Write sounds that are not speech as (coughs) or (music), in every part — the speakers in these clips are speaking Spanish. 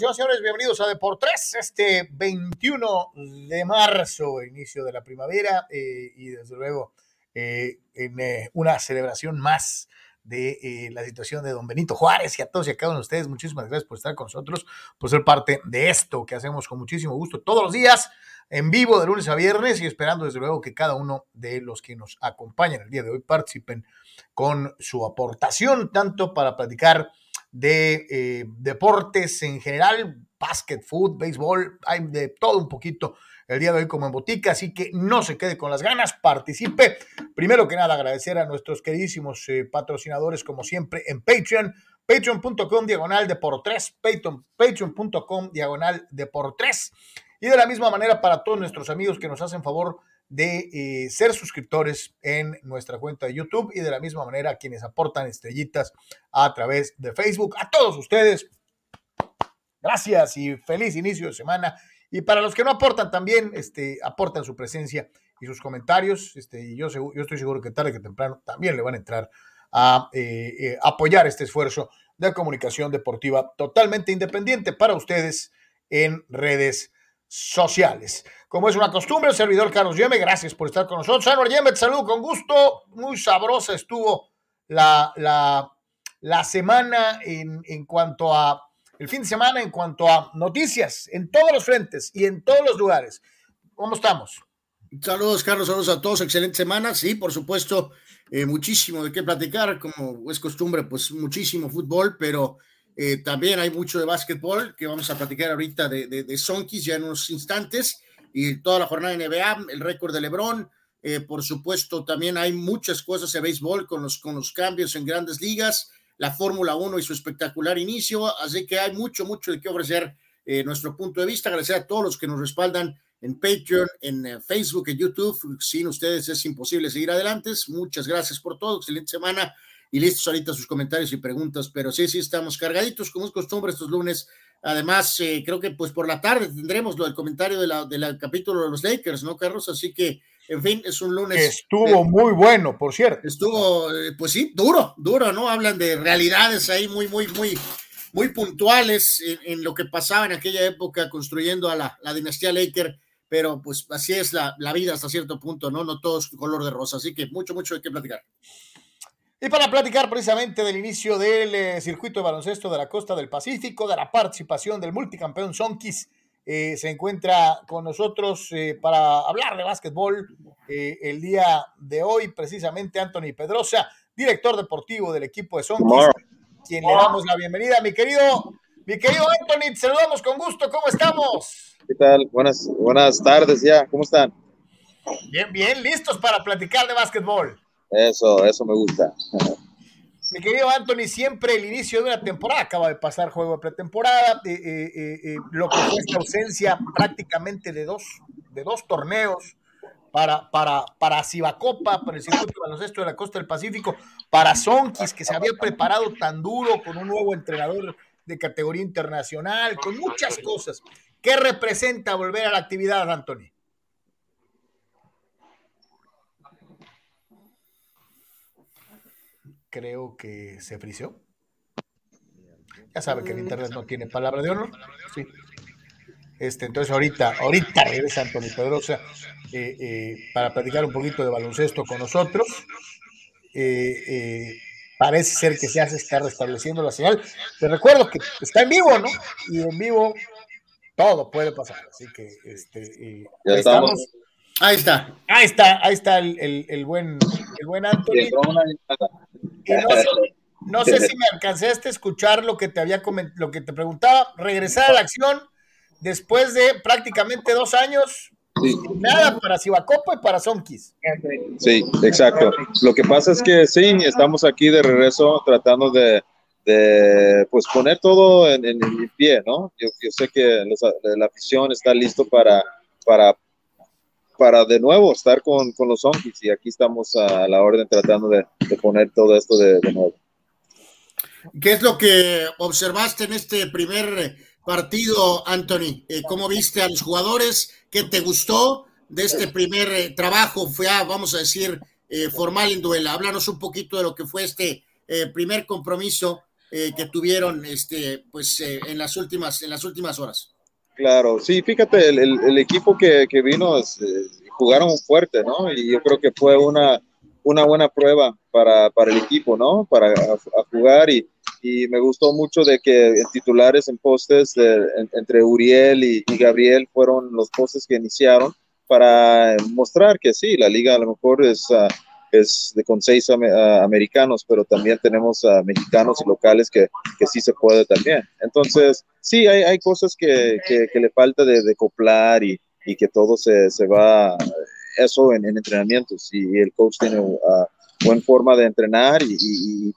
con nosotros, señores. Bienvenidos a Deportes, este 21 de marzo, inicio de la primavera eh, y desde luego eh, en eh, una celebración más de la situación de don Benito Juárez y a todos y a cada uno de ustedes. Muchísimas gracias por estar con nosotros, por ser parte de esto que hacemos con muchísimo gusto todos los días en vivo de lunes a viernes y esperando desde luego que cada uno de los que nos acompañan el día de hoy participen con su aportación, tanto para platicar de eh, deportes en general, básquet, fútbol, béisbol, hay de todo un poquito el día de hoy como en botica, así que no se quede con las ganas, participe. Primero que nada, agradecer a nuestros queridísimos eh, patrocinadores, como siempre, en Patreon, patreon.com diagonal de por tres, patreon.com diagonal de por tres. Y de la misma manera para todos nuestros amigos que nos hacen favor de eh, ser suscriptores en nuestra cuenta de YouTube y de la misma manera quienes aportan estrellitas a través de Facebook. A todos ustedes, gracias y feliz inicio de semana. Y para los que no aportan también, este, aportan su presencia y sus comentarios. Este, y yo, yo estoy seguro que tarde que temprano también le van a entrar a eh, eh, apoyar este esfuerzo de comunicación deportiva totalmente independiente para ustedes en redes sociales. Como es una costumbre, el servidor Carlos Yeme, gracias por estar con nosotros. Álvaro Yeme, te saludo con gusto. Muy sabrosa estuvo la, la, la semana en, en cuanto a, el fin de semana en cuanto a noticias en todos los frentes y en todos los lugares. ¿Cómo estamos? Saludos, Carlos, saludos a todos, excelente semana. Sí, por supuesto, eh, muchísimo de qué platicar, como es costumbre, pues muchísimo fútbol, pero eh, también hay mucho de básquetbol que vamos a platicar ahorita de, de, de Sonkis ya en unos instantes y toda la jornada de NBA, el récord de Lebron. Eh, por supuesto, también hay muchas cosas de béisbol con los, con los cambios en grandes ligas, la Fórmula 1 y su espectacular inicio. Así que hay mucho, mucho de qué ofrecer eh, nuestro punto de vista. Agradecer a todos los que nos respaldan en Patreon, en eh, Facebook, en YouTube. Sin ustedes es imposible seguir adelante. Muchas gracias por todo. Excelente semana. Y listos ahorita sus comentarios y preguntas. Pero sí, sí, estamos cargaditos, como es costumbre, estos lunes Además, eh, creo que pues por la tarde tendremos lo del comentario de la, del capítulo de los Lakers, ¿no, Carlos? Así que, en fin, es un lunes. Estuvo muy bueno, por cierto. Estuvo, eh, pues sí, duro, duro, ¿no? Hablan de realidades ahí muy, muy, muy, muy puntuales en, en lo que pasaba en aquella época construyendo a la, la dinastía Laker, pero pues así es la, la, vida hasta cierto punto, ¿no? No todo es color de rosa, así que mucho, mucho hay que platicar. Y para platicar precisamente del inicio del eh, circuito de baloncesto de la costa del Pacífico, de la participación del multicampeón Sonkis, eh, se encuentra con nosotros eh, para hablar de básquetbol eh, el día de hoy, precisamente Anthony Pedrosa, director deportivo del equipo de Sonkis, quien le damos la bienvenida. Mi querido, mi querido Anthony, te saludamos con gusto, ¿cómo estamos? ¿Qué tal? Buenas, buenas tardes ya, ¿cómo están? Bien, bien, listos para platicar de básquetbol. Eso, eso me gusta. Mi querido Anthony, siempre el inicio de una temporada, acaba de pasar juego de pretemporada, eh, eh, eh, lo que fue esta ausencia prácticamente de dos, de dos torneos para, para, para Cibacopa, para el circuito baloncesto de la costa del Pacífico, para Sonkis, que se había preparado tan duro con un nuevo entrenador de categoría internacional, con muchas cosas. ¿Qué representa volver a la actividad, Anthony? Creo que se frició. Ya sabe que el internet no tiene palabra de honor. Sí. Este, entonces ahorita, ahorita regresa Antonio Pedrosa eh, eh, para platicar un poquito de baloncesto con nosotros. Eh, parece ser que ya se está restableciendo la señal. Te recuerdo que está en vivo, ¿no? Y en vivo todo puede pasar. Así que este, ya estamos. estamos. Ahí está. Ahí está, ahí está el, el, el buen, el buen Anthony. Y no, sé, no, sé, si me alcanzaste a escuchar lo que te había lo que te preguntaba. Regresar a la acción después de prácticamente dos años. Sí. Nada para Cibacopa y para Sonkis. Sí, exacto. Lo que pasa es que sí, estamos aquí de regreso tratando de, de pues poner todo en, en, en pie, ¿no? Yo, yo sé que los, la afición está listo para, para para de nuevo estar con, con los zombies y aquí estamos a la orden tratando de, de poner todo esto de, de, nuevo. ¿Qué es lo que observaste en este primer partido, Anthony? Eh, ¿Cómo viste a los jugadores? ¿Qué te gustó de este primer eh, trabajo? Fue, a, vamos a decir, eh, formal en duela. Háblanos un poquito de lo que fue este eh, primer compromiso eh, que tuvieron este, pues, eh, en, las últimas, en las últimas horas. Claro, sí, fíjate, el, el, equipo que, que vino eh, jugaron fuerte, ¿no? Y yo creo que fue una, una buena prueba para, para el equipo, ¿no? Para jugar y, y, me gustó mucho de que en titulares en postes entre Uriel y, Gabriel fueron los postes que iniciaron para mostrar que sí, la liga a lo mejor es... Uh, es de con seis americanos, pero también tenemos a mexicanos y locales que, que, sí se puede también. Entonces, sí, hay, hay cosas que, que, le falta de, de coplar y, y, que todo se, se va, eso en, entrenamientos y, el coach tiene uh, buena forma de entrenar y,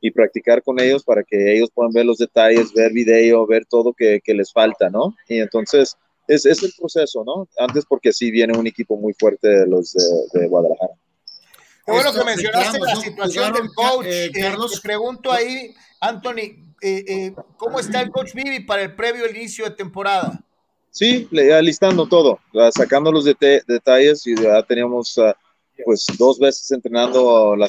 y, practicar con ellos para que ellos puedan ver los detalles, ver video, ver todo que, les falta, ¿no? Y entonces... Es, es el proceso, ¿no? Antes porque sí viene un equipo muy fuerte de los de Guadalajara. Qué bueno que mencionaste la situación del coach. Eh, eh, pregunto ahí, Anthony, eh, ¿cómo está el coach Vivi para el previo inicio de temporada? Sí, listando todo, sacando los detalles y ya teníamos ah, pues dos veces entrenando la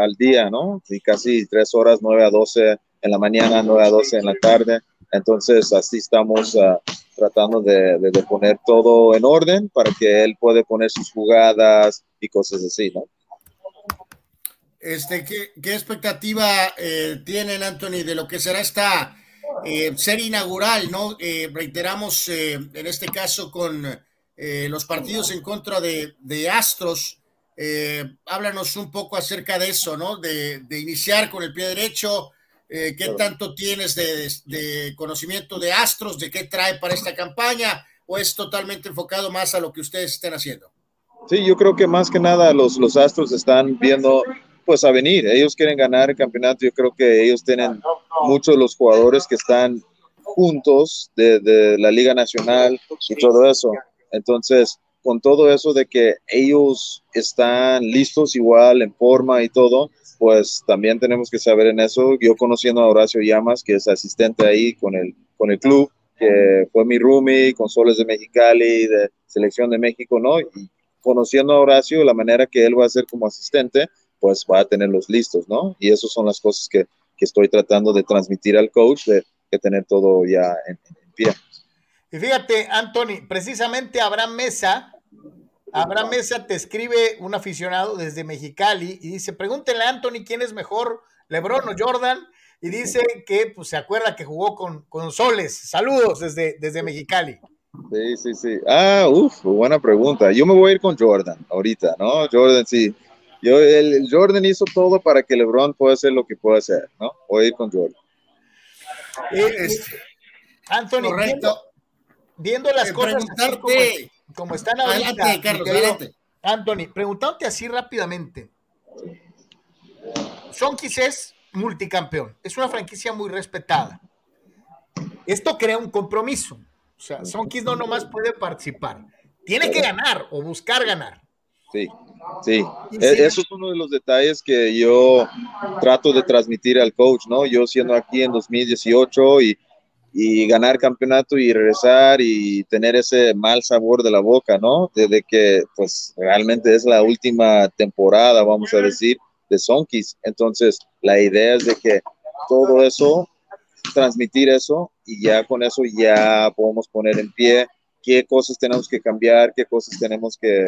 al día, ¿no? Y casi tres horas, nueve a doce en la mañana, nueve a doce en la tarde. Entonces, así estamos ah, tratando de, de, poner todo en orden para que él pueda poner sus jugadas y cosas así, ¿no? Este, ¿qué, expectativa eh, tienen, Anthony, de lo que será esta eh, serie inaugural? ¿no? Eh, reiteramos, en este caso, con los partidos en contra de, Astros. háblanos un poco acerca de eso, ¿no? De, iniciar con el pie derecho. ¿Qué tanto tienes de, conocimiento de Astros? ¿De qué trae para esta campaña? ¿O es totalmente enfocado más a lo que ustedes estén haciendo? Sí, yo creo que más que nada los, los Astros están viendo pues a venir. Ellos quieren ganar el campeonato. Yo creo que ellos tienen muchos de los jugadores que están juntos de, la Liga Nacional y todo eso. Entonces, con todo eso de que ellos están listos igual, en forma y todo, pues también tenemos que saber en eso. Yo conociendo a Horacio Llamas, que es asistente ahí con el, con el club, que fue mi roomie con Soles de Mexicali, de Selección de México, ¿no? Y conociendo a Horacio, la manera que él va a ser como asistente, pues va a tenerlos listos, ¿no? Y esas son las cosas que, que estoy tratando de transmitir al coach, de, de tener todo ya en, pie. Y fíjate, Anthony, precisamente Abraham Mesa, Abraham Mesa te escribe un aficionado desde Mexicali y dice, pregúntenle a Anthony quién es mejor, Lebron o Jordan, y dice que pues, se acuerda que jugó con, con Soles. Saludos desde, desde Mexicali. Sí, sí, sí. Ah, uff, buena pregunta. Yo me voy a ir con Jordan ahorita, ¿no? Jordan, sí yo, el, Jordan hizo todo para que LeBron pueda hacer lo que pueda hacer, ¿no? Voy a ir con Jordan. Eh, Anthony, Viendo, las eh, cosas como, están ahorita. Carlos, Anthony, preguntándote así rápidamente. Sonkis es multicampeón, es una franquicia muy respetada. Esto crea un compromiso. O sea, Sonkis no nomás puede participar, tiene que ganar o buscar ganar. Sí. Sí, e-, eso es uno de los detalles que yo trato de transmitir al coach, ¿no? Yo siendo aquí en 2018 y, y ganar campeonato y regresar y tener ese mal sabor de la boca, ¿no? Desde que pues realmente es la última temporada, vamos a decir, de Sonkis. Entonces, la idea es de que todo eso, transmitir eso y ya con eso ya podemos poner en pie qué cosas tenemos que cambiar, qué cosas tenemos que,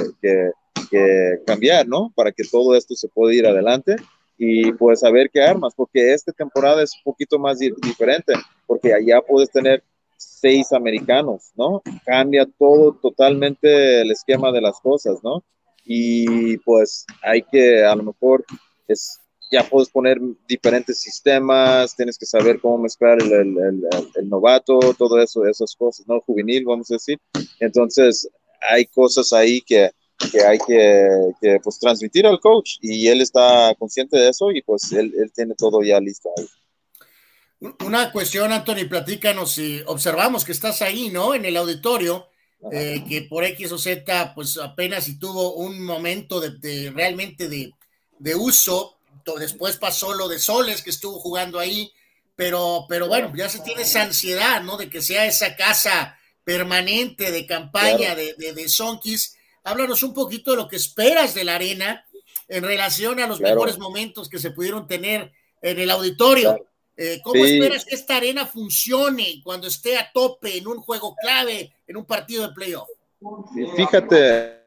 cambiar, ¿no? Para que todo esto se pueda ir adelante y pues saber qué armas, porque esta temporada es un poquito más diferente, porque allá puedes tener seis americanos, ¿no? Cambia todo totalmente el esquema de las cosas, ¿no? Y pues hay que a lo mejor es ya puedes poner diferentes sistemas, tienes que saber cómo mezclar el, el, el, novato, todo eso, esas cosas, ¿no? Juvenil, vamos a decir. Entonces, hay cosas ahí que, que hay que, que, pues, transmitir al coach y él está consciente de eso y pues él, él tiene todo ya listo ahí. Una cuestión, Anthony, platícanos si observamos que estás ahí, ¿no? En el auditorio, eh, que por X o Z, pues apenas si tuvo un momento de, de realmente de, de uso después pasó lo de Soles, que estuvo jugando ahí, pero, pero bueno, ya se tiene esa ansiedad, ¿no? De que sea esa casa permanente de campaña de, de, Sonkis. Háblanos un poquito de lo que esperas de la arena en relación a los mejores momentos que se pudieron tener en el auditorio. Eh, ¿Cómo esperas que esta arena funcione cuando esté a tope en un juego clave, en un partido de playoff? Fíjate,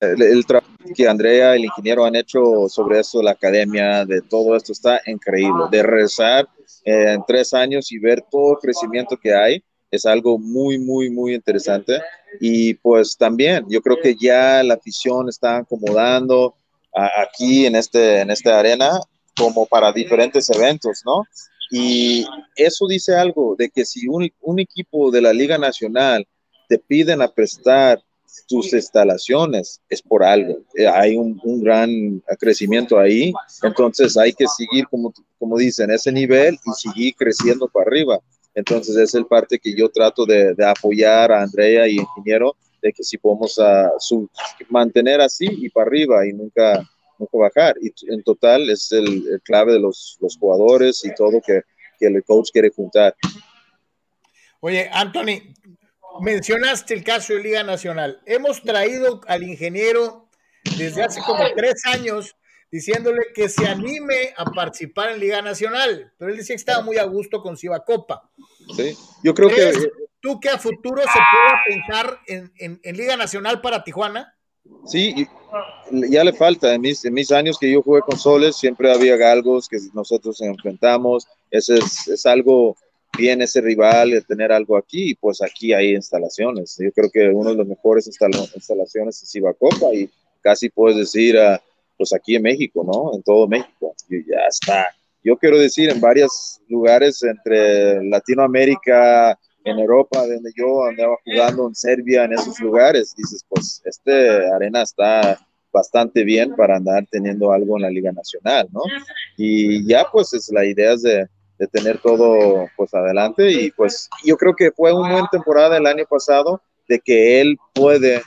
el, trabajo que Andrea, el ingeniero, han hecho sobre eso, la academia, de todo esto, está increíble. De regresar eh, en tres años y ver todo el crecimiento que hay, es algo muy, muy, muy interesante. Y pues también, yo creo que ya la afición está acomodando aquí en, este, en esta arena como para diferentes eventos, ¿no? Y eso dice algo de que si un, un equipo de la Liga Nacional te piden a prestar tus instalaciones es por algo. Eh, hay un, un, gran crecimiento ahí, entonces hay que seguir, como, como dicen, ese nivel y seguir creciendo para arriba. Entonces es el parte que yo trato de, de apoyar a Andrea y Ingeniero, de que si podemos uh, su, mantener así y para arriba y nunca, nunca bajar. Y en total es el, el clave de los, los, jugadores y todo que, que el coach quiere juntar. Oye, Anthony, mencionaste el caso de Liga Nacional. Hemos traído al ingeniero desde hace como tres años diciéndole que se anime a participar en Liga Nacional, pero él decía que estaba muy a gusto con Ciba Copa. Sí, yo creo que... ¿Tú que a futuro se pueda pensar en, en, en, Liga Nacional para Tijuana? Sí, ya le falta. En mis, en mis, años que yo jugué con Soles, siempre había galgos que nosotros enfrentamos. Ese es, es algo bien ese rival, de tener algo aquí, pues aquí hay instalaciones. Yo creo que uno de los mejores instalaciones es Copa y casi puedes decir, uh, pues aquí en México, ¿no? En todo México. Y ya está. Yo quiero decir, en varios lugares entre Latinoamérica, en Europa, donde yo andaba jugando en Serbia, en esos lugares, dices, pues este arena está bastante bien para andar teniendo algo en la Liga Nacional, ¿no? Y ya pues es la idea es de, de tener todo pues adelante y pues yo creo que fue una buena temporada el año pasado de que él puede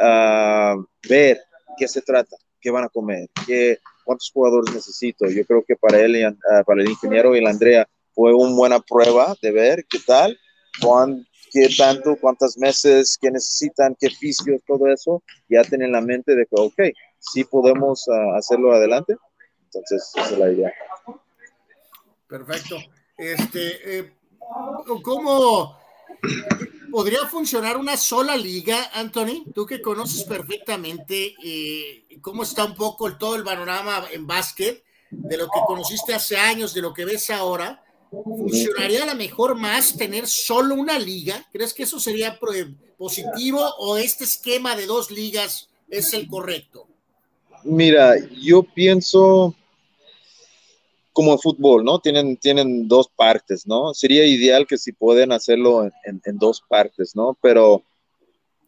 uh, ver qué se trata, qué van a comer, qué, cuántos jugadores necesito. Yo creo que para él, y, uh, para el ingeniero y la Andrea fue una buena prueba de ver qué tal, cuán, qué tanto, cuántas meses, qué necesitan, qué fisios, todo eso, ya tienen la mente de que, ok, sí podemos uh, hacerlo adelante. Entonces, esa es la idea. Perfecto. Este, eh, ¿cómo podría funcionar una sola liga, Anthony? Tú que conoces perfectamente eh, cómo está un poco el, todo el panorama en básquet, de lo que conociste hace años, de lo que ves ahora, ¿funcionaría a lo mejor más tener solo una liga? ¿Crees que eso sería positivo o este esquema de dos ligas es el correcto? Mira, yo pienso como el fútbol, ¿no? Tienen, tienen dos partes, ¿no? Sería ideal que si pueden hacerlo en, en, en dos partes, ¿no? Pero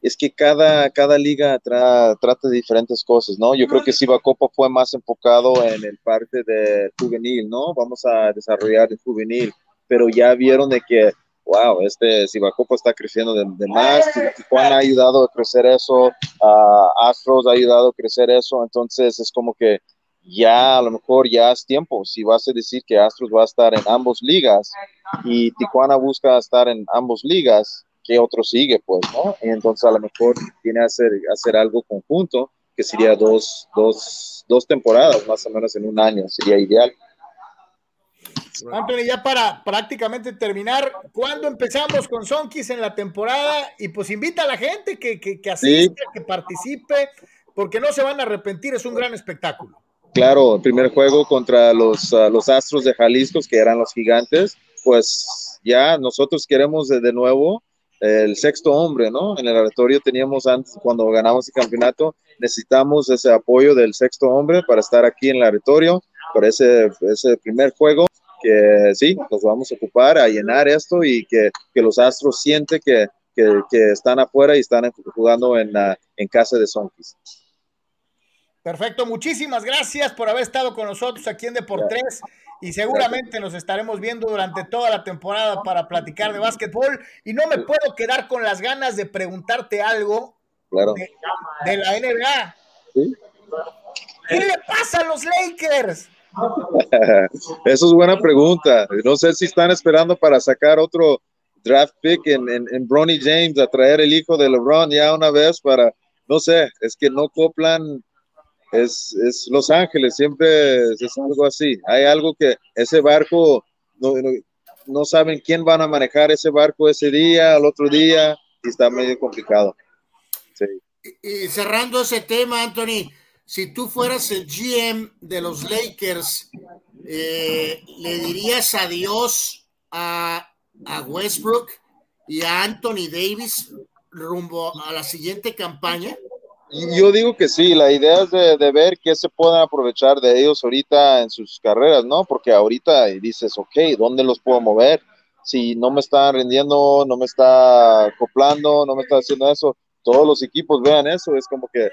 es que cada, cada liga tra, trata de diferentes cosas, ¿no? Yo creo que Siva Copa fue más enfocado en el parte de juvenil, ¿no? Vamos a desarrollar el juvenil, pero ya vieron de que, wow, este Siva Copa está creciendo de, de, más, Tijuana ha ayudado a crecer eso, uh, Astros ha ayudado a crecer eso, entonces es como que ya a lo mejor ya es tiempo. Si vas a decir que Astros va a estar en ambas ligas y Tijuana busca estar en ambas ligas, ¿qué otro sigue? Pues, ¿no? Y entonces a lo mejor tiene que hacer, hacer algo conjunto, que sería dos, dos, dos temporadas más o menos en un año, sería ideal. Anthony, ya para prácticamente terminar, ¿cuándo empezamos con Sonkis en la temporada? Y pues invita a la gente que, que, que asista, sí. que participe, porque no se van a arrepentir, es un gran espectáculo. Claro, el primer juego contra los, uh, los Astros de Jalisco, que eran los gigantes, pues ya nosotros queremos de, de, nuevo el sexto hombre, ¿no? En el oratorio teníamos antes, cuando ganamos el campeonato, necesitamos ese apoyo del sexto hombre para estar aquí en el oratorio, por ese, ese primer juego, que sí, nos vamos a ocupar a llenar esto y que, que los Astros sienten que, que, están afuera y están jugando en, uh, en casa de Sonkis. Perfecto, muchísimas gracias por haber estado con nosotros aquí en Deportes y seguramente nos estaremos viendo durante toda la temporada para platicar de básquetbol y no me puedo quedar con las ganas de preguntarte algo claro. de, de, la NBA. ¿Sí? ¿Qué le pasa a los Lakers? (laughs) Eso es buena pregunta. No sé si están esperando para sacar otro draft pick en, en, en Bronny James a traer el hijo de LeBron ya una vez para, no sé, es que no coplan es, es Los Ángeles, siempre es, algo así. Hay algo que ese barco, no, no, saben quién van a manejar ese barco ese día, al otro día, y está medio complicado. Y, cerrando ese tema, Anthony, si tú fueras el GM de los Lakers, eh, ¿le dirías adiós a, a Westbrook y a Anthony Davis rumbo a la siguiente campaña? Yo digo que sí, la idea es de, ver qué se pueden aprovechar de ellos ahorita en sus carreras, ¿no? Porque ahorita dices, ok, ¿dónde los puedo mover? Si no me están rendiendo, no me está acoplando, no me está haciendo eso, todos los equipos vean eso, es como que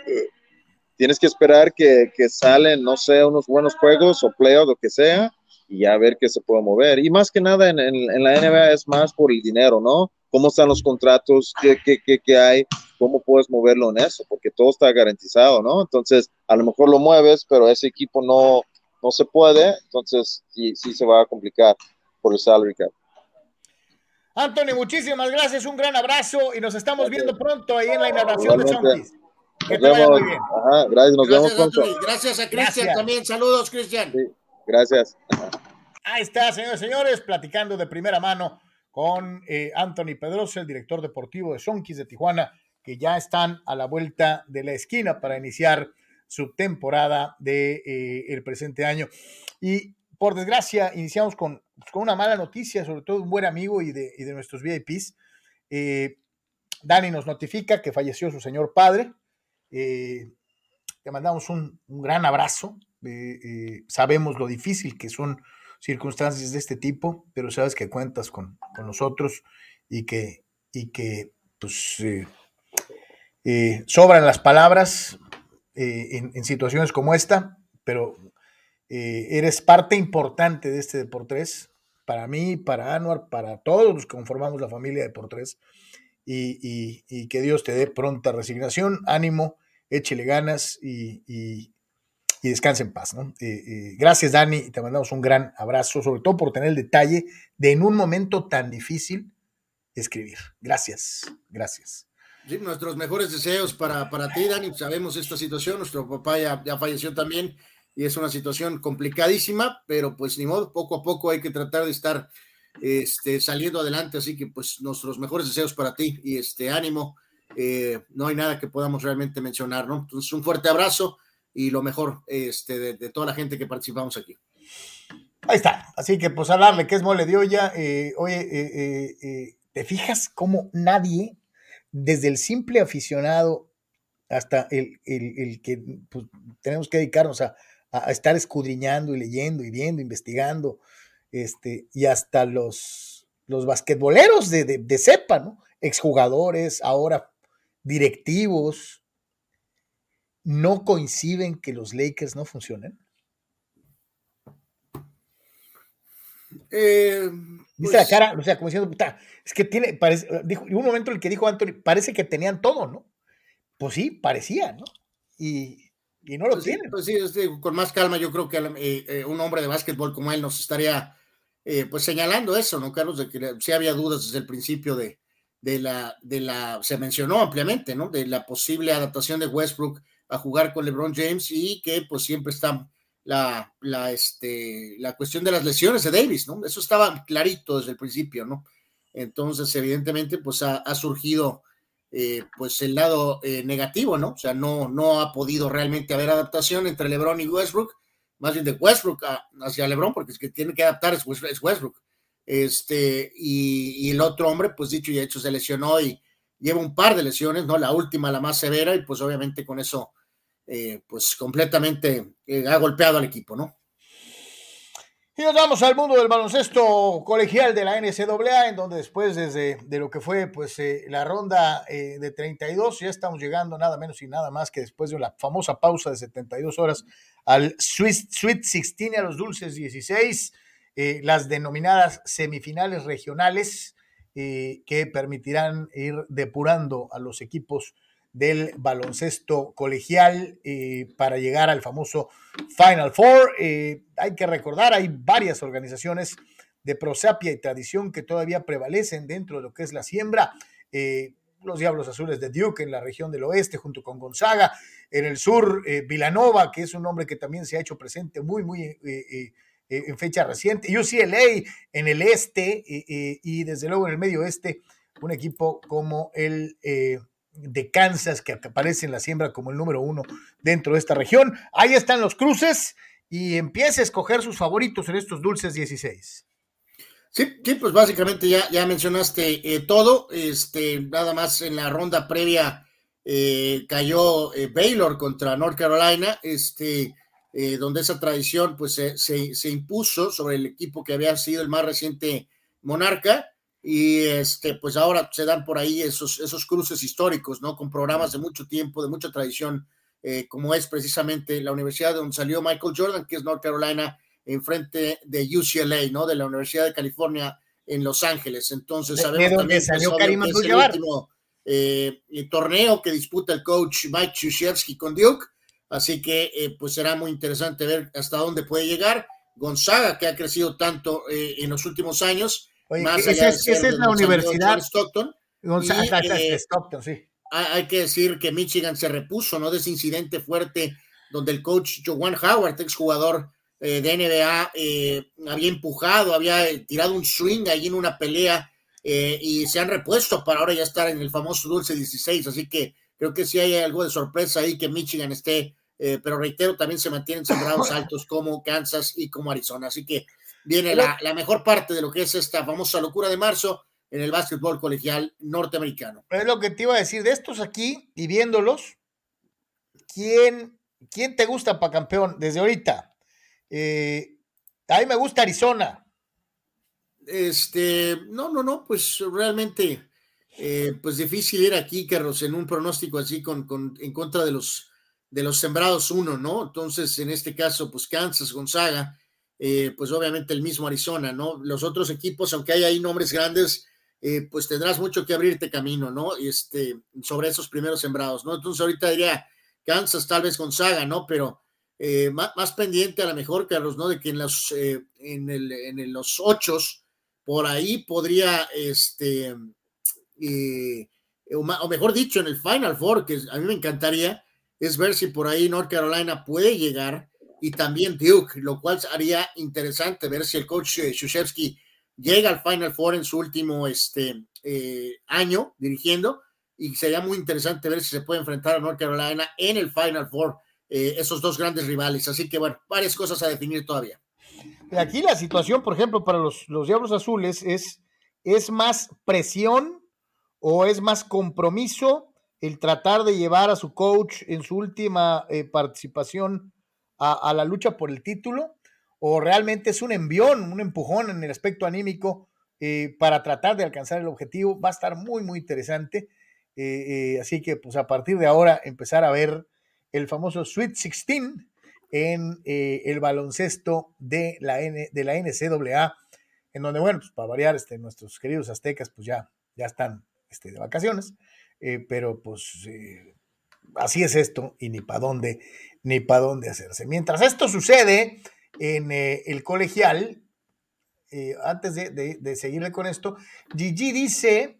tienes que esperar que, que salen, no sé, unos buenos juegos o playoffs, lo que sea, y ya ver qué se puede mover. Y más que nada en, en, la NBA es más por el dinero, ¿no? ¿Cómo están los contratos? ¿Qué, qué, qué, qué hay? ¿Cómo puedes moverlo en eso? Porque todo está garantizado, ¿no? Entonces, a lo mejor lo mueves, pero ese equipo no, no se puede, entonces sí, sí se va a complicar por el salary cap. Anthony, muchísimas gracias, un gran abrazo y nos estamos viendo pronto ahí en la inauguración de Chonquis. Que te vaya muy bien. Ajá, gracias, nos vemos pronto. Gracias a Cristian también, saludos Cristian. Sí. Gracias. Ahí está, señores y señores, platicando de primera mano con eh, Anthony Pedroso, el director deportivo de Sonkis de Tijuana, que ya están a la vuelta de la esquina para iniciar su temporada del de, eh, presente año. Y por desgracia, iniciamos con, con, una mala noticia, sobre todo un buen amigo y de, y de nuestros VIPs. Eh, Dani nos notifica que falleció su señor padre. Eh, te mandamos un, un gran abrazo, eh, sabemos lo difícil que son circunstancias de este tipo, pero sabes que cuentas con, con nosotros y que, y que pues, eh, sobran las palabras en, situaciones como esta, pero eres parte importante de este Deportes, para mí, para Anuar, para todos los que conformamos la familia de Deportes, y, y, que Dios te dé pronta resignación, ánimo, échele ganas y, descanse en paz. Eh, eh, gracias, Dani, y te mandamos un gran abrazo, sobre todo por tener el detalle de en un momento tan difícil escribir. Gracias, gracias. Sí, nuestros mejores deseos para, para ti, Dani. Sabemos esta situación, nuestro papá ya, ya falleció también y es una situación complicadísima, pero pues ni modo, poco a poco hay que tratar de estar este, saliendo adelante, así que pues nuestros mejores deseos para ti y este ánimo, eh, no hay nada que podamos realmente mencionar, ¿no? Entonces un fuerte abrazo y lo mejor este, de, toda la gente que participamos aquí. Ahí está. Así que pues a darle que es mole de olla. Eh, oye, eh, ¿te fijas cómo nadie, desde el simple aficionado hasta el, que pues, tenemos que dedicarnos a, estar escudriñando y leyendo y viendo, investigando, este, y hasta los, los basquetboleros de, de, de cepa, ¿no? Exjugadores, ahora directivos, no coinciden que los Lakers no funcionen? Eh, Dice la pues cara, o sea, como diciendo, puta, es que tiene, parece, dijo, un momento en el que dijo Anthony, parece que tenían todo, ¿no? Pues sí, parecía, ¿no? Y, no lo pues tienen. pues sí, con más calma, yo creo que eh, eh, un hombre de básquetbol como él nos estaría, pues señalando eso, ¿no, Carlos? De que sí había dudas desde el principio de, de, la, de la, se mencionó ampliamente, ¿no? De la posible adaptación de Westbrook a jugar con LeBron James y que pues siempre está la, la, este, la cuestión de las lesiones de Davis, ¿no? Eso estaba clarito desde el principio, ¿no? Entonces, evidentemente, pues ha, surgido eh, pues el lado eh, negativo, ¿no? O sea, no, no ha podido realmente haber adaptación entre LeBron y Westbrook, más bien de Westbrook hacia LeBron, porque es que tiene que adaptar es, Westbrook. Este, y, y, el otro hombre, pues dicho y hecho, se lesionó y, lleva un par de lesiones, ¿no? La última, la más severa, y pues obviamente con eso, eh, pues completamente eh, ha golpeado al equipo, ¿no? Y nos vamos al mundo del baloncesto colegial de la NCAA, en donde después desde de lo que fue pues eh, la ronda de 32, ya estamos llegando nada menos y nada más que después de la famosa pausa de 72 horas al Sweet, Sweet 16, a los dulces 16, las denominadas semifinales regionales, eh, que permitirán ir depurando a los equipos del baloncesto colegial eh, para llegar al famoso Final Four. Eh, hay que recordar, hay varias organizaciones de prosapia y tradición que todavía prevalecen dentro de lo que es la siembra. los Diablos Azules de Duke en la región del oeste, junto con Gonzaga. En el sur, eh, Vilanova, que es un nombre que también se ha hecho presente muy, muy eh, eh, en fecha reciente. UCLA en el este y desde luego en el medio oeste, un equipo como el de Kansas, que aparece en la siembra como el número uno dentro de esta región. Ahí están los cruces y empiece a escoger sus favoritos en estos dulces 16. Sí, sí, pues básicamente ya, ya mencionaste eh, todo. Este, nada más en la ronda previa eh, cayó eh, Baylor contra North Carolina, este, donde esa tradición pues se, se, impuso sobre el equipo que había sido el más reciente monarca. Y este, pues ahora se dan por ahí esos, esos cruces históricos, ¿no? Con programas de mucho tiempo, de mucha tradición, como es precisamente la universidad de donde salió Michael Jordan, que es North Carolina enfrente de UCLA, ¿no? De la Universidad de California en Los Ángeles. Entonces, sabemos también que es el último eh, torneo que disputa el coach Mike Krzyzewski con Duke. Así que, eh, pues será muy interesante ver hasta dónde puede llegar. Gonzaga, que ha crecido tanto eh, en los últimos años. Más allá esa, es, la universidad. Stockton. Gonzaga, Stockton, sí. Hay que decir que Michigan se repuso, ¿no? De ese incidente fuerte donde el coach Joan Howard, exjugador eh, de NBA eh, había empujado, había tirado un swing ahí en una pelea eh, y se han repuesto para ahora ya estar en el famoso dulce 16, así que creo que sí hay algo de sorpresa ahí que Michigan esté, pero reitero, también se mantienen sembrados (laughs) altos como Kansas y como Arizona, así que viene la, la mejor parte de lo que es esta famosa locura de marzo en el básquetbol colegial norteamericano. Es lo que te iba a decir de estos aquí y viéndolos, ¿quién, quién te gusta para campeón desde ahorita? Eh, a mí me gusta Arizona. Este, no, no, no, pues realmente, eh, pues difícil ir aquí, Carlos, en un pronóstico así con, en contra de los, de los sembrados uno, ¿no? Entonces, en este caso, pues Kansas, Gonzaga, eh, pues obviamente el mismo Arizona, ¿no? Los otros equipos, aunque hay ahí nombres grandes, pues tendrás mucho que abrirte camino, ¿no? Este, sobre esos primeros sembrados, ¿no? Entonces ahorita diría Kansas, tal vez Gonzaga, ¿no? Pero eh, más, pendiente a lo mejor, Carlos, ¿no? De que en los, eh, en, los ochos, por ahí podría, este, eh, o, mejor dicho, en el Final Four, que a mí me encantaría, es ver si por ahí North Carolina puede llegar y también Duke, lo cual haría interesante ver si el coach Shushevsky llega al Final Four en su último este, año dirigiendo y sería muy interesante ver si se puede enfrentar a North Carolina en el Final Four eh, esos dos grandes rivales. Así que, bueno, varias cosas a definir todavía. Aquí la situación, por ejemplo, para los, los Diablos Azules es, es más presión o es más compromiso el tratar de llevar a su coach en su última eh, participación a, la lucha por el título, o realmente es un envión, un empujón en el aspecto anímico eh, para tratar de alcanzar el objetivo. Va a estar muy, muy interesante. así que, pues a partir de ahora, empezar a ver el famoso Sweet 16 en eh, el baloncesto de la, N, de la NCAA, en donde, bueno, pues para variar, este, nuestros queridos aztecas, pues ya, ya están este, de vacaciones, eh, pero pues eh, así es esto y ni para dónde, ni para dónde hacerse. Mientras esto sucede en el colegial, antes de, seguirle con esto, Gigi dice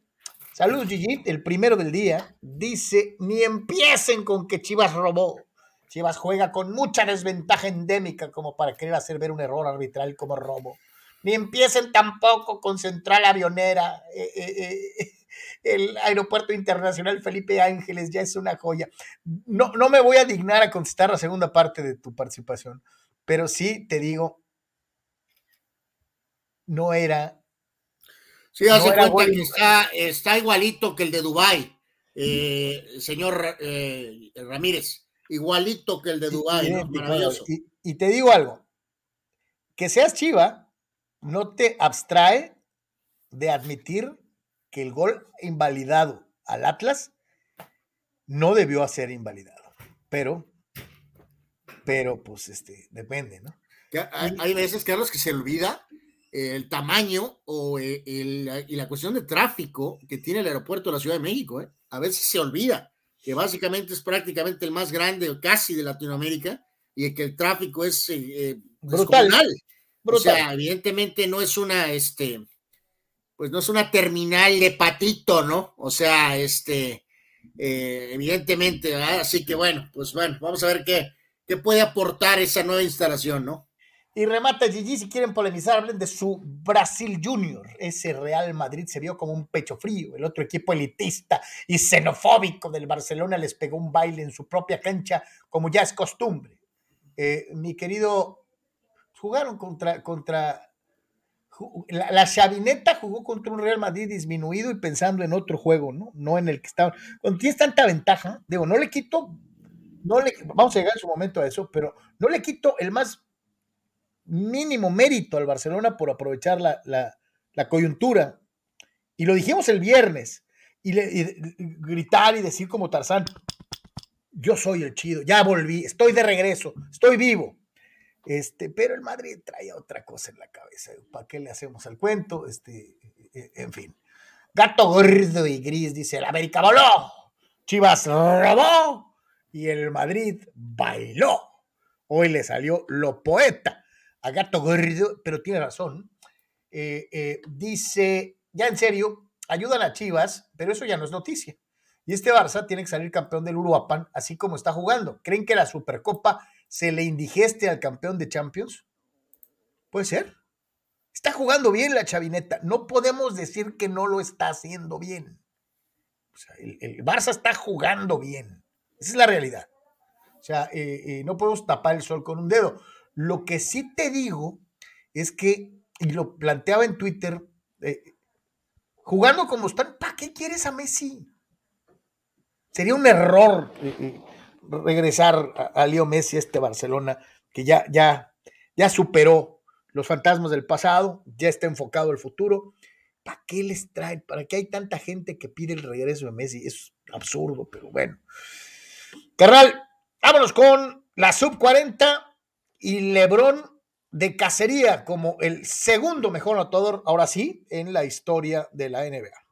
Saludos, Gigi. El primero del día dice: Ni empiecen con que Chivas robó. Chivas juega con mucha desventaja endémica como para querer hacer ver un error arbitral como robo. Ni empiecen tampoco con Central Avionera. Eh, eh, eh, el aeropuerto internacional Felipe Ángeles ya es una joya. No, no me voy a dignar a contestar la segunda parte de tu participación, pero sí te digo, no era Sí, hace cuenta que está, está, igualito que el de Dubai, eh, señor eh, Ramírez, igualito que el de Dubai, y, y, te digo algo, que seas Chiva no te abstrae de admitir que el gol invalidado al Atlas no debió ser invalidado, pero, pero pues este, depende, ¿no? Hay, hay veces, Carlos, que se olvida el tamaño o eh, el, y la cuestión de tráfico que tiene el aeropuerto de la Ciudad de México. ¿eh? A veces se olvida que básicamente es prácticamente el más grande casi de Latinoamérica y que el tráfico es eh, brutal. O sea, evidentemente no es una, este, pues no es una terminal de patito, ¿no? O sea, este, eh, evidentemente, ¿verdad? Así que bueno, pues bueno, vamos a ver qué, qué puede aportar esa nueva instalación, ¿no? Y remata Gigi, si quieren polemizar, hablen de su Brasil Junior. Ese Real Madrid se vio como un pecho frío. El otro equipo elitista y xenofóbico del Barcelona les pegó un baile en su propia cancha, como ya es costumbre. Eh, mi querido, jugaron contra, contra la, Chavineta jugó contra un Real Madrid disminuido y pensando en otro juego, ¿no? No en el que estaba. Cuando tienes tanta ventaja, digo, no le quito, no le, vamos a llegar en su momento a eso, pero no le quito el más mínimo mérito al Barcelona por aprovechar la, coyuntura. Y lo dijimos el viernes, y, gritar y decir como Tarzán, yo soy el chido, ya volví, estoy de regreso, estoy vivo. Este, pero el Madrid traía otra cosa en la cabeza. ¿Para qué le hacemos el cuento? Este, e, e, en fin. Gato gordo y gris dice: el América voló, Chivas robó y el Madrid bailó. Hoy le salió lo poeta a Gato Gordo, pero tiene razón. Eh, eh, dice, ya en serio, ayudan a Chivas, pero eso ya no es noticia. Y este Barça tiene que salir campeón del Uruapan, así como está jugando. ¿Creen que la Supercopa se le indigeste al campeón de Champions? Puede ser. Está jugando bien la chavineta. No podemos decir que no lo está haciendo bien. el, Barça está jugando bien. Esa es la realidad. O sea, eh, no podemos tapar el sol con un dedo. Lo que sí te digo es que, y lo planteaba en Twitter, eh, jugando como están, ¿para qué quieres a Messi? Sería un error eh, eh, regresar a, Leo Messi a este Barcelona que ya, ya, ya superó los fantasmas del pasado, ya está enfocado al futuro. ¿Para qué les traen? ¿Para qué hay tanta gente que pide el regreso de Messi? Es absurdo, pero bueno. Carral, vámonos con la sub 40 y Lebron de cacería como el segundo mejor anotador, ahora sí, en la historia de la NBA.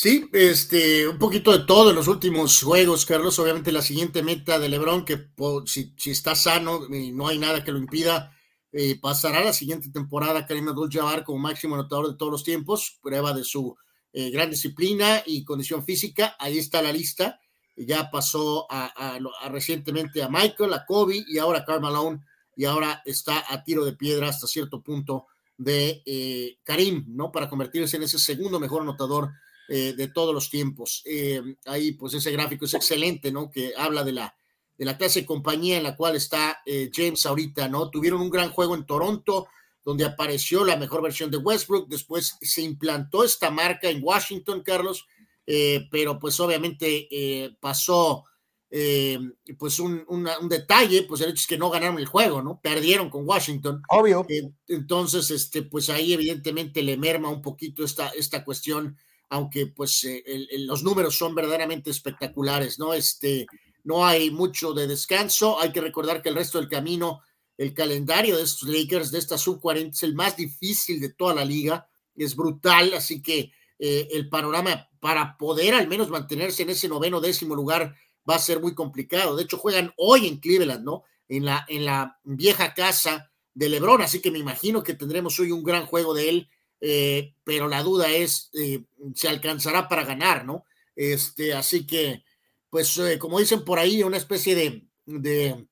Sí, este, un poquito de todo en los últimos juegos, Carlos. Obviamente la siguiente meta de Lebron, que si, está sano y no hay nada que lo impida, eh, pasará la siguiente temporada Karim Abdul-Jabbar como máximo anotador de todos los tiempos, prueba de su eh, gran disciplina y condición física. Ahí está la lista ya pasó a, recientemente a Michael, a Kobe y ahora a Karl Malone y ahora está a tiro de piedra hasta cierto punto de eh, Karim, ¿no? Para convertirse en ese segundo mejor anotador eh, de todos los tiempos. Eh, ahí, pues ese gráfico es excelente, ¿no? Que habla de la, de la clase de compañía en la cual está James ahorita, ¿no? Tuvieron un gran juego en Toronto, donde apareció la mejor versión de Westbrook, después se implantó esta marca en Washington, Carlos, eh, pero pues obviamente eh, pasó eh, pues un, detalle, pues el hecho es que no ganaron el juego, ¿no? Perdieron con Washington. Obvio. entonces, este, pues ahí evidentemente le merma un poquito esta, esta cuestión, aunque pues los números son verdaderamente espectaculares, ¿no? Este, no hay mucho de descanso, hay que recordar que el resto del camino, el calendario de estos Lakers, de esta sub-40, es el más difícil de toda la liga, es brutal, así que el panorama para poder al menos mantenerse en ese noveno décimo lugar va a ser muy complicado. De hecho, juegan hoy en Cleveland, ¿no? En la, en la vieja casa de Lebron, así que me imagino que tendremos hoy un gran juego de él, eh, pero la duda es, eh, ¿se alcanzará para ganar, ¿no? Este, así que, pues, eh, como dicen por ahí, una especie de, de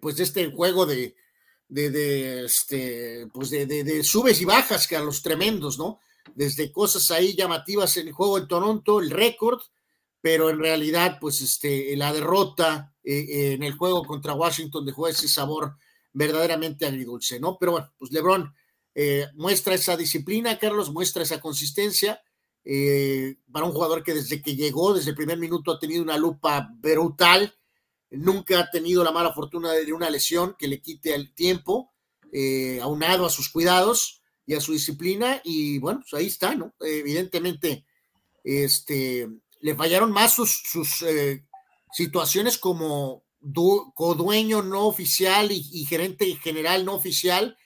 pues, de este juego de, de, de este, pues, de, de, subes y bajas que a los tremendos, ¿no? desde cosas ahí llamativas en el juego en Toronto, el récord, pero en realidad, pues este, la derrota eh, eh, en el juego contra Washington dejó ese sabor verdaderamente agridulce, ¿no? Pero bueno, pues LeBron eh, muestra esa disciplina, Carlos, muestra esa consistencia para un jugador que desde que llegó, desde el primer minuto, ha tenido una lupa brutal, nunca ha tenido la mala fortuna de una lesión que le quite el tiempo, aunado a sus cuidados y a su disciplina y bueno, pues ahí está, ¿no? Evidentemente, este, le fallaron más sus, sus eh, situaciones como codueño no oficial y, gerente general no oficial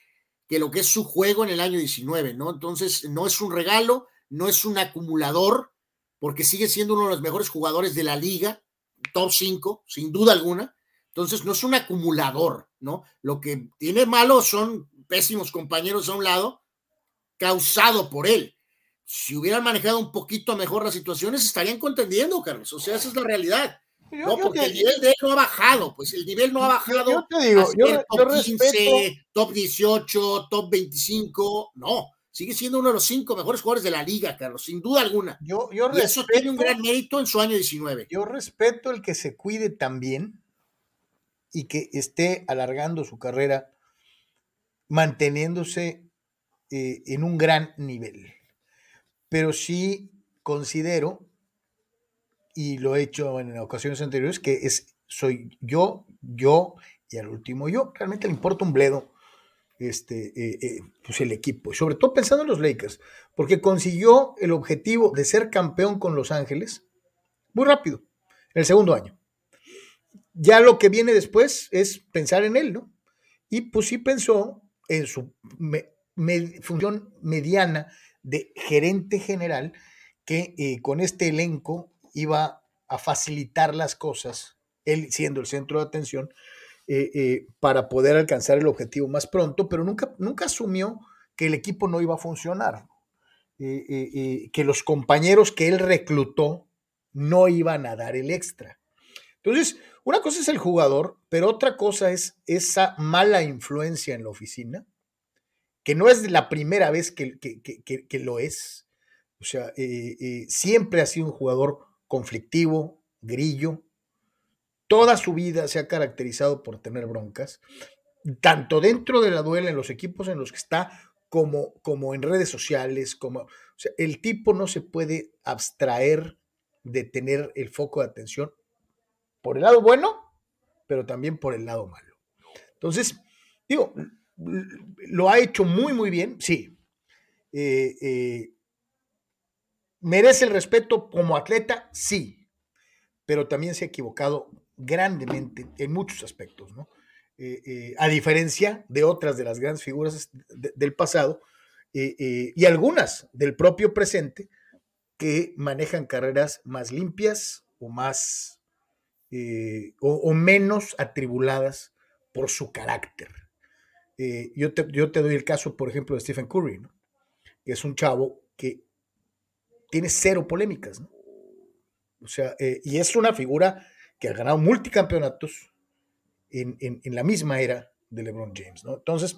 que lo que es su juego en el año 19, ¿no? Entonces, no es un regalo, no es un acumulador, porque sigue siendo uno de los mejores jugadores de la liga, top 5, sin duda alguna. Entonces, no es un acumulador, ¿no? Lo que tiene malo son pésimos compañeros a un lado, causado por él. Si hubieran manejado un poquito mejor las situaciones, estarían contendiendo, Carlos. O sea, esa es la realidad. No, porque el nivel de él no ha bajado, pues el nivel no ha bajado. Yo, te digo, yo, top 15, top 18, top 25, no. Sigue siendo uno de los cinco mejores jugadores de la liga, Carlos, sin duda alguna. Yo, yo y eso tiene un gran mérito en su año 19. Yo respeto el que se cuide también y que esté alargando su carrera, manteniéndose eh, en un gran nivel. Pero sí considero, y lo he hecho en ocasiones anteriores, que es, soy yo, yo y al último yo. Realmente le importa un bledo este, eh, eh, pues el equipo, sobre todo pensando en los Lakers, porque consiguió el objetivo de ser campeón con Los Ángeles muy rápido, el segundo año. Ya lo que viene después es pensar en él, ¿no? Y pues sí pensó en su función mediana de gerente general que eh, con este elenco iba a facilitar las cosas, él siendo el centro de atención, eh, eh, para poder alcanzar el objetivo más pronto, pero nunca, nunca asumió que el equipo no iba a funcionar, eh, que los compañeros que él reclutó no iban a dar el extra. Entonces, una cosa es el jugador, pero otra cosa es esa mala influencia en la oficina, que no es la primera vez que, que lo es. O sea, siempre ha sido un jugador conflictivo, grillo, toda su vida se ha caracterizado por tener broncas, tanto dentro de la duela en los equipos en los que está, como, como en redes sociales, como, el tipo no se puede abstraer de tener el foco de atención por el lado bueno, pero también por el lado malo. Entonces, digo, lo ha hecho muy, muy bien, sí. Eh, eh, ¿Merece el respeto como atleta? Sí, pero también se ha equivocado grandemente en muchos aspectos, ¿no? Eh, eh, a diferencia de otras de las grandes figuras del pasado eh, y algunas del propio presente que manejan carreras más limpias o más o, menos atribuladas por su carácter. yo, te, yo, te, doy el caso, por ejemplo, de Stephen Curry, ¿no? que es un chavo que tiene cero polémicas, ¿no? O sea, y es una figura que ha ganado multicampeonatos en, en, la misma era de LeBron James, ¿no? Entonces,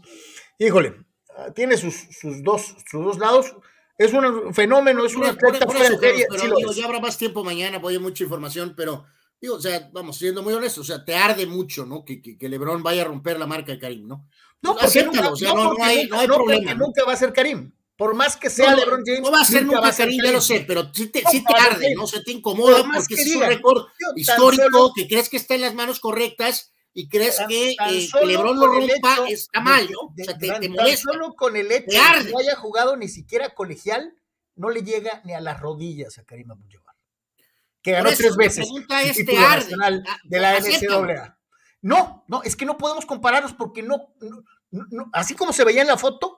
híjole, ah, tiene sus, sus, dos, sus dos lados. Es un fenómeno, es una atleta Pero, ya habrá más tiempo mañana, voy a mucha información, pero digo, o sea, vamos, siendo muy honesto, o sea, te arde mucho, ¿no? Que, que, LeBron vaya a romper la marca de Karim, ¿no? No, Acéptalo, o sea, no, no, hay, no hay problema. Nunca va a ser Karim. Por más que sea LeBron James. No va a ser nunca, Karim, ya lo sé, pero sí te, sí te arde, ¿no? Se te incomoda porque es un récord histórico que crees que está en las manos correctas y crees que, eh, LeBron lo rompa está mal, ¿no? o sea, te, te molesta. Solo con el hecho de que no haya jugado ni siquiera colegial, no le llega ni a las rodillas a Karim Abdul-Jabbar. Que ganó tres veces el título nacional ah, de la NCAA. No, no, es que no podemos compararlos porque no, no, así como se veía en la foto,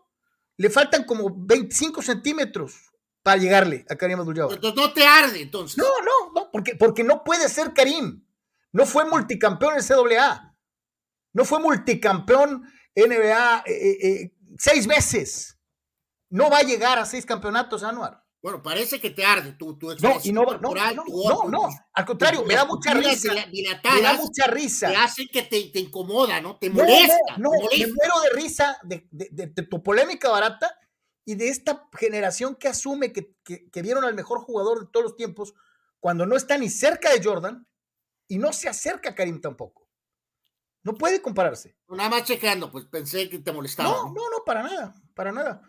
le faltan como 25 centímetros para llegarle a Karim Abdul-Jabbar. No te arde, entonces. No, no, no, porque, porque no puede ser Karim. No fue multicampeón en CAA. No fue multicampeón NBA eh, eh, eh, seis veces. No va a llegar a seis campeonatos, Anuar. Bueno, parece que te arde tu, tu no, y no, no, no, no, al contrario, me da mucha risa. Me da mucha risa. Te hace que te, te incomoda, ¿no? Te molesta. No, me muero de risa de, de, tu polémica barata y de esta generación que asume que, que, que, vieron al mejor jugador de todos los tiempos cuando no está ni cerca de Jordan y no se acerca a Karim tampoco. No puede compararse. Nada más checando, pues pensé que te molestaba. No, no, no, para nada, para nada.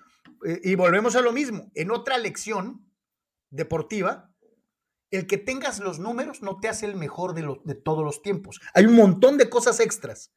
Eh, y volvemos a lo mismo, en otra lección deportiva, el que tengas los números no te hace el mejor de, de todos los tiempos. Hay un montón de cosas extras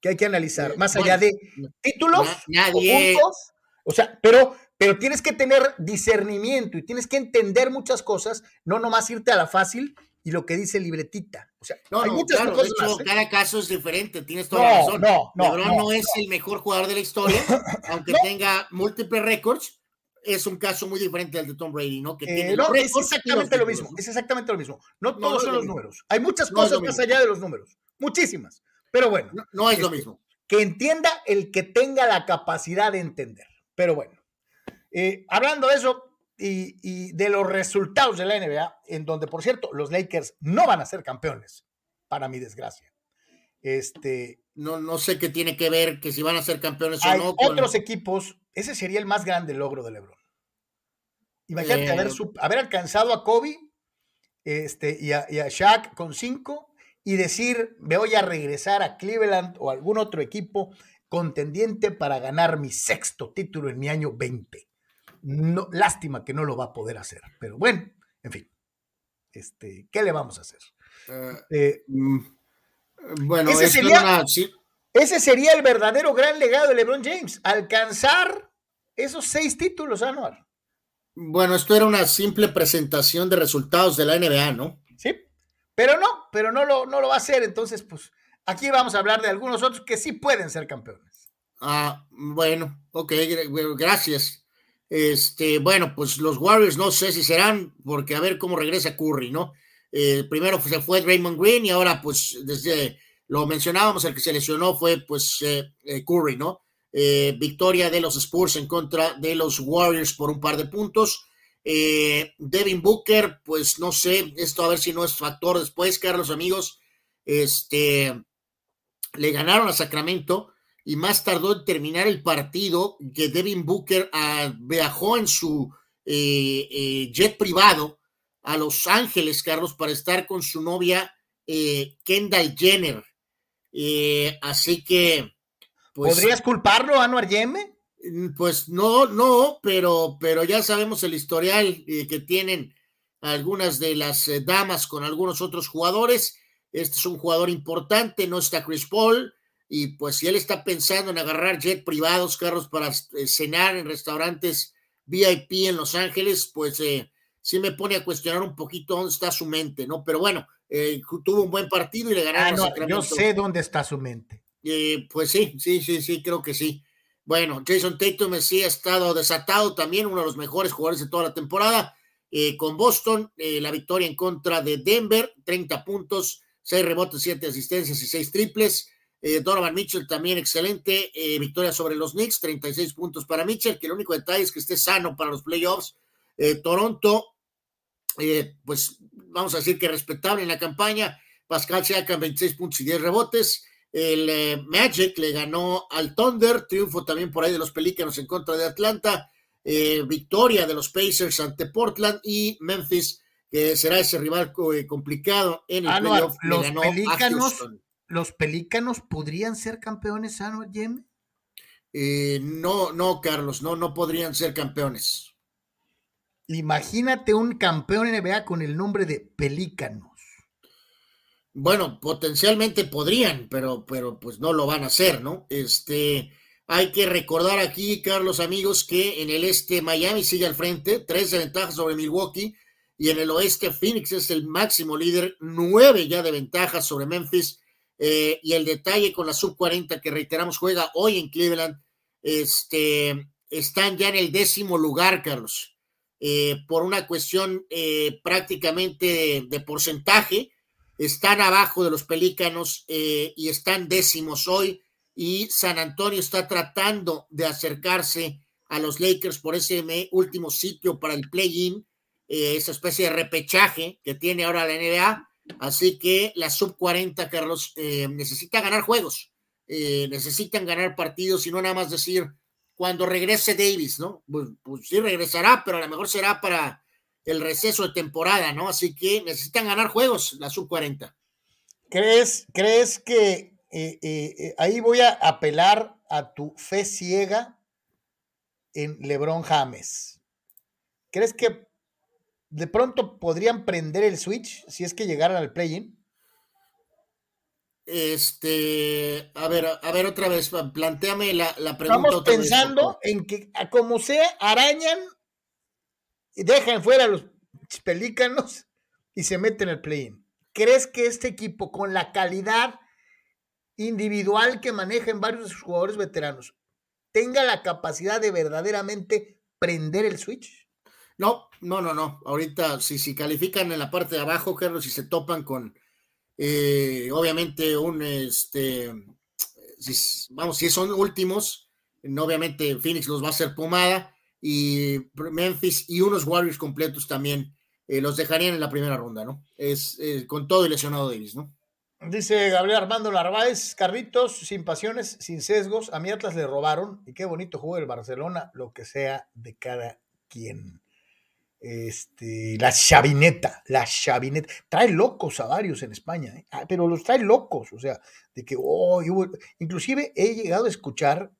que hay que analizar, más allá de títulos nadie... o puntos. O sea, pero, pero tienes que tener discernimiento y tienes que entender muchas cosas, no nomás irte a la fácil y lo que dice libretita. O sea, no, hay muchas cosas. De hecho, ¿eh? cada caso es diferente, tienes toda la razón. No, no, LeBron no, es el mejor jugador de la historia, (laughs) aunque tenga múltiples récords. Es un caso muy diferente al de Tom Brady, ¿no? Que eh, tiene no, es exactamente lo mismo. Es exactamente lo mismo. No, todos son los números. Hay muchas cosas más allá de los números. Muchísimas. Pero bueno. No, es lo este, mismo. Que entienda el que tenga la capacidad de entender. Pero bueno. Eh, hablando de eso y, de los resultados de la NBA, en donde, por cierto, los Lakers no van a ser campeones, para mi desgracia. Este, no, no sé qué tiene que ver que si van a ser campeones o no. Otros equipos, ese sería el más grande logro de LeBron. Imagínate haber, eh, haber, alcanzado a Kobe este, y, a, y a Shaq con cinco y decir, me voy a regresar a Cleveland o algún otro equipo contendiente para ganar mi sexto título en mi año 20. No, lástima que no lo va a poder hacer, pero bueno, en fin, este, ¿qué le vamos a hacer? Eh, eh, mm, bueno, ese sería, ese sería el verdadero gran legado de LeBron James, alcanzar esos seis títulos anual. Bueno, esto era una simple presentación de resultados de la NBA, ¿no? Sí, pero no, pero no lo, no lo va a hacer, entonces, pues aquí vamos a hablar de algunos otros que sí pueden ser campeones. Ah, bueno, ok, gracias. Este, bueno, pues los Warriors no sé si serán, porque a ver cómo regresa Curry, ¿no? Eh, primero se fue Raymond Green y ahora, pues, desde lo mencionábamos, el que se lesionó fue, pues, eh, eh, Curry, ¿no? victoria de los Spurs en contra de los Warriors por un par de puntos. Devin Booker, pues, no sé, esto a ver si no es factor después, Carlos, amigos. Este, le ganaron a Sacramento y más tardó en terminar el partido que Devin Booker ah, viajó en su eh, eh, jet privado a Los Ángeles, Carlos, para estar con su novia eh, Kendall Jenner. así que... Pues, ¿Podrías culparlo, Anuar Yeme? Mm, pues no, no, pero, pero ya sabemos el historial que tienen algunas de las damas con algunos otros jugadores. Este es un jugador importante, no está Chris Paul, y pues si él está pensando en agarrar jet privados, carros para eh, cenar en restaurantes VIP en Los Ángeles, pues eh, sí me pone a cuestionar un poquito dónde está su mente, ¿no? Pero bueno, eh, tuvo un buen partido y le ganaron ah, Yo sé dónde está su mente. pues sí, sí, sí, sí, creo que sí. Bueno, Jason Tatum sí ha estado desatado también, uno de los mejores jugadores de toda la temporada. con Boston, la victoria en contra de Denver, 30 puntos, 6 rebotes, 7 asistencias y 6 triples. Eh, Donovan Mitchell también excelente. Eh, victoria sobre los Knicks, 36 puntos para Mitchell, que el único detalle es que esté sano para los playoffs. Eh, Toronto, pues vamos a decir que respetable en la campaña. Pascal Siakam, 26 puntos y 10 rebotes. El Magic le ganó al Thunder, triunfo también por ahí de los Pelícanos en contra de Atlanta. victoria de los Pacers ante Portland y Memphis, que será ese rival complicado en el ah, playoff, le ganó a Houston ¿Los Pelícanos podrían ser campeones, Sano Yem? Eh, no, no, Carlos, no, no podrían ser campeones. Imagínate un campeón NBA con el nombre de Pelícanos. Bueno, potencialmente podrían, pero, pero pues no lo van a hacer, ¿no? Este, hay que recordar aquí, Carlos, amigos, que en el este Miami sigue al frente, tres de ventaja sobre Milwaukee, y en el oeste Phoenix es el máximo líder, nueve ya de ventaja sobre Memphis eh, y el detalle con la sub 40 que reiteramos juega hoy en Cleveland, este, están ya en el décimo lugar, Carlos, eh, por una cuestión eh, prácticamente de, porcentaje, están abajo de los Pelícanos y están décimos hoy. Y San Antonio está tratando de acercarse a los Lakers por ese último sitio para el play-in, esa especie de repechaje que tiene ahora la NBA Así que la sub 40, Carlos, eh, necesita ganar juegos, eh, necesitan ganar partidos y no nada más decir cuando regrese Davis, ¿no? Pues, pues, sí regresará, pero a lo mejor será para el receso de temporada, ¿no? Así que necesitan ganar juegos la sub 40. ¿Crees, crees que eh, ahí voy a apelar a tu fe ciega en LeBron James? ¿Crees que de pronto podrían prender el switch si es que llegaran al play-in? Este, a ver, a ver otra vez, planteame la, pregunta. Estamos pensando en que, como sea, arañan y dejan fuera a los pelícanos y se meten al play-in. ¿Crees que este equipo, con la calidad individual que maneja en varios de sus jugadores veteranos, tenga la capacidad de verdaderamente prender el switch? No, no, no, no. Ahorita, si, si califican en la parte de abajo, Carlos, si se topan con, eh, obviamente, un, este, vamos, si son últimos, obviamente Phoenix los va a hacer pomada. y Memphis y unos Warriors completos también eh, los dejarían en la primera ronda, ¿no? Es eh, con todo el lesionado Davis, ¿no? Dice Gabriel Armando Narváez, Carlitos, sin pasiones, sin sesgos, a mi Atlas le robaron y qué bonito juego el Barcelona, lo que sea de cada quien. Este, la chavineta, la chavineta, trae locos a varios en España, ¿eh? ah, pero los trae locos, o sea, de que, oh, inclusive he llegado a escuchar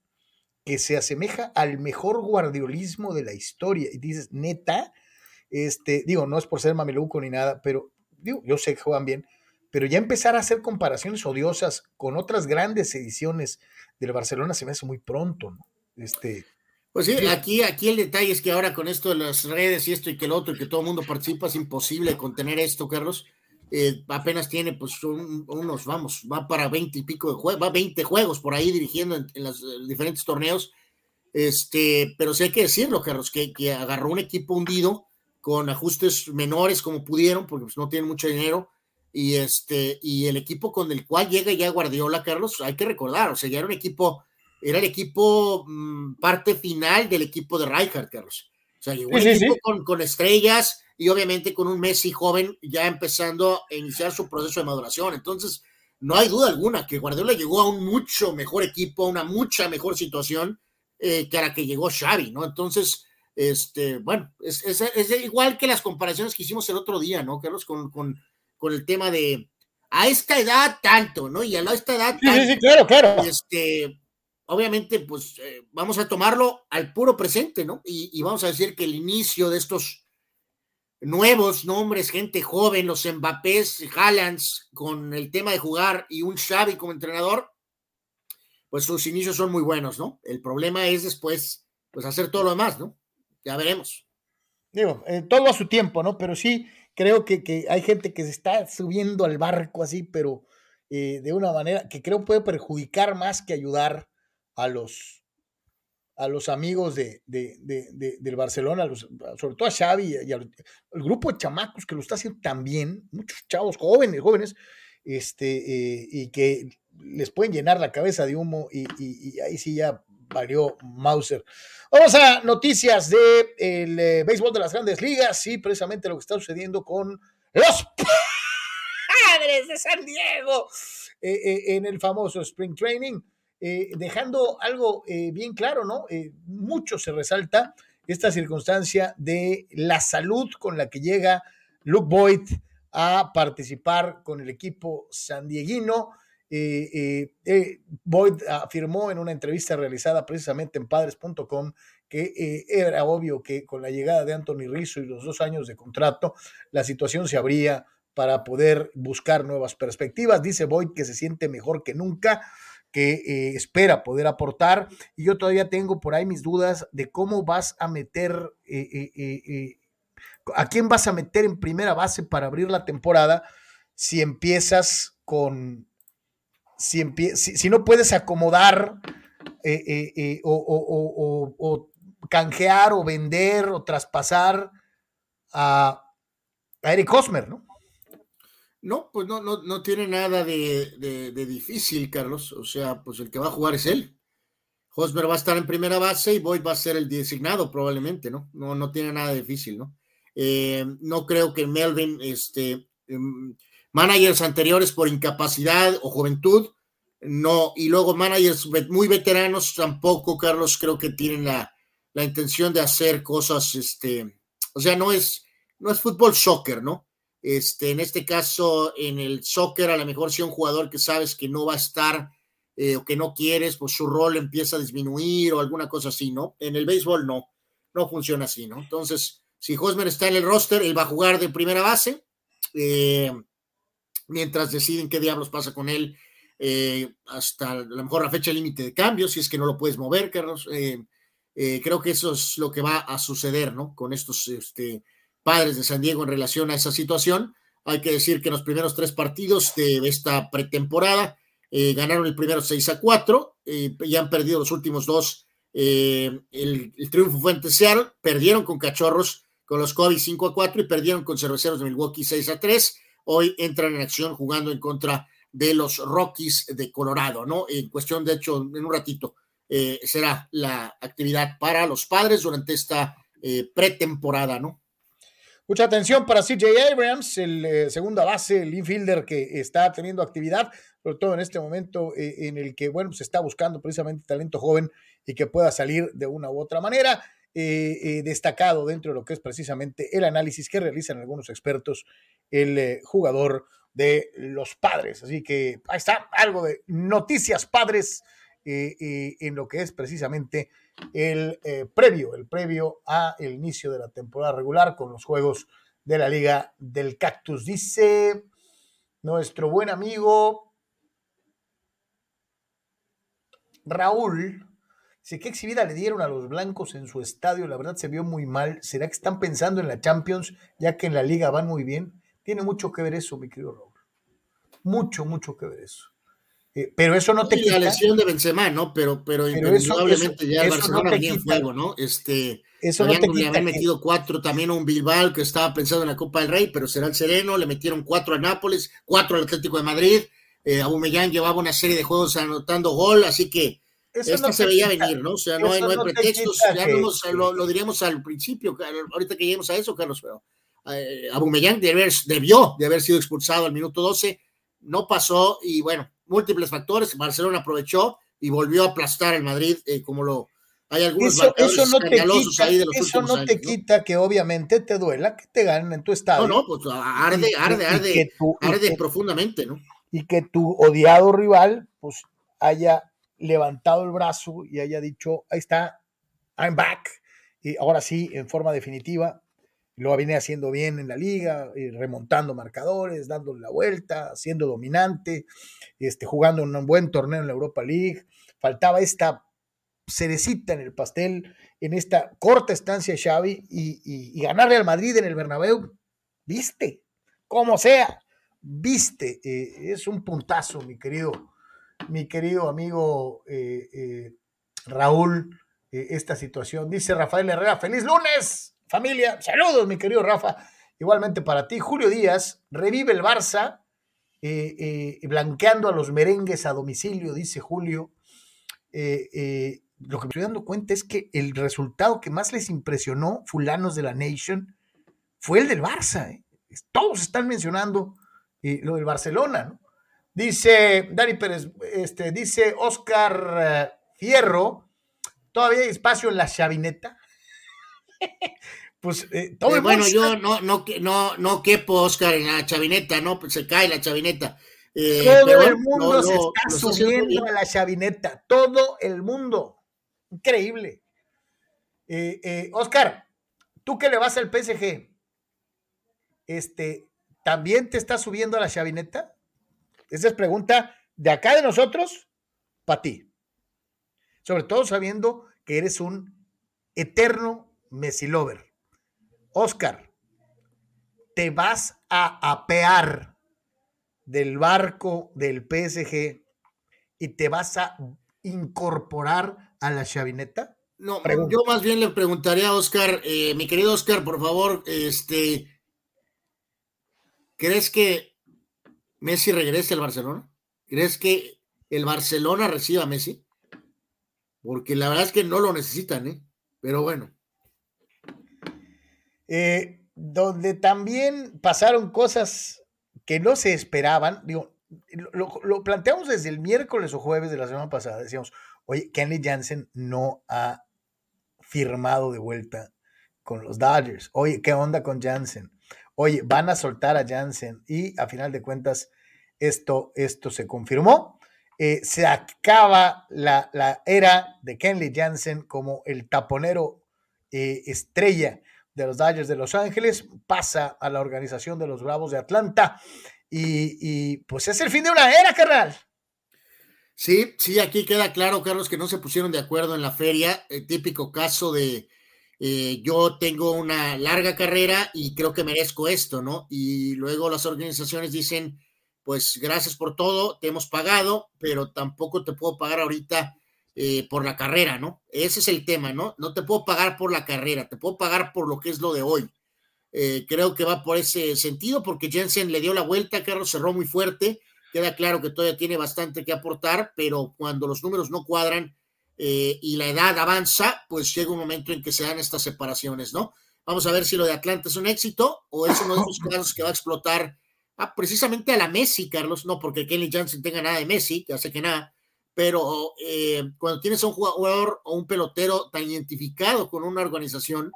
que se asemeja al mejor guardiolismo de la historia, y dices, neta, este, digo, no es por ser mameluco ni nada, pero yo sé que juegan bien, pero ya empezar a hacer comparaciones odiosas con otras grandes ediciones del Barcelona se me hace muy pronto, ¿no? Este, pues sí, aquí, aquí el detalle es que ahora con esto de las redes y esto y que el otro y que todo el mundo participa, es imposible contener esto, Carlos. Eh, apenas tiene pues unos, vamos, va para 20 y pico de juegos, va 20 juegos por ahí dirigiendo en, los diferentes torneos. Este, pero sí hay que decirlo, Carlos, que, que agarró un equipo hundido con ajustes menores como pudieron, porque pues, no tienen mucho dinero y este y el equipo con el cual llega ya Guardiola Carlos hay que recordar o sea ya era un equipo era el equipo mm, parte final del equipo de Rijkaard Carlos. O sea llegó un equipo Con, con, estrellas y obviamente con un Messi joven ya empezando a iniciar su proceso de maduración. Entonces no hay duda alguna que Guardiola llegó a un mucho mejor equipo a una mucha mejor situación eh, que a la que llegó Xavi no entonces este bueno es, es, es, igual que las comparaciones que hicimos el otro día no Carlos con, con con el tema de a esta edad tanto, ¿no? Y a esta edad tanto, sí, sí, claro, claro. Este, obviamente, pues eh, vamos a tomarlo al puro presente, ¿no? Y, vamos a decir que el inicio de estos nuevos nombres, gente joven, los Mbappés, Haalands, con el tema de jugar y un Xavi como entrenador, pues sus inicios son muy buenos, ¿no? El problema es después, pues hacer todo lo demás, ¿no? Ya veremos. Digo, eh, todo a su tiempo, ¿no? Pero sí, creo que, hay gente que se está subiendo al barco así, pero eh, de una manera que creo puede perjudicar más que ayudar a los, a los amigos de, del Barcelona, sobre todo a Xavi y al grupo de chamacos que lo está haciendo también, muchos chavos jóvenes, jóvenes, este, eh, y que les pueden llenar la cabeza de humo y, y ahí sí ya valió Mauser. Vamos a noticias de eh, béisbol de las grandes ligas y precisamente lo que está sucediendo con los padres de San Diego eh, en el famoso Spring Training, dejando algo bien claro, ¿no? mucho se resalta esta circunstancia de la salud con la que llega Luke Boyd a participar con el equipo sandieguino. Eh, eh, eh, Boyd afirmó en una entrevista realizada precisamente en padres.com que era obvio que con la llegada de Anthony Rizzo y los dos años de contrato, la situación se abría para poder buscar nuevas perspectivas. Dice Boyd que se siente mejor que nunca, que espera poder aportar. Y yo todavía tengo por ahí mis dudas de cómo vas a meter, a quién vas a meter en primera base para abrir la temporada si empiezas con si, no puedes acomodar eh, eh, eh, o, canjear o vender o traspasar a, Eric Hosmer, ¿no? No, pues no, no, no tiene nada de, difícil, Carlos. O sea, pues el que va a jugar es él. Hosmer va a estar en primera base y Boyd va a ser el designado probablemente, ¿no? No, no tiene nada de difícil, ¿no? no creo que Melvin, este, em, managers anteriores por incapacidad o juventud, no, y luego managers muy veteranos tampoco, Carlos, creo que tienen la, intención de hacer cosas, este, o sea, no es, no es fútbol soccer, ¿no? Este, en este caso, en el soccer, a lo mejor si un jugador que sabes que no va a estar eh, o que no quieres, pues su rol empieza a disminuir o alguna cosa así, ¿no? En el béisbol no, no funciona así, ¿no? Entonces, si Hosmer está en el roster, él va a jugar de primera base. Eh, mientras deciden qué diablos pasa con él eh, hasta a lo mejor la fecha límite de cambio, si es que no lo puedes mover, Carlos. Creo que eso es lo que va a suceder, ¿no? Con estos este, padres de San Diego en relación a esa situación. Hay que decir que en los primeros tres partidos de esta pretemporada ganaron el primero 6 a 4 y han perdido los últimos dos. El, el, triunfo fue en Seattle, perdieron con Cachorros, con los Kobe 5 a 4 y perdieron con Cerveceros de Milwaukee 6 a 3. Hoy entran en acción jugando en contra de los Rockies de Colorado, ¿no? En cuestión, de hecho, en un ratito eh, será la actividad para los padres durante esta eh, pretemporada, ¿no? Mucha atención para CJ Abrams, el eh, segunda base, el infielder que está teniendo actividad, sobre todo en este momento en el que, bueno, se está buscando precisamente talento joven y que pueda salir de una u otra manera. destacado dentro de lo que es precisamente el análisis que realizan algunos expertos, el jugador de los padres. Así que ahí está algo de noticias padres eh, eh, en lo que es precisamente el eh, previo, el previo a el inicio de la temporada regular con los juegos de la Liga del Cactus. Dice nuestro buen amigo Raúl. Dice, ¿qué exhibida le dieron a los blancos en su estadio? La verdad se vio muy mal. ¿Será que están pensando en la Champions, ya que en la liga van muy bien? Tiene mucho que ver eso, mi querido Raúl mucho, mucho que ver eso. Eh, pero eso no te quita. La lesión de Benzema, ¿no? Pero, pero, indudablemente ya el Barcelona venía en juego, ¿no? Este, eso no te quita. metido cuatro también a un Bilbao que estaba pensando en la Copa del Rey, pero será el Sereno. Le metieron cuatro a Nápoles, cuatro al Atlético de Madrid. Eh, Aubameyang llevaba una serie de juegos anotando gol, así que esto se veía venir, ¿no? O sea, no hay, no hay pretextos. Ya lo, diríamos al principio, ahorita que lleguemos a eso, Carlos, pero eh, Aubameyang debió de haber sido expulsado al minuto 12 no pasó y bueno, múltiples factores, Barcelona aprovechó y volvió a aplastar al Madrid eh, como lo hay algunos eso, eso no te quita, ahí de los eso no te quita que obviamente te duela que te ganen en tu estado. No, no, pues arde, arde, arde, arde profundamente, ¿no? Y que tu odiado rival pues haya levantado el brazo y haya dicho, ahí está, I'm back. Y ahora sí, en forma definitiva, lo viene haciendo bien en la liga, eh, remontando marcadores, dándole la vuelta, siendo dominante, este, jugando un buen torneo en la Europa League. Faltaba esta cerecita en el pastel en esta corta estancia Xavi y, ganarle al Madrid en el Bernabéu, viste, como sea, viste, eh, es un puntazo, mi querido, mi querido amigo eh, Raúl, esta situación. Dice Rafael Herrera, feliz lunes. Familia, saludos, mi querido Rafa. Igualmente para ti, Julio Díaz, revive el Barça, eh, eh, blanqueando a los merengues a domicilio, dice Julio. Eh, lo que me estoy dando cuenta es que el resultado que más les impresionó, fulanos de la Nation, fue el del Barça. Todos están mencionando lo del Barcelona. Dice Dani Pérez, este, dice Oscar Fierro, todavía hay espacio en la chavineta pues eh, todo eh, Bueno, yo no, no, no, no quepo, Oscar, en la chavineta, ¿no? Pues se cae la chavineta. Eh, todo el mundo se está subiendo a la chavineta, todo el mundo. Increíble. Oscar, tú que le vas al PSG, este, ¿también te estás subiendo a la chavineta? Esa es pregunta de acá de nosotros para ti. Sobre todo sabiendo que eres un eterno Messi Lover. Oscar, te vas a apear del barco del PSG y te vas a incorporar a la chavineta? No, yo más bien le preguntaría a Oscar, eh, mi querido Oscar, por favor, este, ¿crees que Messi regrese al Barcelona? ¿Crees que el Barcelona reciba a Messi? Porque la verdad es que no lo necesitan, ¿eh? Pero bueno. Eh, donde también pasaron cosas que no se esperaban. Digo, lo, planteamos desde el miércoles o jueves de la semana pasada. Decíamos, oye, Kenny Jansen no ha firmado de vuelta con los Dodgers. Oye, ¿qué onda con Jansen? Oye, van a soltar a Jansen y a final de cuentas esto, esto se confirmó. Eh, se acaba la, la, era de Kenley Jansen como el taponero eh, estrella de los Dodgers de Los Ángeles, pasa a la organización de los Bravos de Atlanta y, pues es el fin de una era, carnal. Sí, sí, aquí queda claro, Carlos, que no se pusieron de acuerdo en la feria, el típico caso de eh, yo tengo una larga carrera y creo que merezco esto, ¿no? Y luego las organizaciones dicen, pues gracias por todo, te hemos pagado, pero tampoco te puedo pagar ahorita eh, por la carrera, ¿no? Ese es el tema, ¿no? No te puedo pagar por la carrera, te puedo pagar por lo que es lo de hoy. Eh, creo que va por ese sentido, porque Jensen le dio la vuelta, Carlos cerró muy fuerte, queda claro que todavía tiene bastante que aportar, pero cuando los números no cuadran, eh, y la edad avanza, pues llega un momento en que se dan estas separaciones, ¿no? Vamos a ver si lo de Atlanta es un éxito o es uno de esos casos que va a explotar ah, precisamente a la Messi, Carlos, no porque Kelly Johnson tenga nada de Messi, ya sé que nada, pero eh, cuando tienes a un jugador o un pelotero tan identificado con una organización,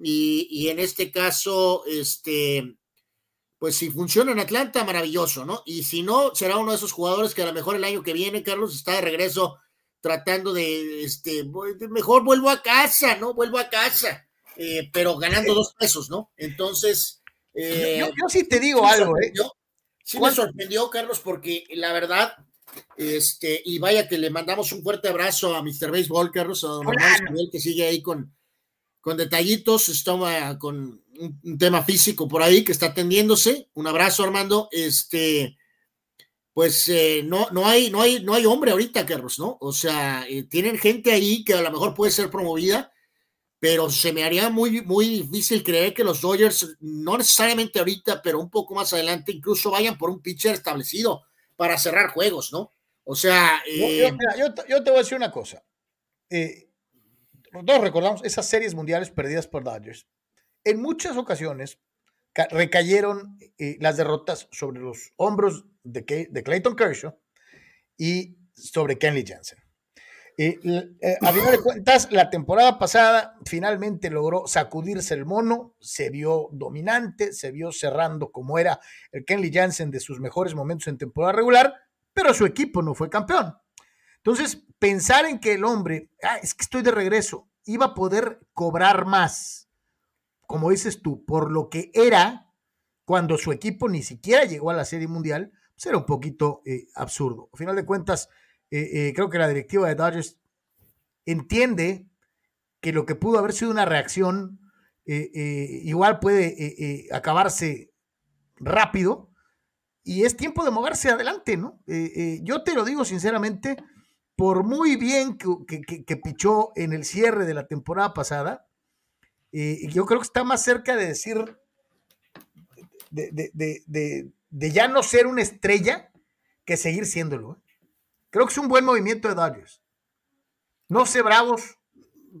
y, y, en este caso, este, pues si funciona en Atlanta, maravilloso, ¿no? Y si no, será uno de esos jugadores que a lo mejor el año que viene, Carlos, está de regreso tratando de, este, mejor vuelvo a casa, ¿no? Vuelvo a casa, eh, pero ganando dos pesos, ¿no? Entonces... Eh, yo, sí te digo algo, ¿eh? Sí me sorprendió, Carlos, porque la verdad, este, y vaya que le mandamos un fuerte abrazo a Mr. Baseball, Carlos, a don Manuel, que sigue ahí con, con detallitos, está con un, tema físico por ahí que está atendiéndose. Un abrazo, Armando. Este, pues eh, no, no, hay, no, hay, no hay hombre ahorita, Carlos, ¿no? O sea, eh, tienen gente ahí que a lo mejor puede ser promovida, pero se me haría muy, muy difícil creer que los Dodgers, no necesariamente ahorita, pero un poco más adelante, incluso vayan por un pitcher establecido para cerrar juegos, ¿no? O sea. yo, eh, yo, te voy a decir una cosa. todos recordamos esas series mundiales perdidas por Dodgers en muchas ocasiones recayeron eh, las derrotas sobre los hombros de, Clayton Kershaw y sobre Kenley Jansen. Eh, eh, a final de cuentas, la temporada pasada finalmente logró sacudirse el mono, se vio dominante, se vio cerrando como era el Kenley Jansen de sus mejores momentos en temporada regular, pero su equipo no fue campeón. Entonces, pensar en que el hombre, ah, es que estoy de regreso, iba a poder cobrar más como dices tú, por lo que era cuando su equipo ni siquiera llegó a la Serie Mundial, pues era un poquito eh, absurdo. A final de cuentas, eh, eh, creo que la directiva de Dodgers entiende que lo que pudo haber sido una reacción igual puede acabarse rápido y es tiempo de moverse adelante, ¿no? yo te lo digo sinceramente, por muy bien que, que pichó en el cierre de la temporada pasada, yo creo que está más cerca de decir, de, ya no ser una estrella que seguir siéndolo. Creo que es un buen movimiento de Darius. No sé, bravos.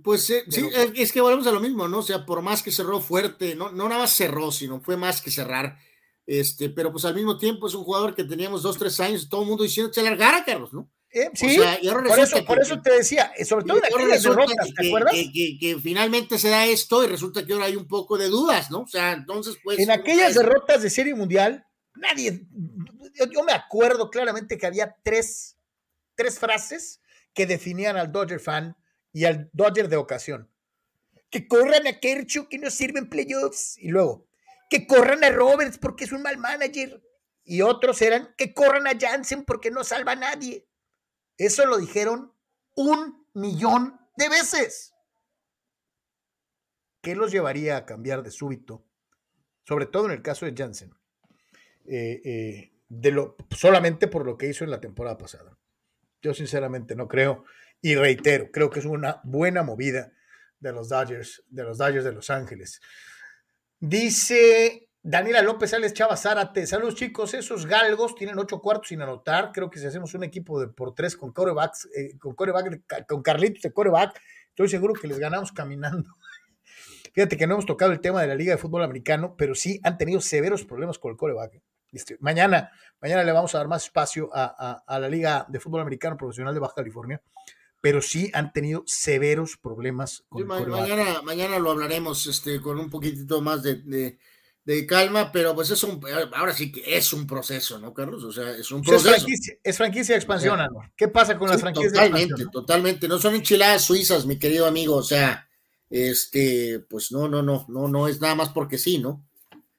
Pues eh, sí, es que volvemos a lo mismo, ¿no? O sea, por más que cerró fuerte, no, no nada más cerró, sino fue más que cerrar. Este, pero pues al mismo tiempo es un jugador que teníamos dos, tres años, todo el mundo diciendo que se largara, Carlos, ¿no? Eh, sí, por, eso, por eso te decía, sobre todo en derrotas, ¿te acuerdas? Que, finalmente se da esto y resulta que ahora hay un poco de dudas, ¿no? O sea, entonces, pues. En aquellas derrotas de Serie Mundial, nadie. Yo, me acuerdo claramente que había tres, tres frases que definían al Dodger fan y al Dodger de ocasión. Que corran a Kershaw que no sirven playoffs. Y luego, que corran a Roberts porque es un mal manager. Y otros eran que corran a Jansen porque no salva a nadie. Eso lo dijeron un millón de veces. ¿Qué los llevaría a cambiar de súbito? Sobre todo en el caso de Jansen. Eh, eh, de lo, solamente por lo que hizo en la temporada pasada. Yo sinceramente no creo. Y reitero, creo que es una buena movida de los Dodgers, de los Dodgers de Los Ángeles. Dice Daniela López Alex Chava Zárate. Saludos, chicos. Esos galgos tienen ocho cuartos sin anotar. Creo que si hacemos un equipo de por tres con corebacks, eh, con coreback, con Carlitos de coreback, estoy seguro que les ganamos caminando. (laughs) Fíjate que no hemos tocado el tema de la Liga de Fútbol Americano, pero sí han tenido severos problemas con el coreback. Este, mañana, mañana le vamos a dar más espacio a, la Liga de Fútbol Americano Profesional de Baja California, pero sí han tenido severos problemas con el Mañana, mañana lo hablaremos este, con un poquitito más de de calma, pero pues es un, ahora sí que es un proceso, ¿no, Carlos? O sea, es un proceso. Es franquicia, de expansión, ¿no? ¿Qué pasa con las franquicias totalmente, de expansión? Totalmente, no son enchiladas suizas, mi querido amigo, o sea, este, pues no, no, no, no, no es nada más porque sí, ¿no?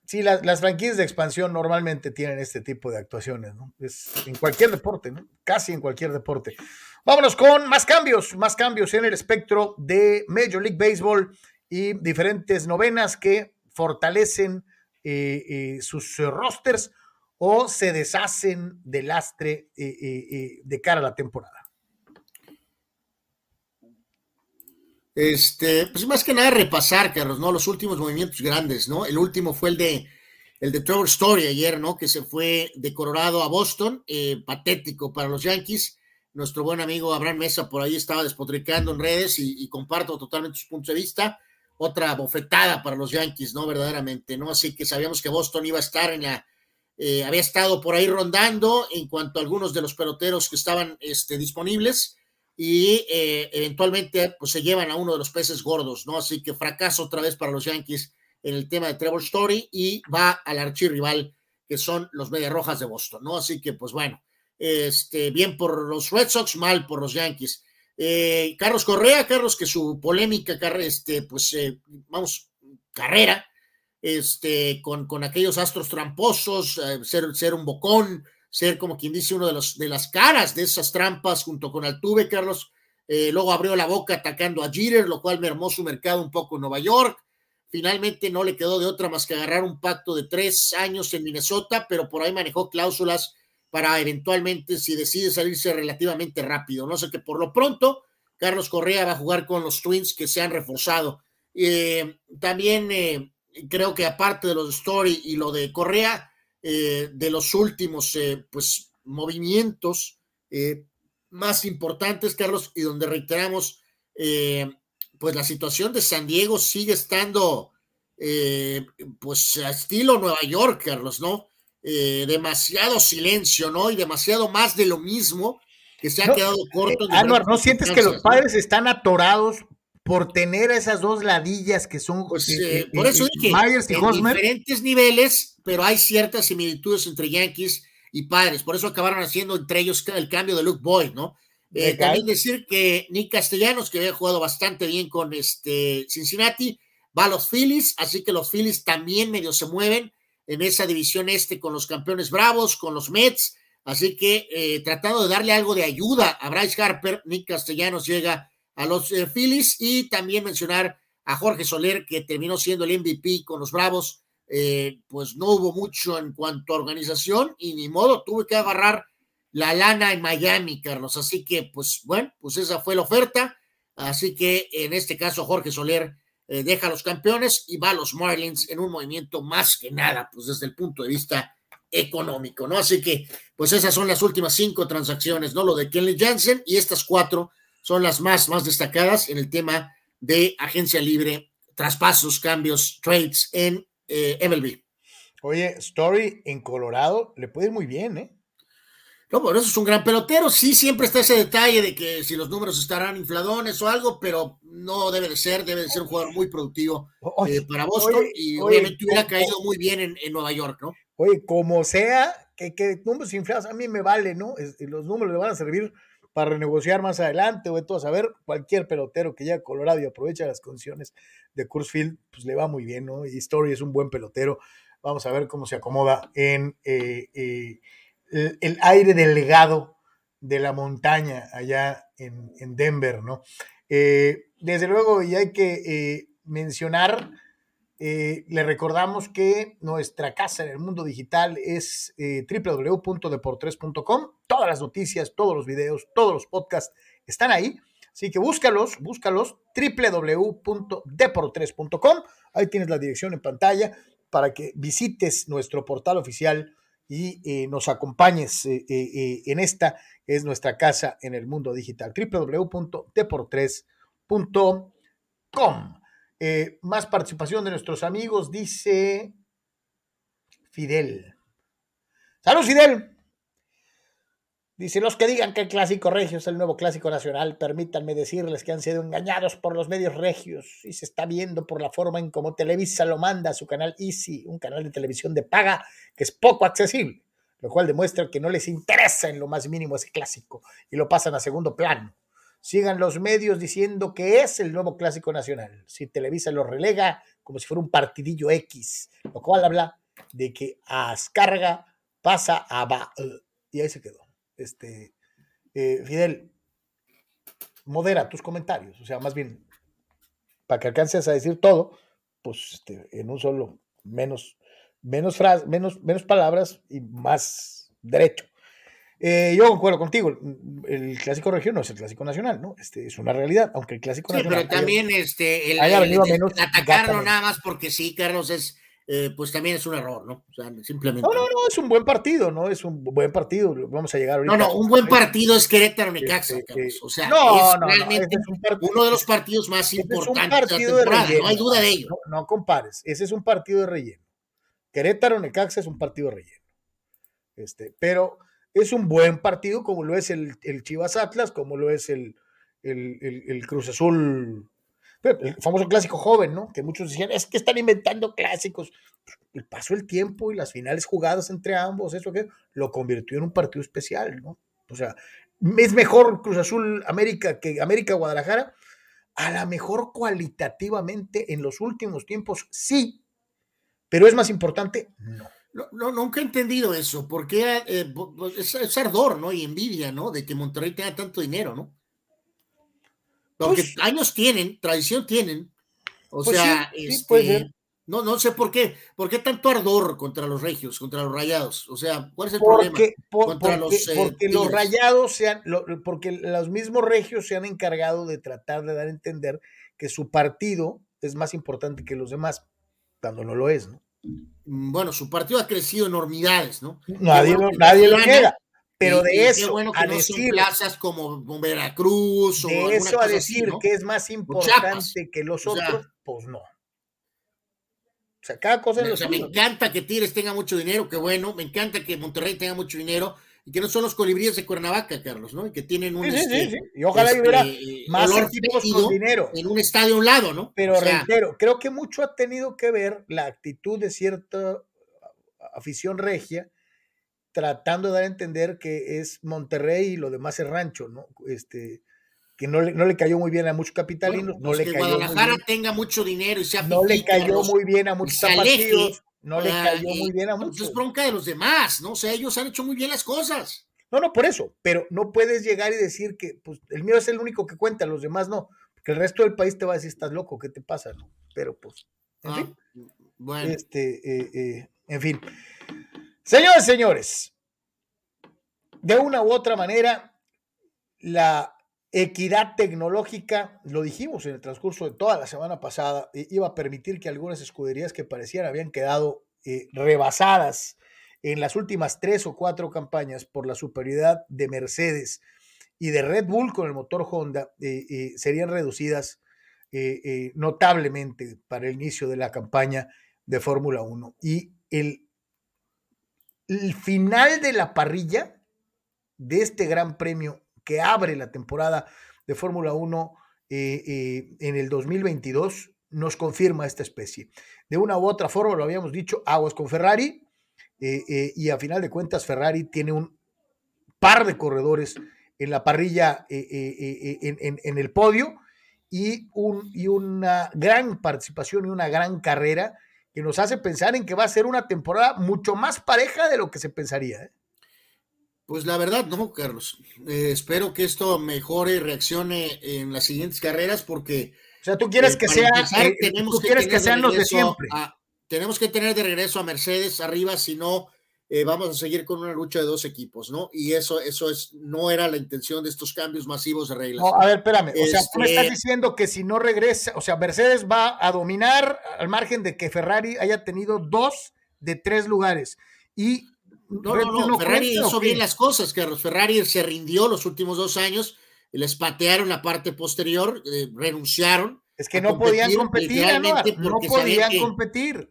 Sí, las, franquicias de expansión normalmente tienen este tipo de actuaciones, ¿no? Es en cualquier deporte, ¿no? Casi en cualquier deporte. Vámonos con más cambios, más cambios en el espectro de Major League Baseball y diferentes novenas que fortalecen eh, eh, sus eh, rosters o se deshacen del lastre de cara a la temporada? Este, pues más que nada repasar, Carlos, ¿no? Los últimos movimientos grandes, ¿no? El último fue el de el de Trevor Story ayer, ¿no? Que se fue de Colorado a Boston, patético para los Yankees. nuestro buen amigo Abraham Mesa por ahí estaba despotricando en redes y, comparto totalmente sus puntos de vista. Otra bofetada para los Yankees, ¿no? Verdaderamente, ¿no? Así que sabíamos que Boston iba a estar en la, eh, había estado por ahí rondando en cuanto a algunos de los peloteros que estaban este, disponibles y eh, eventualmente pues se llevan a uno de los peces gordos, ¿no? Así que fracaso otra vez para los Yankees en el tema de Trevor Story y va al archirrival que son los Medias Rojas de Boston, ¿no? Así que pues bueno, este, bien por los Red Sox, mal por los Yankees. Eh, Carlos Correa, Carlos, que su polémica, este, pues vamos, carrera, este, con, con aquellos astros tramposos, eh, ser, ser un bocón, ser como quien dice uno de, los, de las caras de esas trampas junto con Altuve, Carlos. Eh, luego abrió la boca atacando a Jeter, lo cual mermó su mercado un poco en Nueva York. Finalmente no le quedó de otra más que agarrar un pacto de tres años en Minnesota, pero por ahí manejó cláusulas para eventualmente, si decide salirse relativamente rápido. No sé que por lo pronto, Carlos Correa va a jugar con los Twins que se han reforzado. Eh, también creo que aparte de los Story y lo de Correa, eh, de los últimos eh, pues, movimientos eh, más importantes, Carlos, y donde reiteramos, pues la situación de San Diego sigue estando pues a estilo Nueva York, Carlos, ¿no? demasiado silencio, ¿no? Y demasiado más de lo mismo que se ha quedado corto. ¿no sientes que los padres están atorados por tener esas dos ladillas que son pues, eh, eh, por eso eh, dije, Myers y en diferentes niveles, pero hay ciertas similitudes entre Yankees y Padres, por eso acabaron haciendo entre ellos el cambio de Luke Boyd, ¿no? también decir que Nick Castellanos, que había jugado bastante bien con este Cincinnati, va a los Phillies, así que los Phillies también medio se mueven en esa división este con los campeones bravos, con los Mets, así que tratando de darle algo de ayuda a Bryce Harper, Nick Castellanos llega a los eh, Phillies y también mencionar a Jorge Soler, que terminó siendo el MVP con los Bravos. Eh, pues no hubo mucho en cuanto a organización y ni modo, tuve que agarrar la lana en Miami, Carlos. Así que, pues bueno, pues esa fue la oferta. Así que en este caso, Jorge Soler eh, deja a los campeones y va a los Marlins en un movimiento más que nada, pues desde el punto de vista económico, ¿no? Así que, pues esas son las últimas cinco transacciones, ¿no? Lo de Kenley Jansen y estas cuatro son las más, más destacadas en el tema de agencia libre, traspasos, cambios, trades en eh, MLB. Oye, Story en Colorado le puede ir muy bien, ¿eh? No, por eso es un gran pelotero. Sí, siempre está ese detalle de que si los números estarán infladones o algo, pero no debe de ser, debe de ser un jugador muy productivo eh, para Boston y obviamente hubiera caído muy bien en, Nueva York, ¿no? Oye, como sea, que, que números inflados a mí me vale, ¿no? los números le van a servir para renegociar más adelante o de todo saber, cualquier pelotero que llegue a Colorado y aprovecha las condiciones de Field, pues le va muy bien, ¿no? Y Story es un buen pelotero. Vamos a ver cómo se acomoda en eh, eh, el, aire delgado de la montaña allá en, Denver, ¿no? Eh, desde luego, y hay que mencionar eh, le recordamos que nuestra casa en el mundo digital es eh. Todas las noticias, todos los videos, todos los podcasts están ahí. Así que búscalos, búscalos, www.deportres.com. Ahí tienes la dirección en pantalla para que visites nuestro portal oficial y eh, nos acompañes en esta, es nuestra casa en el mundo digital, www.deportres.com. Eh, más participación de nuestros amigos, dice Fidel. Salud, Fidel. Dice, los que digan que el clásico regio es el nuevo clásico nacional, permítanme decirles que han sido engañados por los medios regios y se está viendo por la forma en cómo Televisa lo manda a su canal Easy, un canal de televisión de paga que es poco accesible, lo cual demuestra que no les interesa en lo más mínimo ese clásico y lo pasan a segundo plano sigan los medios diciendo que es el nuevo clásico nacional. Si Televisa lo relega como si fuera un partidillo X, lo cual habla de que Azcarga pasa a ba y ahí se quedó. Este, eh, Fidel, modera tus comentarios, o sea, más bien, para que alcances a decir todo, pues este, en un solo, menos, menos, menos, menos palabras y más derecho. Eh, yo concuerdo contigo, el clásico región no es el clásico nacional, ¿no? Este es una realidad, aunque el clásico sí, nacional. pero también este, el, atacarlo nada más porque sí, Carlos, es eh, pues también es un error, ¿no? O sea, simplemente. No, no, no, es un buen partido, ¿no? Es un buen partido. Vamos a llegar ahorita. No, no, un buen partido es Querétaro Necaxa, O sea, no, es realmente uno de los partidos más importantes de la temporada, no hay duda de ello. No, compares, ese es un partido de relleno. Querétaro Necaxa es un partido de relleno. Este, pero es un buen partido, como lo es el, el Chivas Atlas, como lo es el, el, el Cruz Azul el famoso clásico joven, ¿no? Que muchos decían, es que están inventando clásicos. El paso del tiempo y las finales jugadas entre ambos, eso que lo convirtió en un partido especial, ¿no? O sea, es mejor Cruz Azul América que América Guadalajara. A lo mejor cualitativamente en los últimos tiempos sí, pero es más importante, no. No, nunca he entendido eso, porque eh, es, es, ardor, ¿no? Y envidia, ¿no? De que Monterrey tenga tanto dinero, ¿no? Porque pues años tienen, tradición tienen. O pues sea, este, no, no sé por qué, por qué tanto ardor contra los regios, contra los rayados. O sea, ¿cuál es el problema? porque, los, eh, porque los rayados se han, porque los mismos regios se han encargado de tratar de dar a entender que su partido es más importante que los demás, cuando no lo es, ¿no? Bueno, su partido ha crecido enormidades, ¿no? Nadie, nadie lo niega. Pero de eso bueno a decir plazas como Veracruz o de eso a decir que es más importante que los otros, pues no. O sea, cada cosa me, me encanta que Tigres tenga mucho dinero, que bueno, me encanta que Monterrey tenga mucho dinero y que no son los colibríes de Cuernavaca, Carlos, ¿no? Y que tienen un sí, sí, este, sí, y ojalá este, hubiera más equipos con dinero en un estadio a un lado, ¿no? Pero reitero, creo que mucho ha tenido que ver la actitud de cierta afición regia tratando de dar a entender que es Monterrey y lo demás es rancho, ¿no? Este, que no le, no le cayó muy bien a muchos capitalinos. no pues le que cayó Guadalajara tenga mucho dinero y sea No le cayó muy bien a muchos zapatillos. No le cayó muy bien a pues, muchos. Es bronca de los demás, ¿no? O sea, ellos han hecho muy bien las cosas. No, no, por eso. Pero no puedes llegar y decir que pues, el mío es el único que cuenta, los demás no. Porque el resto del país te va a decir, estás loco, ¿qué te pasa? ¿no? Pero pues, en ah, fin. Bueno. Este, eh, eh, en fin. Señores, señores, de una u otra manera, la equidad tecnológica, lo dijimos en el transcurso de toda la semana pasada, iba a permitir que algunas escuderías que parecían habían quedado eh, rebasadas en las últimas tres o cuatro campañas por la superioridad de Mercedes y de Red Bull con el motor Honda, eh, eh, serían reducidas notablemente para el inicio de la campaña de Fórmula 1. Y el el final de la parrilla de este gran premio que abre la temporada de Fórmula 1 eh, eh, en el 2022 nos confirma esta especie. De una u otra forma, lo habíamos dicho, aguas con Ferrari, eh, y a final de cuentas Ferrari tiene un par de corredores en la parrilla en, en, el podio y, y una gran participación y una gran carrera que nos hace pensar en que va a ser una temporada mucho más pareja de lo que se pensaría. ¿eh? Pues la verdad, no, Carlos. Eh, espero que esto mejore y reaccione en las siguientes carreras porque... O sea, tú quieres eh, que sea... tenemos que quieres que sean los de siempre. tenemos que tener de regreso a Mercedes arriba, si no eh, vamos a seguir con una lucha de dos equipos, ¿no? Y eso, eso es, no era la intención de estos cambios masivos de reglas. No, a ver, espérame, o sea, tú me estás este diciendo que si no regresa, o sea, Mercedes va a dominar al margen de que Ferrari haya tenido dos de tres lugares. Y no, no, no, Ferrari hizo bien las cosas, Carlos. Ferrari se rindió los últimos dos años, les patearon la parte posterior, eh, renunciaron. Es que no podían competir, no podían competir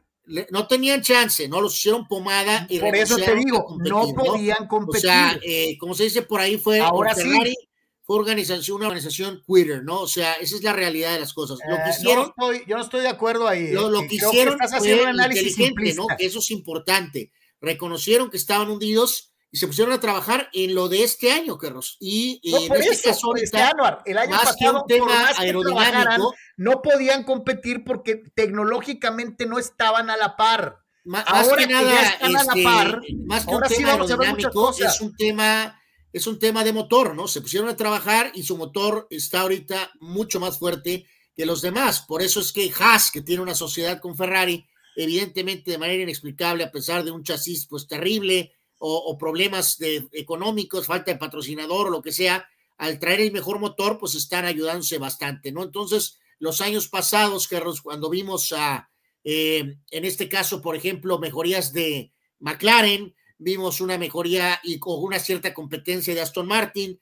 no tenían chance, ¿no? Los hicieron pomada y Por eso te digo, no podían competir. O sea, eh, como se dice por ahí, fue Ahora Ferrari, fue organización, una organización quitter, ¿no? O sea, esa es la realidad de las cosas. Lo que hicieron, no estoy, yo no estoy de acuerdo ahí. Lo, lo que hicieron fue un análisis ¿no? eso es importante. Reconocieron que estaban hundidos y se pusieron a trabajar en lo de este año, Carlos. Y, en este caso, este el año más pasado, que un tema aerodinámico, no podían competir porque tecnológicamente no estaban a la par. Más, ahora que nada, están a la este, par, más que un tema aerodinámico, es un tema, es un tema de motor, ¿no? Se pusieron a trabajar y su motor está ahorita mucho más fuerte que los demás. Por eso es que Haas, que tiene una sociedad con Ferrari, evidentemente de manera inexplicable, a pesar de un chasis pues terrible, o, problemas de, económicos, falta de patrocinador o lo que sea, al traer el mejor motor, pues están ayudándose bastante, ¿no? Entonces, los años pasados, Carlos, cuando vimos a en este caso, por ejemplo, mejorías de McLaren, vimos una mejoría y con una cierta competencia de Aston Martin,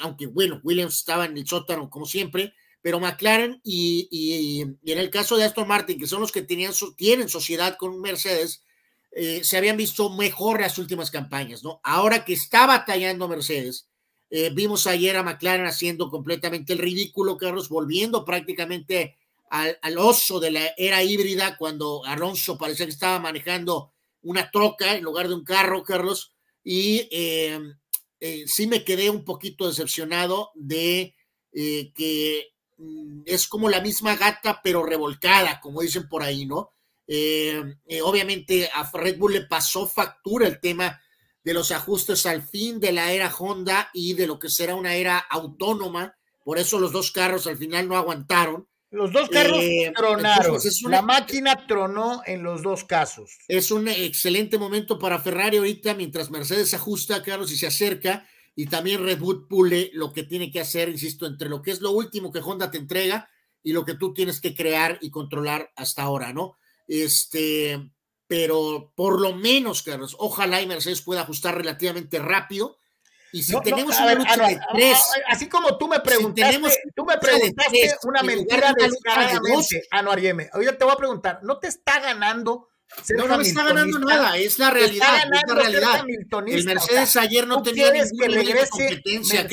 aunque bueno, Williams estaba en el sótano como siempre, pero McLaren y, en el caso de Aston Martin, que son los que tenían, tienen sociedad con Mercedes, eh, se habían visto mejor las últimas campañas, ¿no? Ahora que está batallando Mercedes, eh, vimos ayer a McLaren haciendo completamente el ridículo, Carlos, volviendo prácticamente al, oso de la era híbrida, cuando Alonso parecía que estaba manejando una troca en lugar de un carro, Carlos, y eh, sí me quedé un poquito decepcionado de que es como la misma gata, pero revolcada, como dicen por ahí, ¿no? Eh, eh, obviamente a Red Bull le pasó factura el tema de los ajustes al fin de la era Honda y de lo que será una era autónoma. Por eso los dos carros al final no aguantaron. Los dos carros eh, tronaron. la máquina tronó en los dos casos. Es un excelente momento para Ferrari ahorita mientras Mercedes ajusta, Carlos, y se acerca y también Red Bull pule lo que tiene que hacer, insisto, entre lo que es lo último que Honda te entrega y lo que tú tienes que crear y controlar hasta ahora, ¿no? Este, pero por lo menos, Carlos, ojalá y Mercedes pueda ajustar relativamente rápido. Y si tenemos una lucha de tres, así como tú me preguntaste, tú me preguntaste una mentira descaradamente, Ah, no, Arieme, oye, te voy a preguntar, ¿no te está ganando no, no está ganando nada, es la realidad. Es la realidad. El Mercedes ayer no tenía ningún nivel de competencia,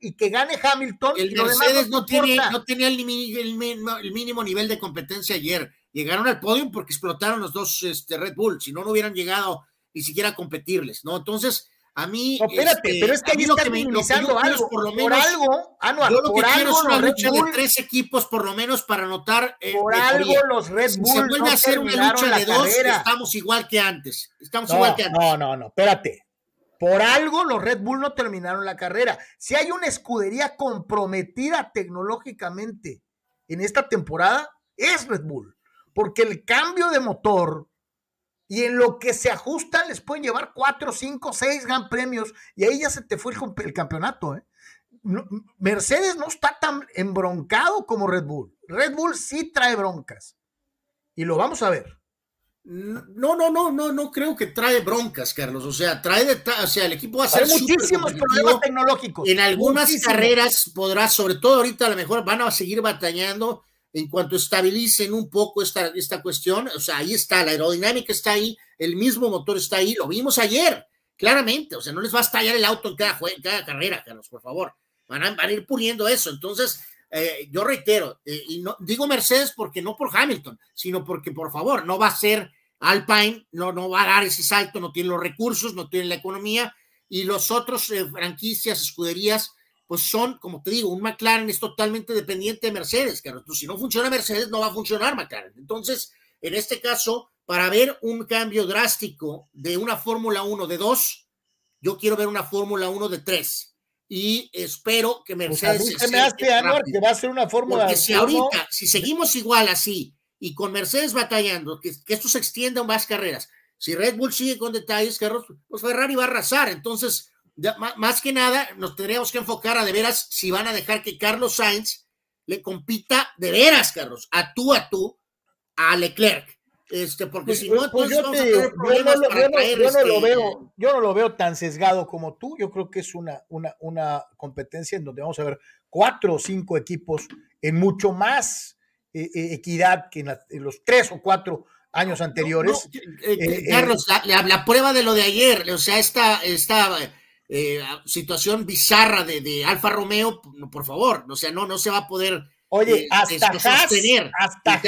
Y que gane Hamilton. El Mercedes no, tiene, no tenía el, mínimo nivel de competencia ayer. Llegaron al podio porque explotaron los dos este, Red Bull, si no, no hubieran llegado ni siquiera a competirles, ¿no? Entonces, a mí. espérate, este, pero es que ahí lo que me minimizando algo. Por lo menos, por algo, Anuar, yo lo por que algo quiero es una lucha de tres equipos, por lo menos, para anotar. Eh, por algo los Red Bull. Si se vuelve no a hacer una lucha de dos, estamos igual que antes. Estamos no, igual que antes. No, no, no, espérate. Por algo los Red Bull no terminaron la carrera. Si hay una escudería comprometida tecnológicamente en esta temporada, es Red Bull. Porque el cambio de motor, y en lo que se ajustan les pueden llevar cuatro, cinco, seis gran premios y ahí ya se te fue el, campeonato. ¿eh? Mercedes no está tan embroncado como Red Bull. Red Bull sí trae broncas y lo vamos a ver. No, no, no, no, no creo que trae broncas, Carlos. O sea, trae, de, o sea, el equipo va a ser muchísimos problemas tecnológicos. En algunas carreras podrá, sobre todo ahorita a lo mejor van a seguir batallando en cuanto estabilicen un poco esta, esta cuestión, o sea, ahí está, la aerodinámica está ahí, el mismo motor está ahí, lo vimos ayer, claramente, o sea, no les va a estallar el auto en cada, cada carrera, Carlos, por favor, van a, van a ir puliendo eso, entonces, eh, yo reitero, eh, y no digo Mercedes porque no por Hamilton, sino porque, por favor, no va a ser Alpine, no, no va a dar ese salto, no tiene los recursos, no tiene la economía, y los otros eh, franquicias, escuderías, pues son, como te digo, un McLaren es totalmente dependiente de Mercedes, Carlos. si no funciona Mercedes, no va a funcionar McLaren. Entonces, en este caso, para ver un cambio drástico de una Fórmula 1 de 2, yo quiero ver una Fórmula 1 de 3. Y espero que pues, Mercedes. se me hace, que va a ser una Fórmula Porque si ahorita, si seguimos igual así y con Mercedes batallando, que, que esto se extienda a más carreras, si Red Bull sigue con detalles, Carlos, pues Ferrari va a arrasar. Entonces, más que nada, nos tendríamos que enfocar a de veras si van a dejar que Carlos Sainz le compita de veras, Carlos, a tú a tú a Leclerc. Este, porque pues, si no, pues yo, no, lo veo, yo no lo veo tan sesgado como tú. Yo creo que es una, una, una competencia en donde vamos a ver cuatro o cinco equipos en mucho más eh, eh, equidad que en, los tres o cuatro años anteriores. Eh, Carlos, la, la, prueba de lo de ayer, o sea, esta, esta eh, situación bizarra de, Alfa Romeo, por favor, o sea, no, no se va a poder Oye, eh, hasta sostener. Hasta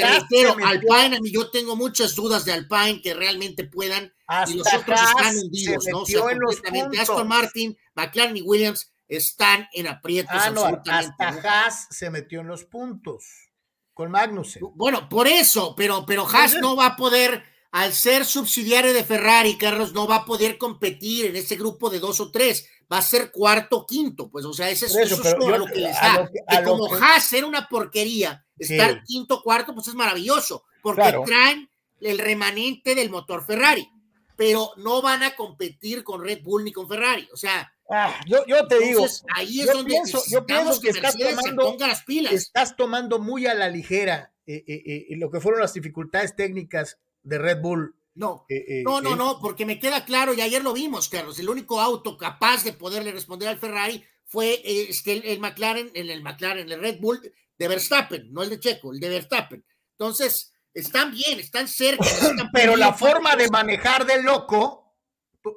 Alpine, a mí yo tengo muchas dudas de Alpine que realmente puedan, y los otros están hundidos, ¿no? O sea, completamente. Aston Martin, McLaren y Williams están en aprietos ah, Hasta Haas se metió en los puntos con Magnussen. Bueno, por eso, pero, pero Haas no va a poder al ser subsidiario de Ferrari, Carlos no va a poder competir en ese grupo de dos o tres, va a ser cuarto o quinto, pues, o sea, ese, eso, es todo lo que les da. que, como Haas era una porquería, estar quinto cuarto, pues es maravilloso, porque traen el remanente del motor Ferrari, pero no van a competir con Red Bull ni con Ferrari, o sea. Ah, yo, yo, te digo, ahí es donde pienso, yo pienso que, estás tomando, las pilas. estás tomando muy a la ligera lo que fueron las dificultades técnicas de Red Bull. No, no, no, no, porque me queda claro, y ayer lo vimos, Carlos, el único auto capaz de poderle responder al Ferrari fue este, el, McLaren, el, el McLaren, el Red Bull de Verstappen, no el de Checo, el de Verstappen. Entonces, están bien, están cerca. (coughs) Pero la forma de manejar de loco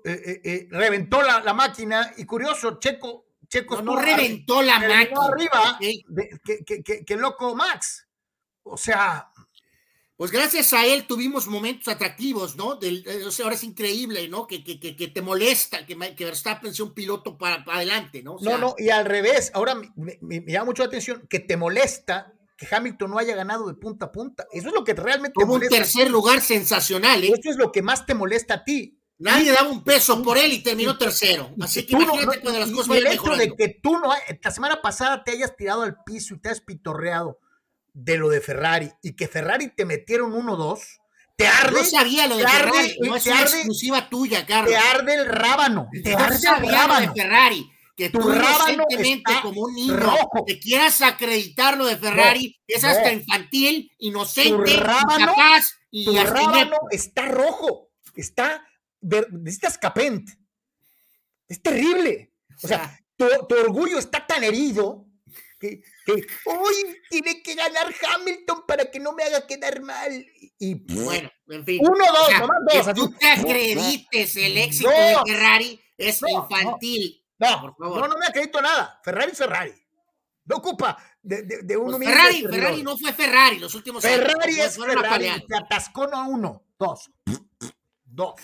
eh, eh, eh, reventó la, la, máquina y curioso, Checo. Checo no, reventó la máquina. arriba que, que, que, loco Max. O sea. Pues gracias a él tuvimos momentos atractivos, ¿no? Del, o sea, ahora es increíble, ¿no? Que, que, que, te molesta que, que Verstappen sea un piloto para, para adelante, ¿no? no, no, y al revés, ahora me, me, llama mucho la atención que te molesta que Hamilton no haya ganado de punta a punta. Eso es lo que realmente Como un tercer lugar sensacional, ¿eh? Eso es lo que más te molesta a ti. Nadie daba un peso por él y terminó tercero. Así que imagínate no, cuando las cosas el hecho de que tú no, la semana pasada te hayas tirado al piso y te has pitorreado de lo de Ferrari y que Ferrari te metieron 1-2, te arde. No sabía lo de Ferrari, no es una exclusiva tuya, Carlos. Te arde el rábano. Te arde el rábano. de Ferrari que tu tú inocentemente como un niño rojo. te quieras acreditar lo de Ferrari, es hasta infantil, inocente, incapaz y tu rábano está rojo, está necesitas capent. Es terrible. O sea, tu, orgullo está tan herido que, hoy tiene que ganar Hamilton para que no me haga quedar mal. Y, bueno, en fin. Uno, dos, nomás dos. Que tú te acredites el éxito de Ferrari es infantil no, no, no me acredito nada. Ferrari es Ferrari. No ocupa de, de, de uno pues Ferrari, Ferrari no fue Ferrari los últimos Ferrari años. Es Ferrari Se atascó no a uno, dos. Dos.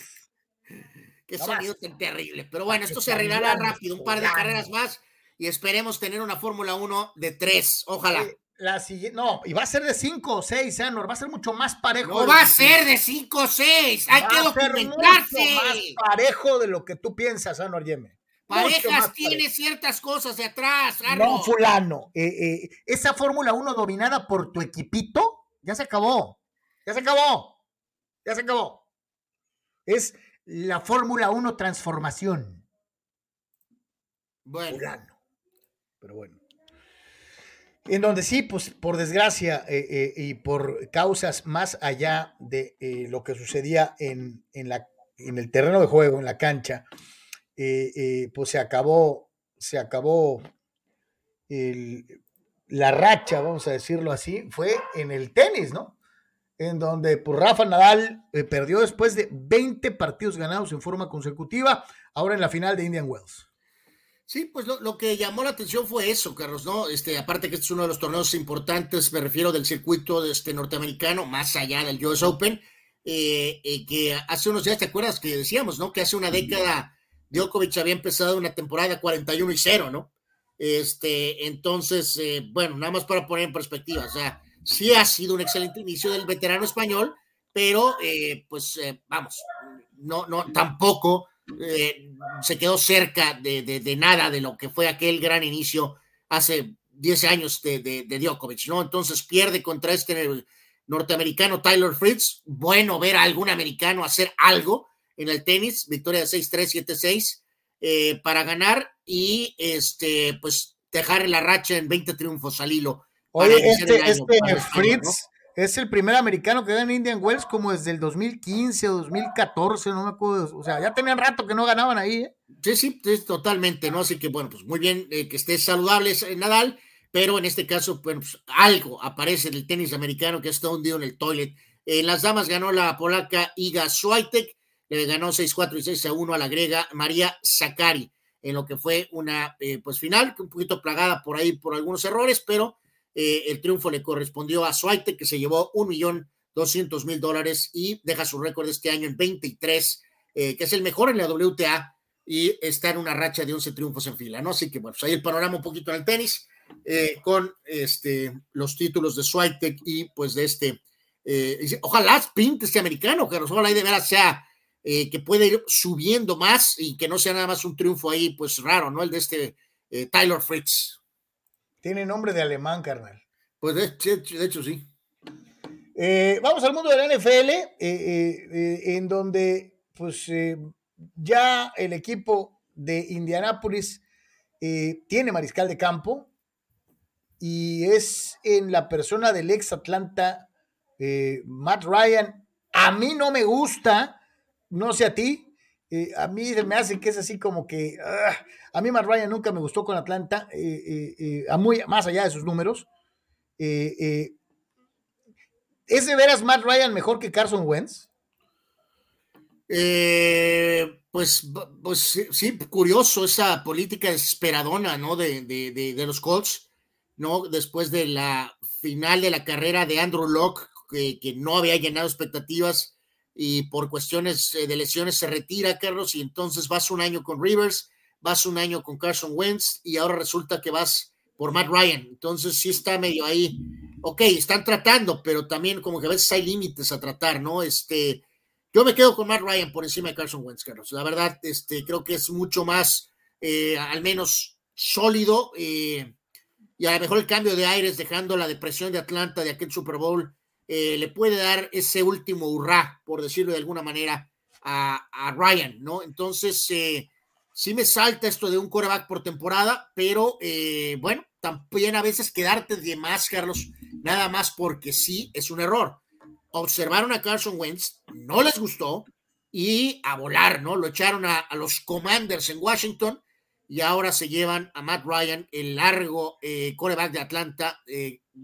Qué sonido tan terrible. Pero bueno, esto se arreglará rápido. Un par de carreras más y esperemos tener una Fórmula 1 de tres. Ojalá. La siguiente, no, y va a ser de 5 o 6, Anor, va a ser mucho más parejo. No va a ser de 5 o 6, hay que documentarse. más parejo de lo que tú piensas, Anor Yeme. Parejas tiene ciertas cosas de atrás. No, fulano. Eh, eh, esa Fórmula 1 dominada por tu equipito, ya se acabó. Ya se acabó. Ya se acabó. Es la Fórmula 1 transformación. Bueno. Fulano. Pero bueno. En donde sí, pues por desgracia eh, y por causas más allá de lo que sucedía en, en, el terreno de juego, en la cancha, eh, eh, pues se acabó, se acabó la racha, vamos a decirlo así, fue en el tenis, ¿no? En donde pues, Rafa Nadal eh, perdió después de 20 partidos ganados en forma consecutiva, ahora en la final de Indian Wells. Sí, pues lo, que llamó la atención fue eso, Carlos, ¿no? Este, aparte que este es uno de los torneos importantes, me refiero del circuito de este norteamericano, más allá del US Open, que hace unos días, ¿te acuerdas que decíamos, ¿no? Que hace una década Djokovic había empezado una temporada 41 y 0, ¿no? Este, entonces, eh, bueno, nada más para poner en perspectiva, o sea, sí ha sido un excelente inicio del veterano español, pero eh, pues eh, vamos, no, no, tampoco se quedó cerca de, nada de lo que fue aquel gran inicio hace 10 años de, de, Djokovic, ¿no? Entonces pierde contra este norteamericano Tyler Fritz, bueno ver a algún americano hacer algo, en el tenis, victoria de 6-3, 7-6 eh, para ganar y este, pues dejar la racha en 20 triunfos al hilo. Oye, este, este Fritz es el primer americano que gana Indian Wells como desde el 2015 o 2014, no me acuerdo, o sea, ya tenían rato que no ganaban ahí. ¿eh? Sí, sí, totalmente, ¿no? Así que bueno, pues muy bien eh, que esté saludable Nadal, pero en este caso, pues algo aparece en el tenis americano que está hundido en el toilet. En las damas ganó la polaca Iga Swiatek, le ganó 6-4 y 6-1 a la griega María Zakari en lo que fue una eh, pues final, un poquito plagada por ahí por algunos errores, pero eh, el triunfo le correspondió a Suaite, que se llevó un millón doscientos mil dólares y deja su récord este año en 23, eh, que es el mejor en la WTA y está en una racha de 11 triunfos en fila, ¿no? Así que bueno, pues ahí el panorama un poquito en el tenis, con este, los títulos de Swiatek y pues de este, ojalá pinte este americano, que ojalá y de veras sea eh, que puede ir subiendo más y que no sea nada más un triunfo ahí, pues raro, ¿no? El de este eh, Tyler Fritz. Tiene nombre de alemán, carnal. Pues de, hecho, sí. Eh, vamos al mundo de la NFL, en donde pues ya el equipo de Indianápolis tiene mariscal de campo. y es en la persona del ex Atlanta, eh, Matt Ryan. A mí no me gusta, no sé a ti, eh, a mí me hace que es así como que ah, a mí Matt Ryan nunca me gustó con Atlanta, a muy, más allá de sus números. ¿Es de veras Matt Ryan mejor que Carson Wentz? Eh, pues, pues sí, curioso esa política desesperadona, ¿no? De, de, los Colts, ¿no? Después de la final de la carrera de Andrew Locke, que, que no había llenado expectativas y por cuestiones eh, de lesiones se retira, Carlos, y entonces vas un año con Rivers, vas un año con Carson Wentz y ahora resulta que vas por Matt Ryan. Entonces sí está medio ahí. Ok, están tratando, pero también como que a veces hay límites a tratar, ¿no? Este, yo me quedo con Matt Ryan por encima de Carson Wentz, Carlos. La verdad, este, creo que es mucho más, eh, al menos sólido, eh, y a lo mejor el cambio de aires, dejando la depresión de Atlanta de aquel Super Bowl, eh, le puede dar ese último hurra, por decirlo de alguna manera, a, a Ryan, ¿no? Entonces, sí me salta esto de un coreback por temporada, pero bueno, también a veces quedarte de más, Carlos, nada más porque sí, es un error observaron a Carson Wentz, no les gustó y a volar, ¿no? Lo echaron a, los Commanders en Washington y ahora se llevan a Matt Ryan, el largo eh, coreback de Atlanta.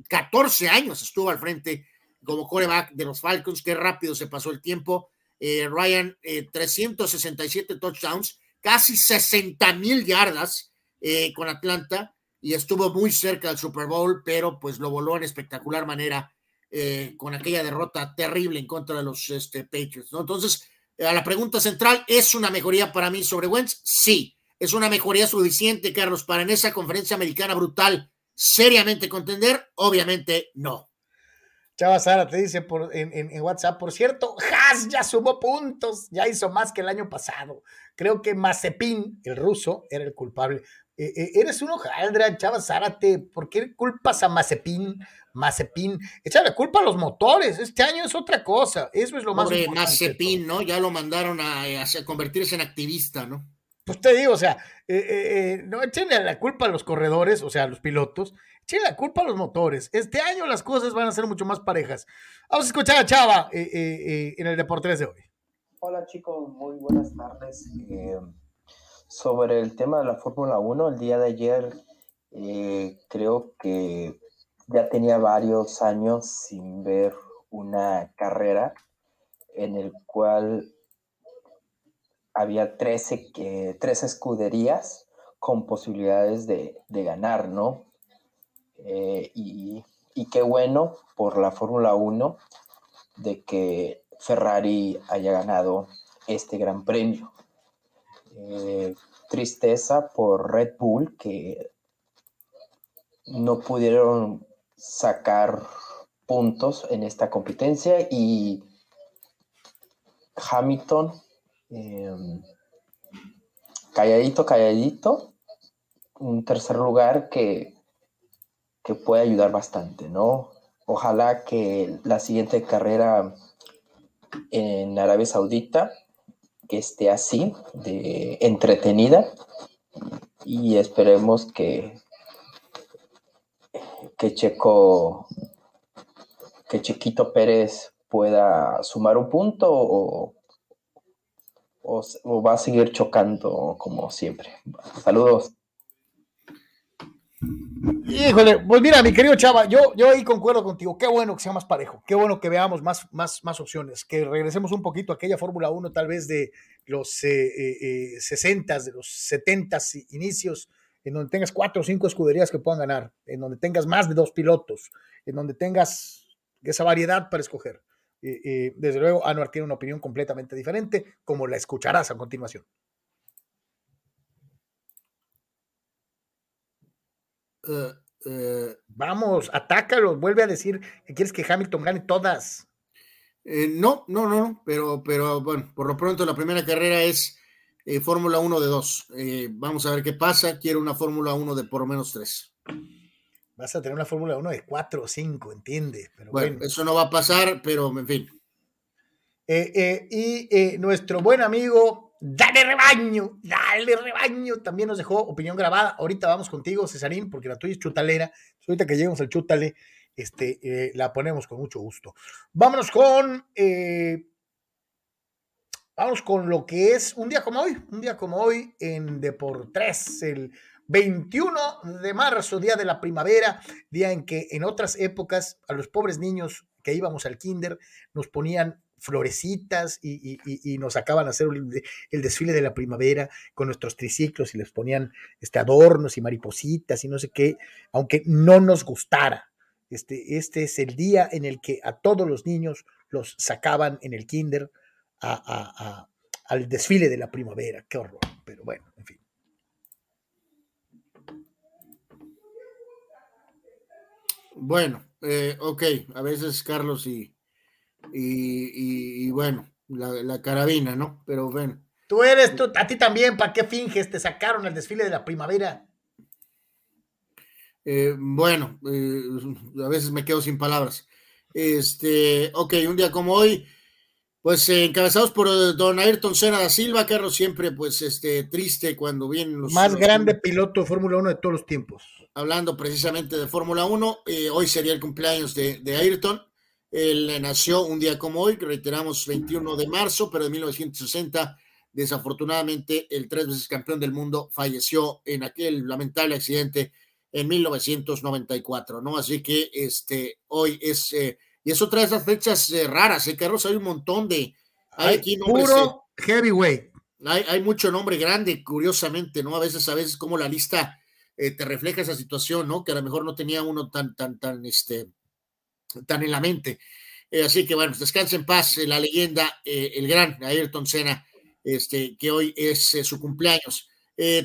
14 eh, años estuvo al frente como coreback de los Falcons, qué rápido se pasó el tiempo. Eh, Ryan, 367 touchdowns, casi 60 mil yardas con Atlanta y estuvo muy cerca del Super Bowl, pero pues lo voló en espectacular manera eh, con aquella derrota terrible en contra de los este, Patriots. Entonces, a la pregunta central, ¿es una mejoría para mí sobre Wentz? Sí. ¿Es una mejoría suficiente, Carlos, para en esa conferencia americana brutal seriamente contender? Obviamente no. Chava Sara te dice por, en, WhatsApp, por cierto, Haas ya sumó puntos, ya hizo más que el año pasado. Creo que Mazepin, el ruso, era el culpable. Eh, eh, eres un hojaldra, Chava Zárate, ¿por qué culpas a Mazepin? Mazepin, echa la culpa a los motores, este año es otra cosa, eso es lo más importante. Mazepin, ¿no? Ya lo mandaron a, convertirse en activista, ¿no? Pues te digo, o sea, eh, eh, no echen la culpa a los corredores, o sea, a los pilotos, echen la culpa a los motores. Este año las cosas van a ser mucho más parejas. Vamos a escuchar a Chava eh, en el Deportes de hoy. Hola chicos, muy buenas tardes. sobre el tema de la Fórmula 1, el día de ayer creo que ya tenía varios años sin ver una carrera en el cual había 13, escuderías con posibilidades de, ganar, ¿no? Eh, y, qué bueno por la Fórmula 1 de que Ferrari haya ganado este gran premio. Eh, tristeza por Red Bull que no pudieron sacar puntos en esta competencia y Hamilton em, calladito, calladito, un tercer lugar que, que puede ayudar bastante, ¿no? Ojalá que la siguiente carrera en Arabia Saudita que esté así, de entretenida, y esperemos que que Checo, que Chiquito Pérez pueda sumar un punto o, va a seguir chocando como siempre. Saludos. Híjole, pues mira, mi querido Chava, yo, yo ahí concuerdo contigo. Qué bueno que sea más parejo, qué bueno que veamos más, más, más opciones, que regresemos un poquito a aquella Fórmula 1 tal vez de los eh, eh, 60, de los 70 inicios, en donde tengas cuatro o cinco escuderías que puedan ganar, en donde tengas más de dos pilotos, en donde tengas esa variedad para escoger. Desde luego, Anuar tiene una opinión completamente diferente, como la escucharás a continuación. Eh, eh, Vamos, atácalo, vuelve a decir que quieres que Hamilton gane todas. Eh, no, no, no, pero, pero bueno, por lo pronto la primera carrera es eh, Fórmula 1 de 2. Eh, vamos a ver qué pasa. Quiero una Fórmula 1 de por lo menos 3. Vas a tener una Fórmula 1 de 4 o 5, entiende. bueno, eso no va a pasar, pero en fin. Eh, y nuestro buen amigo Dale rebaño, dale rebaño. También nos dejó opinión grabada. Ahorita vamos contigo, Cesarín, porque la tuya es chutalera. Ahorita que lleguemos al chutale, este, eh, la ponemos con mucho gusto. Vámonos con. Eh, vamos con lo que es un día como hoy, un día como hoy en Deportes, el 21 de marzo, día de la primavera, día en que en otras épocas a los pobres niños que íbamos al kinder nos ponían florecitas y, nos acaban a hacer el, desfile de la primavera con nuestros triciclos y les ponían este, adornos y maripositas y no sé qué, aunque no nos gustara. Este, este es el día en el que a todos los niños los sacaban en el kinder al desfile de la primavera. Qué horror, pero bueno, en fin. Bueno, eh, ok, a veces Carlos y, y, bueno, la, carabina, ¿no? Pero bueno. Tú eres, tú, a ti también, ¿para qué finges? Te sacaron el desfile de la primavera. Eh, bueno, eh, a veces me quedo sin palabras. Este, ok, un día como hoy, pues encabezados por don Ayrton Senna da Silva, Carlos, siempre pues este, triste cuando vienen los... Más grande piloto de Fórmula 1 de todos los tiempos hablando precisamente de Fórmula 1, eh, hoy sería el cumpleaños de, Ayrton. Él nació un día como hoy, reiteramos 21 de marzo, pero de 1960, desafortunadamente, el tres veces campeón del mundo falleció en aquel lamentable accidente en 1994, ¿no? Así que este, hoy es, eh, y es otra de esas fechas eh, raras, ¿eh, Carlos? Hay un montón de... Hay, aquí puro heavyweight. Hay, hay mucho nombre grande, curiosamente, ¿no? A veces, a veces como la lista eh, te refleja esa situación, ¿no? Que a lo mejor no tenía uno tan, tan, tan, este, tan en la mente. Eh, así que bueno, pues descanse en paz eh, la leyenda, el gran Ayrton Senna, este, que hoy es su cumpleaños.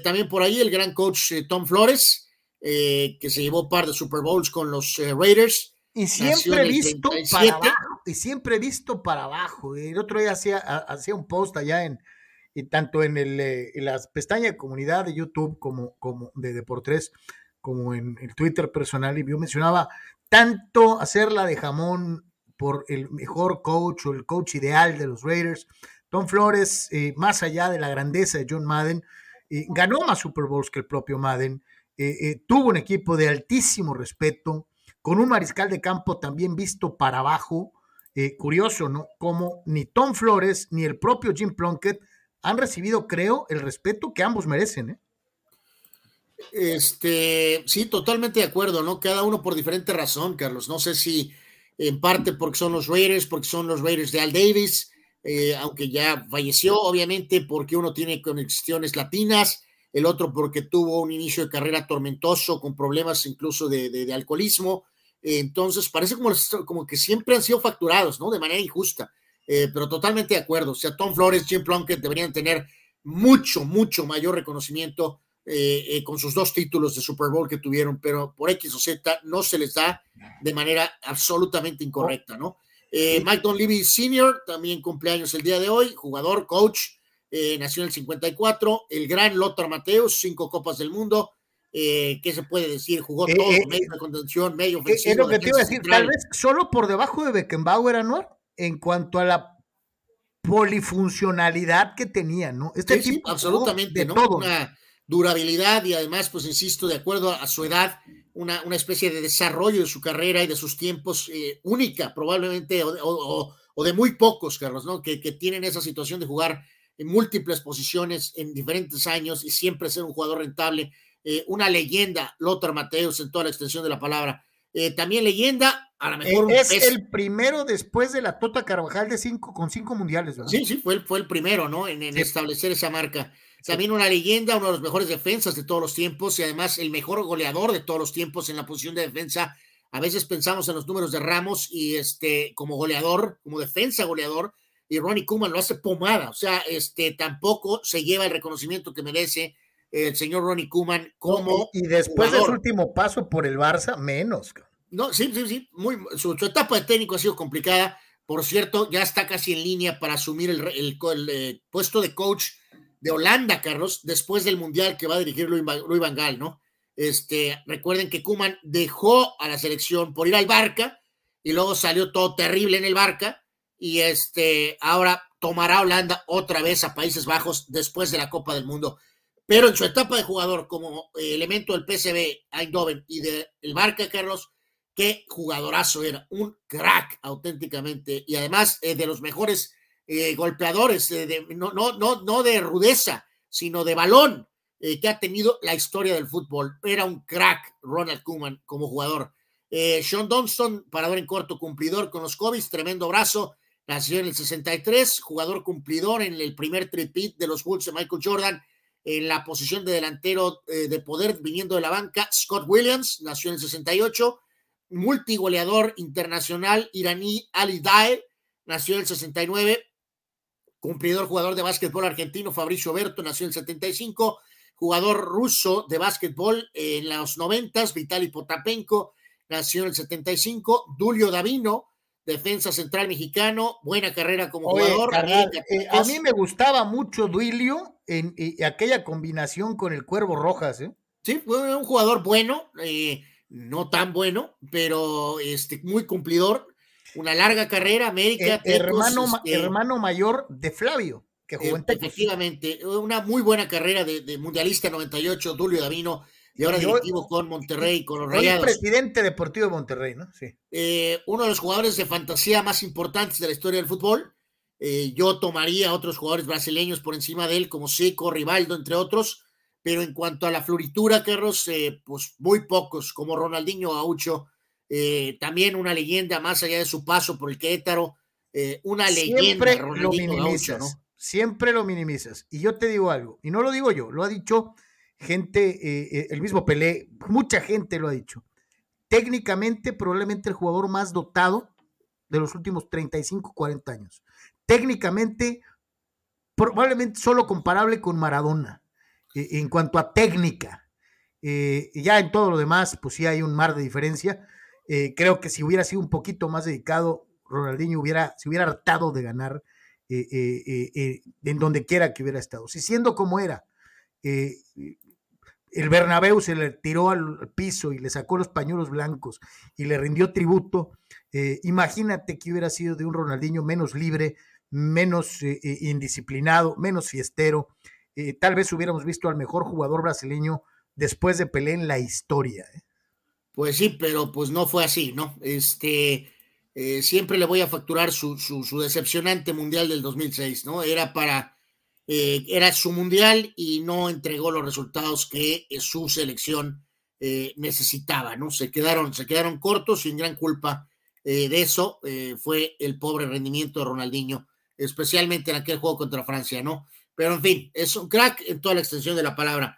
también por ahí el gran coach Tom Flores, que se llevó par de Super Bowls con los Raiders. Y siempre visto para abajo, y siempre visto para abajo. El otro día hacía, hacía un post allá en, y tanto en, el, eh, en las pestañas de comunidad de YouTube como, como de Deportes, como en el Twitter personal, y yo mencionaba tanto hacerla de jamón por el mejor coach o el coach ideal de los Raiders. Tom Flores, eh, más allá de la grandeza de John Madden, eh, ganó más Super Bowls que el propio Madden, tuvo un equipo de altísimo respeto, con un mariscal de campo también visto para abajo. curioso, ¿no? Como ni Tom Flores ni el propio Jim Plunkett han recibido, creo, el respeto que ambos merecen. ¿eh? Este, sí, totalmente de acuerdo, ¿no? Cada uno por diferente razón, Carlos. No sé si en parte porque son los Raiders, porque son los Raiders de Al Davis, eh, aunque ya falleció, obviamente, porque uno tiene conexiones latinas, el otro porque tuvo un inicio de carrera tormentoso, con problemas incluso de, alcoholismo. Entonces, parece como, como que siempre han sido facturados, ¿no? De manera injusta. Eh, pero totalmente de acuerdo. O sea, Tom Flores, Jim Plunkett deberían tener mucho, mucho mayor reconocimiento eh, eh, con sus dos títulos de Super Bowl que tuvieron, pero por X o Z no se les da de manera absolutamente incorrecta, ¿no? Mike Don Levy Sr. también cumpleaños el día de hoy, jugador, coach, nació en el 54, el gran Lothar Mateus, cinco copas del mundo, ¿qué se puede decir? Jugó todo, medio de contención, medio ofensivo. Es lo que te iba a decir, tal vez solo por debajo de Beckenbauer, Anuar en cuanto a la polifuncionalidad que tenía, ¿no? Este tipo absolutamente, ¿no? Todo. Una durabilidad y además, pues insisto, de acuerdo a su edad, una, una especie de desarrollo de su carrera y de sus tiempos eh, única, probablemente, o, de muy pocos, Carlos, ¿no? Que, tienen esa situación de jugar en múltiples posiciones en diferentes años y siempre ser un jugador rentable. Eh, una leyenda, Lothar Mateus, en toda la extensión de la palabra. Eh, también leyenda, a lo mejor. Es, el primero después de la Tota Carvajal de cinco, con cinco mundiales, Sí, sí, fue el, fue el primero, ¿no? En, establecer esa marca. También una leyenda, uno de los mejores defensas de todos los tiempos y además el mejor goleador de todos los tiempos en la posición de defensa. A veces pensamos en los números de Ramos y este como goleador, como defensa goleador, y Ronnie Kuman lo hace pomada. O sea, este tampoco se lleva el reconocimiento que merece el señor Ronnie Kuman como. Y, después de su último paso por el Barça, menos. No, sí, sí, sí. Muy, su, etapa de técnico ha sido complicada. Por cierto, ya está casi en línea para asumir el, el, eh, puesto de coach de Holanda, Carlos, después del Mundial que va a dirigir Luis, Van Gaal, ¿no? Este, recuerden que Kuman dejó a la selección por ir al Barca y luego salió todo terrible en el Barca y este, ahora tomará Holanda otra vez a Países Bajos después de la Copa del Mundo. Pero en su etapa de jugador como eh, elemento del PSV Eindhoven y del Barca, Carlos, qué jugadorazo era, un crack auténticamente y además eh, de los mejores eh, golpeadores, no, no, no, no de rudeza, sino de balón que ha tenido la historia del fútbol. Era un crack Ronald Koeman como jugador. Sean Dunston, parador en corto, cumplidor con los Cobis, tremendo brazo, nació en el 63, jugador cumplidor en el primer tripit de los Bulls de Michael Jordan, en la posición de delantero eh, de poder viniendo de la banca, Scott Williams, nació en el 68, multigoleador internacional iraní Ali Dae, nació en el 69, cumplidor jugador de básquetbol argentino Fabricio Berto, nació en el 75, jugador ruso de básquetbol en los 90, Vitali Potapenko, nació en el 75, Dulio Davino, defensa central mexicano, buena carrera como jugador. Eh, a mí me gustaba mucho Duilio en, aquella combinación con el Cuervo Rojas. ¿eh? Sí, fue un jugador bueno, eh, no tan bueno, pero este, muy cumplidor. Una larga carrera, América. hermano, este hermano mayor de Flavio, que jugó en Efectivamente, una muy buena carrera de, de Mundialista 98, Dulio Davino y ahora directivo con Monterrey, con los Rayados. presidente deportivo de Monterrey, ¿no? Sí. Eh, uno de los jugadores de fantasía más importantes de la historia del fútbol. Eh, yo tomaría a otros jugadores brasileños por encima de él, como Seco, Rivaldo, entre otros. Pero en cuanto a la floritura, Carlos, eh, pues muy pocos, como Ronaldinho Gaucho. también una leyenda, más allá de su paso por el Querétaro. una leyenda, Ronaldinho Gaucho, ¿no? Siempre lo minimizas. Y yo te digo algo, y no lo digo yo, lo ha dicho gente, eh, eh, el mismo Pelé, mucha gente lo ha dicho. Técnicamente, probablemente el jugador más dotado de los últimos 35, 40 años. Técnicamente, probablemente solo comparable con Maradona eh, en cuanto a técnica. ya en todo lo demás, pues sí hay un mar de diferencia. creo que si hubiera sido un poquito más dedicado, Ronaldinho hubiera, se hubiera hartado de ganar en donde quiera que hubiera estado. Si siendo como era, el Bernabéu se le tiró al piso y le sacó los pañuelos blancos y le rindió tributo. Eh, imagínate que hubiera sido de un Ronaldinho menos libre, menos eh, eh, indisciplinado, menos fiestero. tal vez hubiéramos visto al mejor jugador brasileño después de Pelé en la historia. Pues sí, pero pues no fue así, ¿no? Este, siempre le voy a facturar su, su, su decepcionante mundial del 2006, ¿no? Era para eh, era su mundial y no entregó los resultados que eh, su selección eh, necesitaba, ¿no? Se quedaron, se quedaron cortos sin gran culpa de eso. fue el pobre rendimiento de Ronaldinho, especialmente en aquel juego contra Francia, ¿no? Pero en fin, es un crack en toda la extensión de la palabra.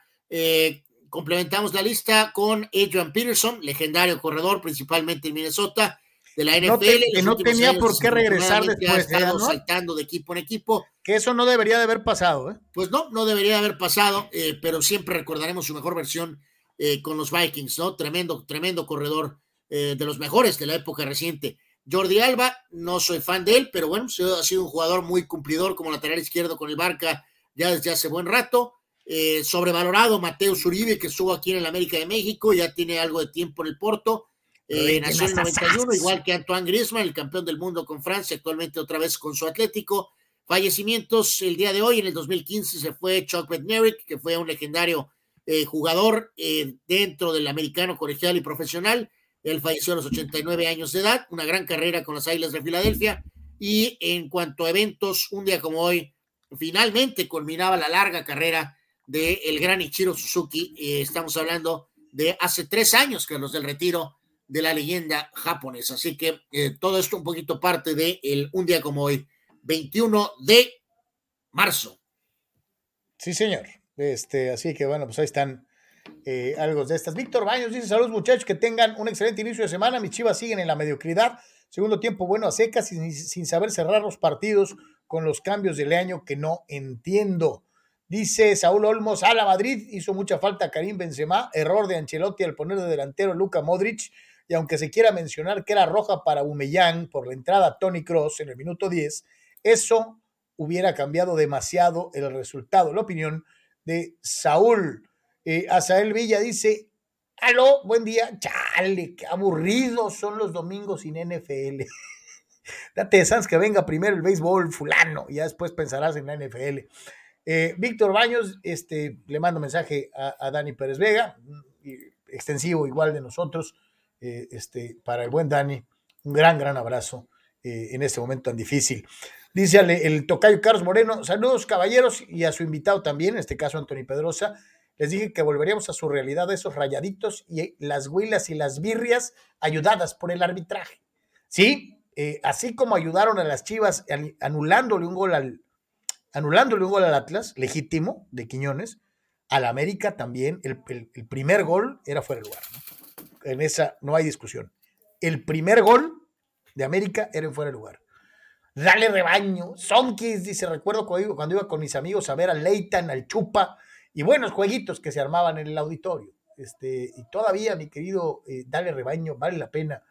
complementamos la lista con Adrian Peterson, legendario corredor, principalmente en Minnesota de la NFL. que no tenía por qué regresar después. saltando de equipo en equipo. Que eso no debería de haber pasado. ¿eh? Pues no, no debería de haber pasado, eh, pero siempre recordaremos su mejor versión eh, con los Vikings, ¿no? Tremendo, tremendo corredor, de los mejores de la época reciente. Jordi Alba, no soy fan de él, pero bueno, ha sido un jugador muy cumplidor como lateral izquierdo con el Barca ya desde hace buen rato. sobrevalorado Mateo Zuribe, que estuvo aquí en el América de México, ya tiene algo de tiempo en el Porto. Eh, nació en el 91, igual que Antoine Griezmann, el campeón del mundo con Francia, actualmente otra vez con su Atlético. Fallecimientos el día de hoy, en el 2015 se fue Chuck Bednarik, que fue un legendario eh, jugador eh, dentro del americano colegial y profesional. Él falleció a los 89 años de edad, una gran carrera con las Águilas de Filadelfia. Y en cuanto a eventos, un día como hoy, finalmente culminaba la larga carrera del el gran Ichiro Suzuki. estamos hablando de hace tres años, que los del retiro de la leyenda japonesa. Así que eh, todo esto un poquito parte de el, un día como hoy, 21 de marzo. Sí, señor. Este, así que bueno, pues ahí están eh, algo de estas. Víctor Baños dice: Saludos, muchachos, que tengan un excelente inicio de semana. Mis chivas siguen en la mediocridad. Segundo tiempo bueno a secas, sin, sin saber cerrar los partidos con los cambios del año que no entiendo. Dice Saúl Olmos, a la Madrid hizo mucha falta Karim Benzema, error de Ancelotti al poner de delantero Luca Modric y aunque se quiera mencionar que era roja para Humellán por la entrada Tony Cross en el minuto 10, eso hubiera cambiado demasiado el resultado. La opinión de Saúl. Eh, Azael Villa dice, aló, buen día, chale, qué aburridos son los domingos sin NFL. (laughs) Date de sans que venga primero el béisbol fulano y ya después pensarás en la NFL. Eh, Víctor Baños, este, le mando mensaje a, Dani Pérez Vega, extensivo igual de nosotros, eh, este, para el buen Dani, un gran, gran abrazo eh, en este momento tan difícil. Dice el tocayo Carlos Moreno, saludos caballeros y a su invitado también, en este caso Antonio Pedrosa. Les dije que volveríamos a su realidad esos rayaditos y las huilas y las birrias ayudadas por el arbitraje. Sí, eh, así como ayudaron a las Chivas anulándole un gol al anulándole un gol al Atlas, legítimo, de Quiñones, al América también, el, primer gol era fuera de lugar. En esa no hay discusión. El primer gol de América era en fuera de lugar. Dale rebaño. Sonkis dice, recuerdo cuando iba, con mis amigos a ver al Leitan, al Chupa y buenos jueguitos que se armaban en el auditorio. Este, y todavía, mi querido, eh, dale rebaño, vale la pena.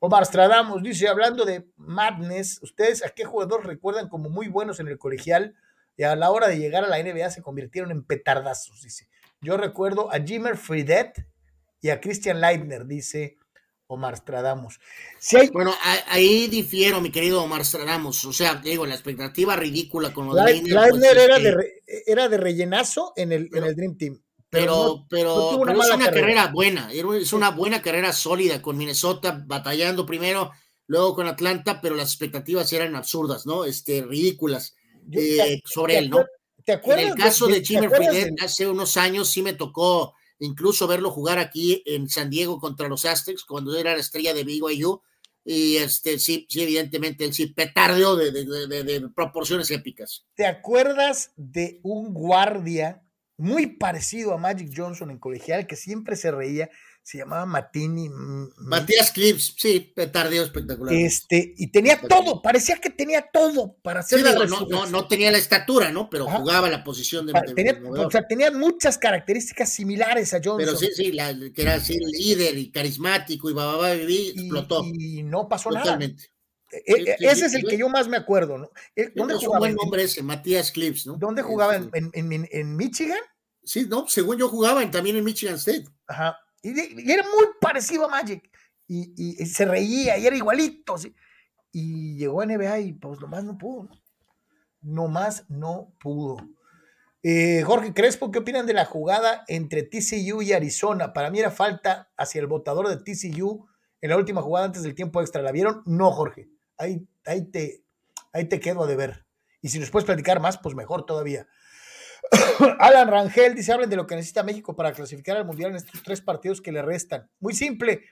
Omar Stradamos dice, hablando de madness, ¿ustedes a qué jugadores recuerdan como muy buenos en el colegial y a la hora de llegar a la NBA se convirtieron en petardazos? Dice. Yo recuerdo a Jimmer Friedet y a Christian Leitner, dice Omar Stradamos. Bueno, ahí difiero, mi querido Omar Stradamos. O sea, digo, la expectativa ridícula con lo de Leitner. Pues, era, de era de rellenazo en el, en el Dream Team. Pero, pero, es una carrera. buena, es una buena carrera sólida con Minnesota, batallando primero, luego con Atlanta, pero las expectativas eran absurdas, ¿no? Este, ridículas eh, sobre él, ¿no? ¿Te acuerdas en el caso de, Jimmy Fredet, hace unos años sí me tocó incluso verlo jugar aquí en San Diego contra los Aztecs, cuando era la estrella de BYU, y este, sí, sí, evidentemente, él sí petardeó de, de proporciones épicas. ¿Te acuerdas de un guardia muy parecido a Magic Johnson en colegial, que siempre se reía, se llamaba Matini. Matías Clips, sí, tardío espectacular. Este, y tenía todo, parecía que tenía todo para hacer no, no, tenía la estatura, ¿no? Pero jugaba la posición de, tenía, O sea, tenía muchas características similares a Johnson. Pero sí, sí, que era así líder y carismático y bababa y explotó. Y no pasó Totalmente. nada. E, e, ese es el que yo más me acuerdo, ¿no? Eh, ¿Dónde es jugaba? un buen nombre ese, Matías Clips, ¿no? ¿Dónde jugaba? ¿En, en, en, Michigan? Sí, no, según yo jugaba también en Michigan State. Ajá. Y, era muy parecido a Magic. Y, se reía y era igualito. Y llegó a NBA y pues nomás no pudo, ¿no? Nomás no pudo. Eh, Jorge Crespo, ¿qué opinan de la jugada entre TCU y Arizona? Para mí era falta hacia el votador de TCU en la última jugada antes del tiempo extra. ¿La vieron? No, Jorge ahí, ahí, te, ahí te quedo a deber. Y si nos puedes platicar más, pues mejor todavía. (coughs) Alan Rangel dice, hablen de lo que necesita México para clasificar al Mundial en estos tres partidos que le restan. Muy simple,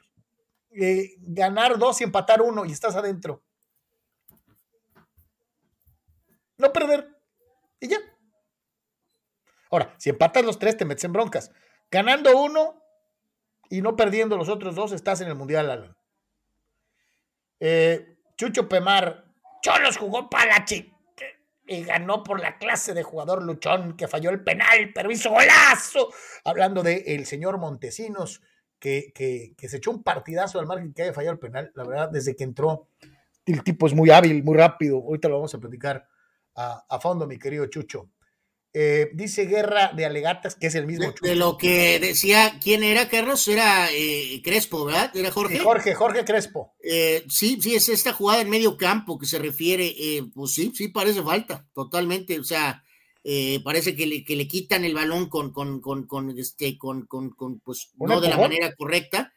eh, ganar dos y empatar uno y estás adentro. No perder. Y ya. Ahora, si empatas los tres, te metes en broncas. Ganando uno y no perdiendo los otros dos, estás en el Mundial, Alan. Eh, Chucho Pemar, Cholos jugó para la y ganó por la clase de jugador luchón que falló el penal, pero hizo golazo. Hablando de el señor Montesinos, que, que, se echó un partidazo al margen que haya fallado el penal. La verdad, desde que entró, el tipo es muy hábil, muy rápido. Ahorita lo vamos a platicar a, a fondo, mi querido Chucho. Eh, dice Guerra de Alegatas, que es el mismo. De, lo que decía, ¿quién era, Carlos? Era eh, Crespo, ¿verdad? ¿Era Jorge? Jorge, Jorge Crespo. Eh, sí, sí, es esta jugada en medio campo que se refiere, pues sí, sí parece falta, totalmente. O sea, parece que le, que le, quitan el balón con, con, con, con este, con, con, pues, no de la manera correcta.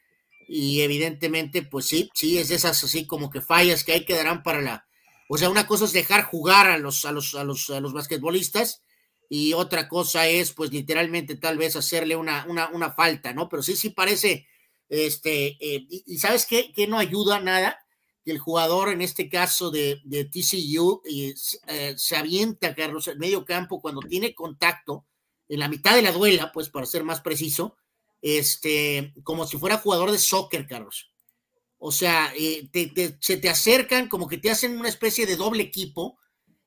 Y evidentemente, pues sí, sí, es esas así como que fallas que hay que darán para la. O sea, una cosa es dejar jugar a los, a los, a los, a los basquetbolistas y otra cosa es, pues, literalmente tal vez hacerle una, una, falta, ¿no? Pero sí, sí parece, este, eh, y, ¿sabes qué? Que no ayuda nada que el jugador, en este caso de, de TCU, eh, se avienta, Carlos, en medio campo cuando tiene contacto, en la mitad de la duela, pues, para ser más preciso, este, como si fuera jugador de soccer, Carlos. O sea, eh, se te acercan como que te hacen una especie de doble equipo,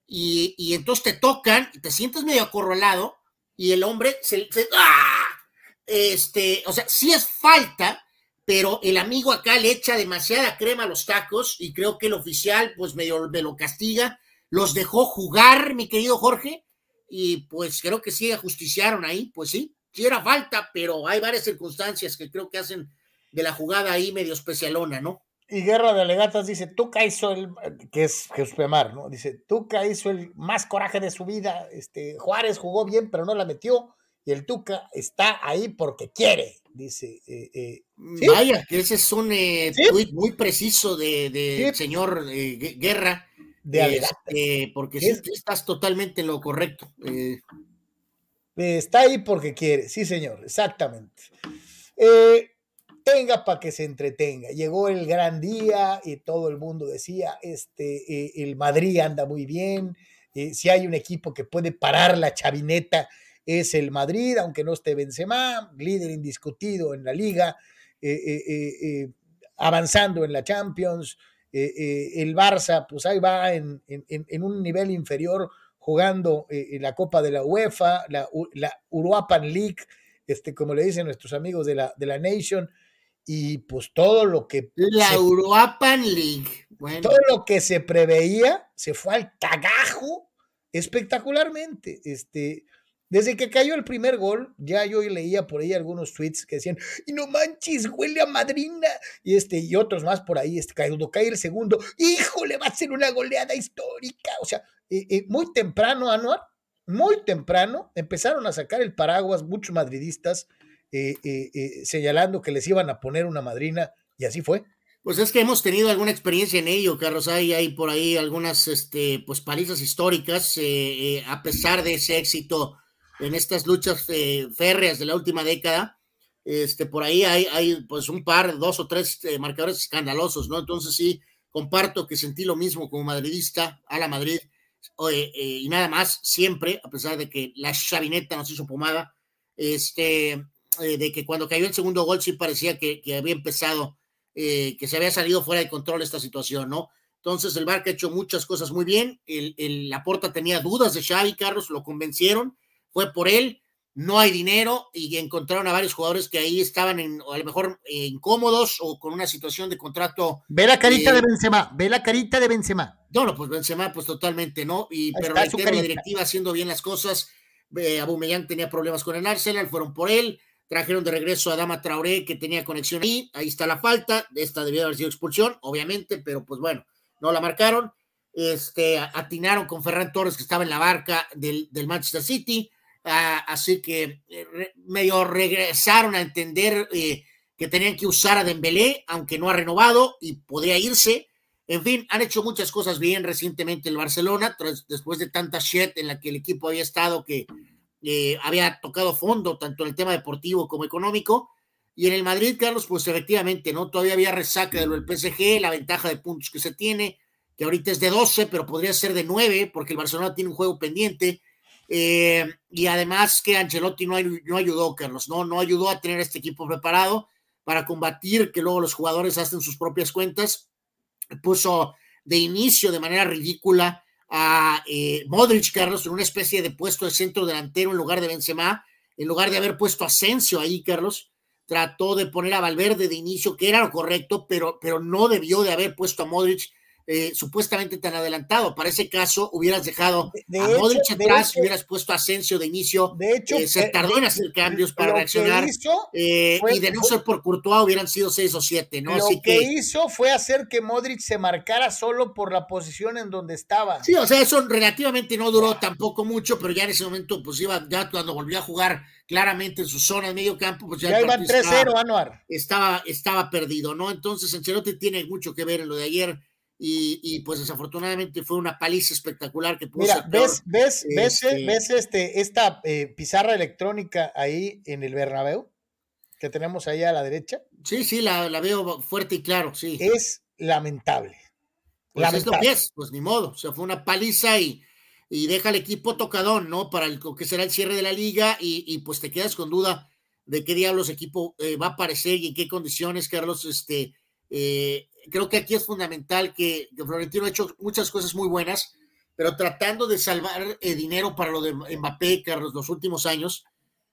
y, entonces te tocan, te sientes medio acorralado y el hombre se, ¡ah! este, o sea, sí es falta, pero el amigo acá le echa demasiada crema a los tacos y creo que el oficial pues medio me lo castiga, los dejó jugar, mi querido Jorge, y pues creo que sí ajusticiaron ahí, pues sí, sí era falta, pero hay varias circunstancias que creo que hacen de la jugada ahí medio especialona, ¿no? Y Guerra de Alegatas dice, Tuca hizo el, que es Jesús Pemar, ¿no? Dice, Tuca hizo el más coraje de su vida, este, Juárez jugó bien, pero no la metió, y el Tuca está ahí porque quiere, dice. Eh, eh, Vaya, que ese es un eh, muy preciso del de, señor Guerra. De este, porque sí, estás totalmente en lo correcto. Está ahí porque quiere, sí, señor, exactamente. Eh, tenga para que se entretenga. Llegó el gran día y todo el mundo decía, este, eh, el Madrid anda muy bien, eh, si hay un equipo que puede parar la chavineta es el Madrid, aunque no esté Benzema, líder indiscutido en la liga, eh, avanzando en la Champions, el Barça, pues ahí va en, un nivel inferior jugando en la Copa de la UEFA, la, la Uruapan League, este, como le dicen nuestros amigos de la, de la Nation, y pues todo lo que... La European League. Todo lo que se preveía se fue al cagajo espectacularmente. Este, desde que cayó el primer gol, ya yo leía por ahí algunos tweets que decían, y no manches, huele a madrina, y este, y otros más por ahí, este, cuando cae el segundo, híjole, va a ser una goleada histórica. O sea, eh, eh, muy temprano, Anuar, muy temprano, empezaron a sacar el paraguas muchos madridistas eh, eh, eh, señalando que les iban a poner una madrina y así fue. Pues es que hemos tenido alguna experiencia en ello, Carlos. Hay, hay por ahí algunas este, pues, palizas históricas, a pesar de ese éxito en estas luchas férreas de la última década. Este, por ahí hay, hay pues un par, dos o tres marcadores escandalosos, ¿no? Entonces sí, comparto que sentí lo mismo como madridista a la Madrid y nada más, siempre, a pesar de que la chavineta nos hizo pomada, este, eh, de que cuando cayó el segundo gol sí parecía que, había empezado, eh, que se había salido fuera de control esta situación, ¿no? Entonces el Barca ha hecho muchas cosas muy bien. El, el Laporta tenía dudas de Xavi, Carlos, lo convencieron, fue por él. No hay dinero y encontraron a varios jugadores que ahí estaban en, a lo mejor eh, incómodos o con una situación de contrato. Ve la carita de Benzema, ve la carita de Benzema. No, no, pues Benzema, pues totalmente, ¿no? Y, pero la directiva haciendo bien las cosas. Abumellán tenía problemas con el Arsenal, fueron por él. Trajeron de regreso a Dama Traoré, que tenía conexión ahí. Ahí está la falta. Esta debió haber sido expulsión, obviamente, pero pues bueno, no la marcaron. Este, atinaron con Ferran Torres, que estaba en la barca del, Manchester City. Ah, así que eh, medio regresaron a entender eh, que tenían que usar a Dembélé, aunque no ha renovado y podría irse. En fin, han hecho muchas cosas bien recientemente el Barcelona, después de tanta shit en la que el equipo había estado que eh, había tocado fondo tanto en el tema deportivo como económico. Y en el Madrid, Carlos, pues efectivamente, ¿no? Todavía había resaca de lo del PSG, la ventaja de puntos que se tiene, que ahorita es de 12, pero podría ser de 9, porque el Barcelona tiene un juego pendiente. Eh, y además que Ancelotti no, no ayudó, Carlos, ¿no? No ayudó a tener este equipo preparado para combatir que luego los jugadores hacen sus propias cuentas. Puso de inicio de manera ridícula a eh, Modric, Carlos, en una especie de puesto de centro delantero en lugar de Benzema, en lugar de haber puesto a Asensio ahí, Carlos, trató de poner a Valverde de inicio, que era lo correcto, pero, pero no debió de haber puesto a Modric eh, supuestamente tan adelantado. Para ese caso, hubieras dejado a Modric atrás, hubieras puesto a Asensio de inicio. De hecho, eh, se tardó en hacer cambios para reaccionar. Eh, y de no ser por Courtois, hubieran sido seis o siete, ¿no? Lo Así que, hizo fue hacer que Modric se marcara solo por la posición en donde estaba. Sí, o sea, eso relativamente no duró tampoco mucho, pero ya en ese momento, pues iba, ya cuando volvió a jugar claramente en su zona de medio campo, pues ya, ya iban 3-0, Anuar. Estaba, estaba perdido, ¿no? Entonces, Ancelotti tiene mucho que ver en lo de ayer y, pues desafortunadamente fue una paliza espectacular que puso. Mira, ves, ves, ves, este ves este, esta eh, pizarra electrónica ahí en el Bernabéu que tenemos ahí a la derecha. Sí, sí, la, veo fuerte y claro, sí. Es lamentable. Pues lamentable. es pues ni modo, o sea, fue una paliza y, y deja al equipo tocadón, ¿no? Para el que será el cierre de la liga y, pues te quedas con duda de qué diablos equipo eh, va a aparecer y en qué condiciones, Carlos, este, eh, creo que aquí es fundamental que, Florentino ha hecho muchas cosas muy buenas, pero tratando de salvar eh, dinero para lo de Mbappé, Carlos, los últimos años,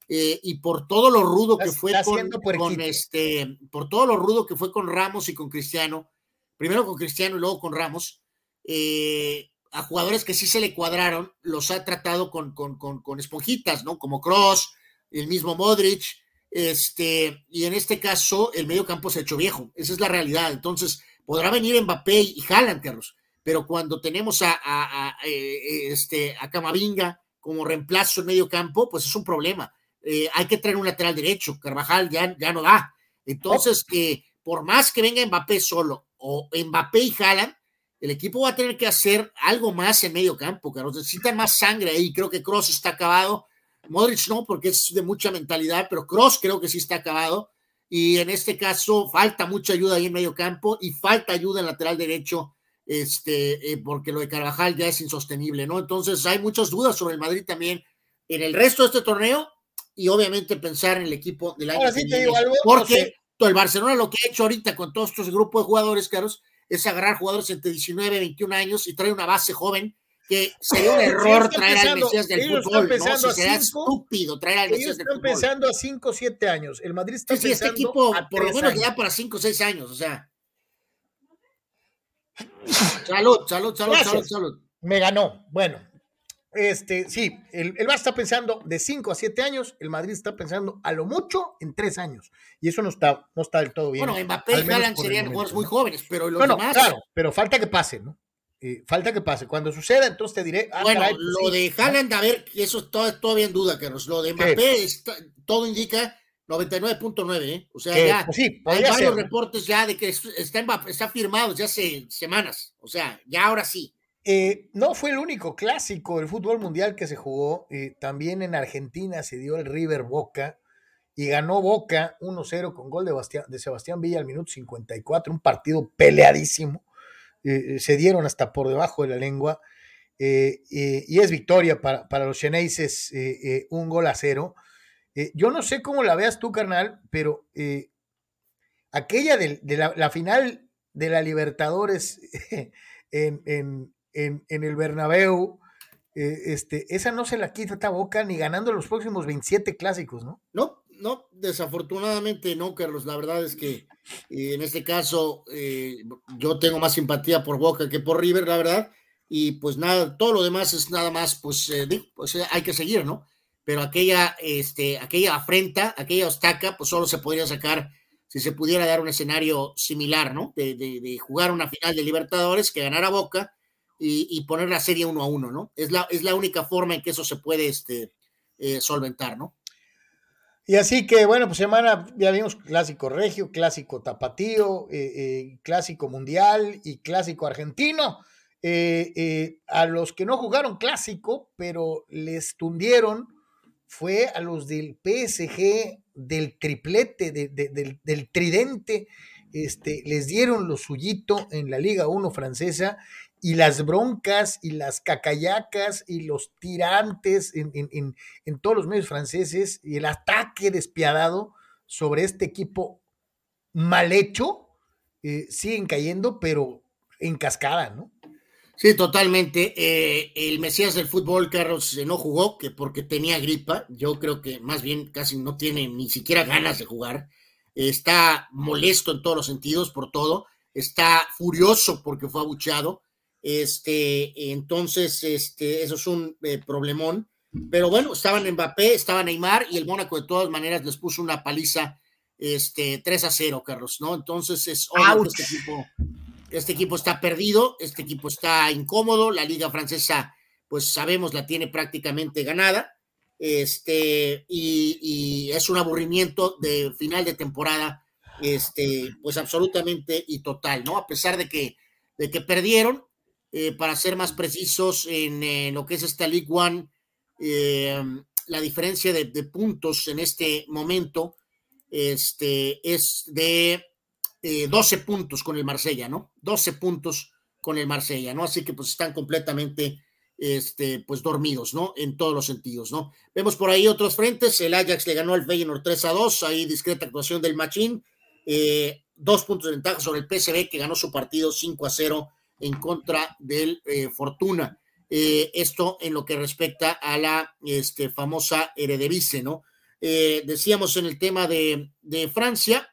eh, y por todo lo rudo que fue con, este, por todo lo rudo que fue con Ramos y con Cristiano, primero con Cristiano y luego con Ramos, eh, a jugadores que sí se le cuadraron, los ha tratado con, con, con esponjitas, ¿no? Como Cross, el mismo Modric, este, y en este caso el medio campo se ha hecho viejo, esa es la realidad. Entonces, podrá venir Mbappé y Haaland, Carlos, pero cuando tenemos a, a, eh, este, a Camavinga como reemplazo en medio campo, pues es un problema. Eh, hay que traer un lateral derecho, Carvajal ya, ya no da. Entonces, eh, por más que venga Mbappé solo o Mbappé y Haaland, el equipo va a tener que hacer algo más en medio campo, Carlos. Necesitan más sangre ahí. Creo que Cross está acabado. Modric no, porque es de mucha mentalidad, pero Cross creo que sí está acabado. Y en este caso falta mucha ayuda ahí en medio campo y falta ayuda en lateral derecho, este, eh, porque lo de Carvajal ya es insostenible, ¿no? Entonces hay muchas dudas sobre el Madrid también en el resto de este torneo y obviamente pensar en el equipo del año que viene, porque el Barcelona lo que ha hecho ahorita con todos estos grupos de jugadores, Carlos, es agarrar jugadores entre 19 y 21 años y traer una base joven que sería un error traer al Mesías del fútbol, ¿no? sería estúpido traer al Mesías del fútbol. Están pensando a 5 o 7 años. El Madrid está sí, pensando este equipo por lo menos ya para 5 o 6 años, o sea. Salud, salud, salud, salud, salud. Me ganó. Bueno, este, sí, el, el está pensando de 5 a 7 años, el Madrid está pensando a lo mucho en 3 años. Y eso no está, no está del todo bien. Bueno, Mbappé y Haaland serían jugadores muy jóvenes, pero los no, demás... Claro, pero falta que pase, ¿no? Eh, falta que pase. Cuando suceda, entonces te diré. Ah, bueno, pues lo de Haaland, a ver, eso es todavía en duda, Carlos. Lo de Mbappé, todo indica 99.9, ¿eh? O sea, ya pues sí, hay varios reportes ya de que está, está firmado ya hace semanas. O sea, ya ahora sí. Eh, no fue el único clásico del fútbol mundial que se jugó. Eh, también en Argentina se dio el River Boca y ganó Boca 1-0 con gol de, de, Sebastián Villa al minuto 54. Un partido peleadísimo. Eh, se dieron hasta por debajo de la lengua. y es victoria para, para los Cheneises, un gol a cero. yo no sé cómo la veas tú, carnal, pero aquella de, la, final de la Libertadores (laughs) en, en, el Bernabéu, eh, este, esa no se la quita esta boca ni ganando los próximos 27 clásicos, ¿no? No, no, desafortunadamente no, Carlos. La verdad es que eh, en este caso eh, yo tengo más simpatía por Boca que por River, la verdad. Y pues nada, todo lo demás es nada más, pues, pues hay que seguir, ¿no? Pero aquella, este, aquella afrenta, aquella ostaca, pues solo se podría sacar si se pudiera dar un escenario similar, ¿no? De, de, de jugar una final de Libertadores, que ganara Boca y, poner la serie uno a uno, ¿no? Es la, es la única forma en que eso se puede este, eh, solventar, ¿no? Y así que, bueno, pues semana, ya vimos clásico regio, clásico tapatío, eh, eh, clásico mundial y clásico argentino. a los que no jugaron clásico, pero les tundieron, fue a los del PSG, del triplete, del, del, tridente, este, les dieron lo suyito en la Liga 1 francesa y las broncas y las cacayacas y los tirantes en, todos los medios franceses y el ataque despiadado sobre este equipo mal hecho eh, siguen cayendo, pero en cascada, ¿no? Sí, totalmente. Eh, el Mesías del fútbol, Carlos, no jugó que porque tenía gripa. Yo creo que más bien casi no tiene ni siquiera ganas de jugar. Está molesto en todos los sentidos por todo. Está furioso porque fue abucheado este, entonces, este, eso es un eh, problemón. Pero bueno, estaban Mbappé, estaba Neymar y el Mónaco de todas maneras les puso una paliza este, 3 a 0, Carlos, ¿no? Entonces es obvio que este equipo, este equipo está perdido, este equipo está incómodo, la liga francesa, pues sabemos, la tiene prácticamente ganada, este, y, y es un aburrimiento de final de temporada, este, pues absolutamente y total, ¿no? A pesar de que, de que perdieron, eh, para ser más precisos, en, lo que es esta League One, eh, la diferencia de, puntos en este momento este, es de 12 eh, puntos con el Marsella, ¿no? 12 puntos con el Marsella, ¿no? Así que pues están completamente este, pues dormidos, ¿no? En todos los sentidos, ¿no? Vemos por ahí otros frentes, el Ajax le ganó al Feyenoord 3 a 2, ahí discreta actuación del Machín, dos puntos de ventaja sobre el PSV que ganó su partido 5 a 0 en contra del eh, Fortuna. Eh, esto en lo que respecta a la este, famosa Eredivisie, ¿no? Eh, decíamos en el tema de, Francia,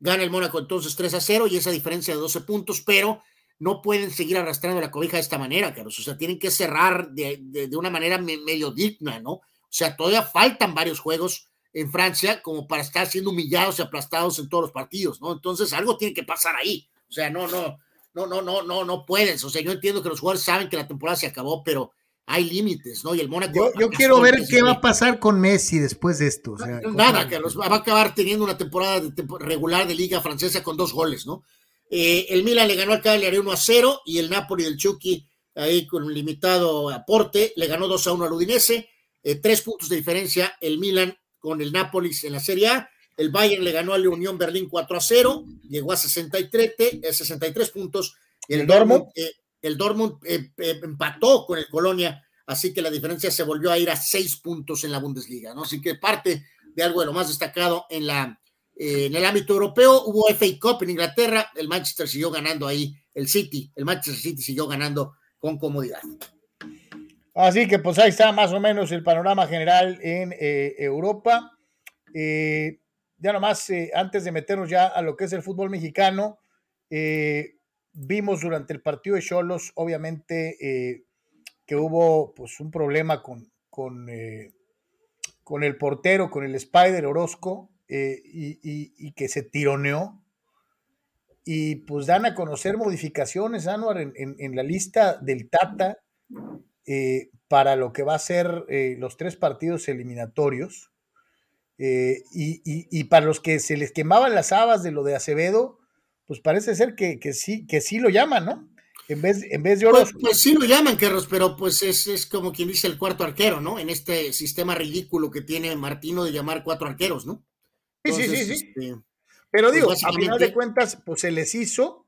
gana el Mónaco entonces 3 a 0 y esa diferencia de 12 puntos, pero no pueden seguir arrastrando la cobija de esta manera, Carlos. O sea, tienen que cerrar de, una manera medio digna, ¿no? O sea, todavía faltan varios juegos en Francia como para estar siendo humillados y aplastados en todos los partidos, ¿no? Entonces algo tiene que pasar ahí. O sea, no, no, no, no, no, no, no puedes. O sea, yo entiendo que los jugadores saben que la temporada se acabó, pero hay límites, ¿no? Y el Mónaco. Yo, quiero ver qué va a pasar con Messi después de esto. nada, que los va a acabar teniendo una temporada regular de Liga Francesa con dos goles, ¿no? Eh, el Milan le ganó al Cagliari 1 a 0 y el Napoli del Chucky, ahí con un limitado aporte, le ganó 2 a 1 al Udinese. Eh, tres puntos de diferencia el Milan con el Nápoles en la Serie A. El Bayern le ganó a la Unión Berlín 4 a 0, llegó a 63, 63 puntos. El, el Dortmund, eh, el Dortmund eh, eh, empató con el Colonia, así que la diferencia se volvió a ir a 6 puntos en la Bundesliga, ¿no? Así que parte de algo de lo más destacado en, la, en el ámbito europeo. Hubo FA Cup en Inglaterra, el Manchester siguió ganando ahí, el City, el Manchester City siguió ganando con comodidad. Así que pues ahí está más o menos el panorama general en eh, Europa. Eh, ya nomás, eh, antes de meternos ya a lo que es el fútbol mexicano, vimos durante el partido de Cholos, obviamente, que hubo pues un problema con, con, con, el portero, con el Spider Orozco, y, que se tironeó. Y pues dan a conocer modificaciones, Anuar, en, en la lista del Tata eh, para lo que va a ser eh, los tres partidos eliminatorios. Eh, y, para los que se les quemaban las habas de lo de Acevedo, pues parece ser que, sí, que sí lo llaman, ¿no? En vez, en vez de. Pues, pues, sí lo llaman, Carlos, pero pues es, como quien dice el cuarto arquero, ¿no? En este sistema ridículo que tiene Martino de llamar cuatro arqueros, ¿no? sí, sí, sí, este, pero pues, digo, a final de cuentas, pues se les hizo,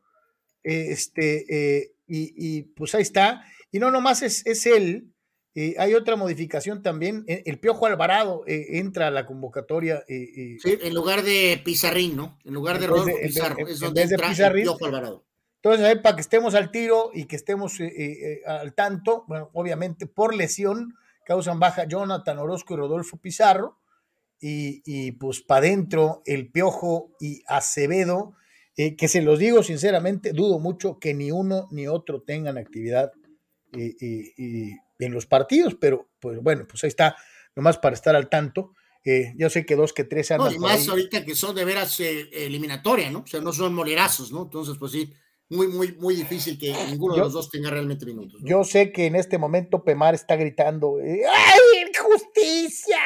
este, y, y, pues ahí está. Y no nomás es, es él, eh, hay otra modificación también. E, el Piojo Alvarado eh, entra a la convocatoria. Eh, sí, en lugar de Pizarrín, ¿no? En lugar de Rodolfo Pizarro. es donde entra el Piojo Alvarado. Entonces, para que estemos al tiro y que estemos al tanto, bueno, obviamente por lesión causan baja Jonathan Orozco y Rodolfo Pizarro. Y, y pues para adentro el Piojo y Acevedo, que se los digo sinceramente, dudo mucho que ni uno ni otro tengan actividad y, en los partidos, pero pues bueno, pues ahí está, nomás para estar al tanto. Eh, yo sé que dos que tres años. No, y más ahorita que son de veras eh, eliminatoria, ¿no? O sea, no son molerazos, ¿no? Entonces, pues sí, muy, muy, muy difícil que ninguno de los dos tenga realmente minutos. Yo sé que en este momento Pemar está gritando, eh, ¡ay, justicia!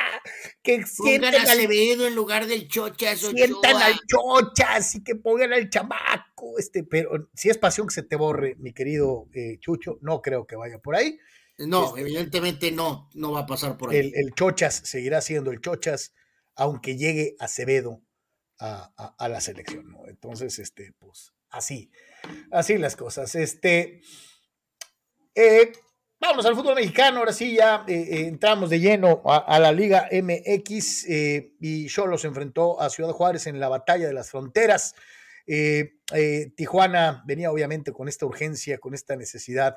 Que sientan al Acevedo en lugar del Chochas. Sientan al Chochas y que pongan al chamaco. Este, pero si es pasión que se te borre, mi querido eh, Chucho, no creo que vaya por ahí. No, este, evidentemente no, no va a pasar por ahí. El, el, Chochas seguirá siendo el Chochas, aunque llegue Acevedo a, a, a la selección, ¿no? Entonces, este, pues, así así las cosas. Este, eh, vamos al fútbol mexicano, ahora sí ya eh, eh, entramos de lleno a, la Liga MX y Cholos enfrentó a Ciudad Juárez en la batalla de las fronteras. Tijuana venía obviamente con esta urgencia, con esta necesidad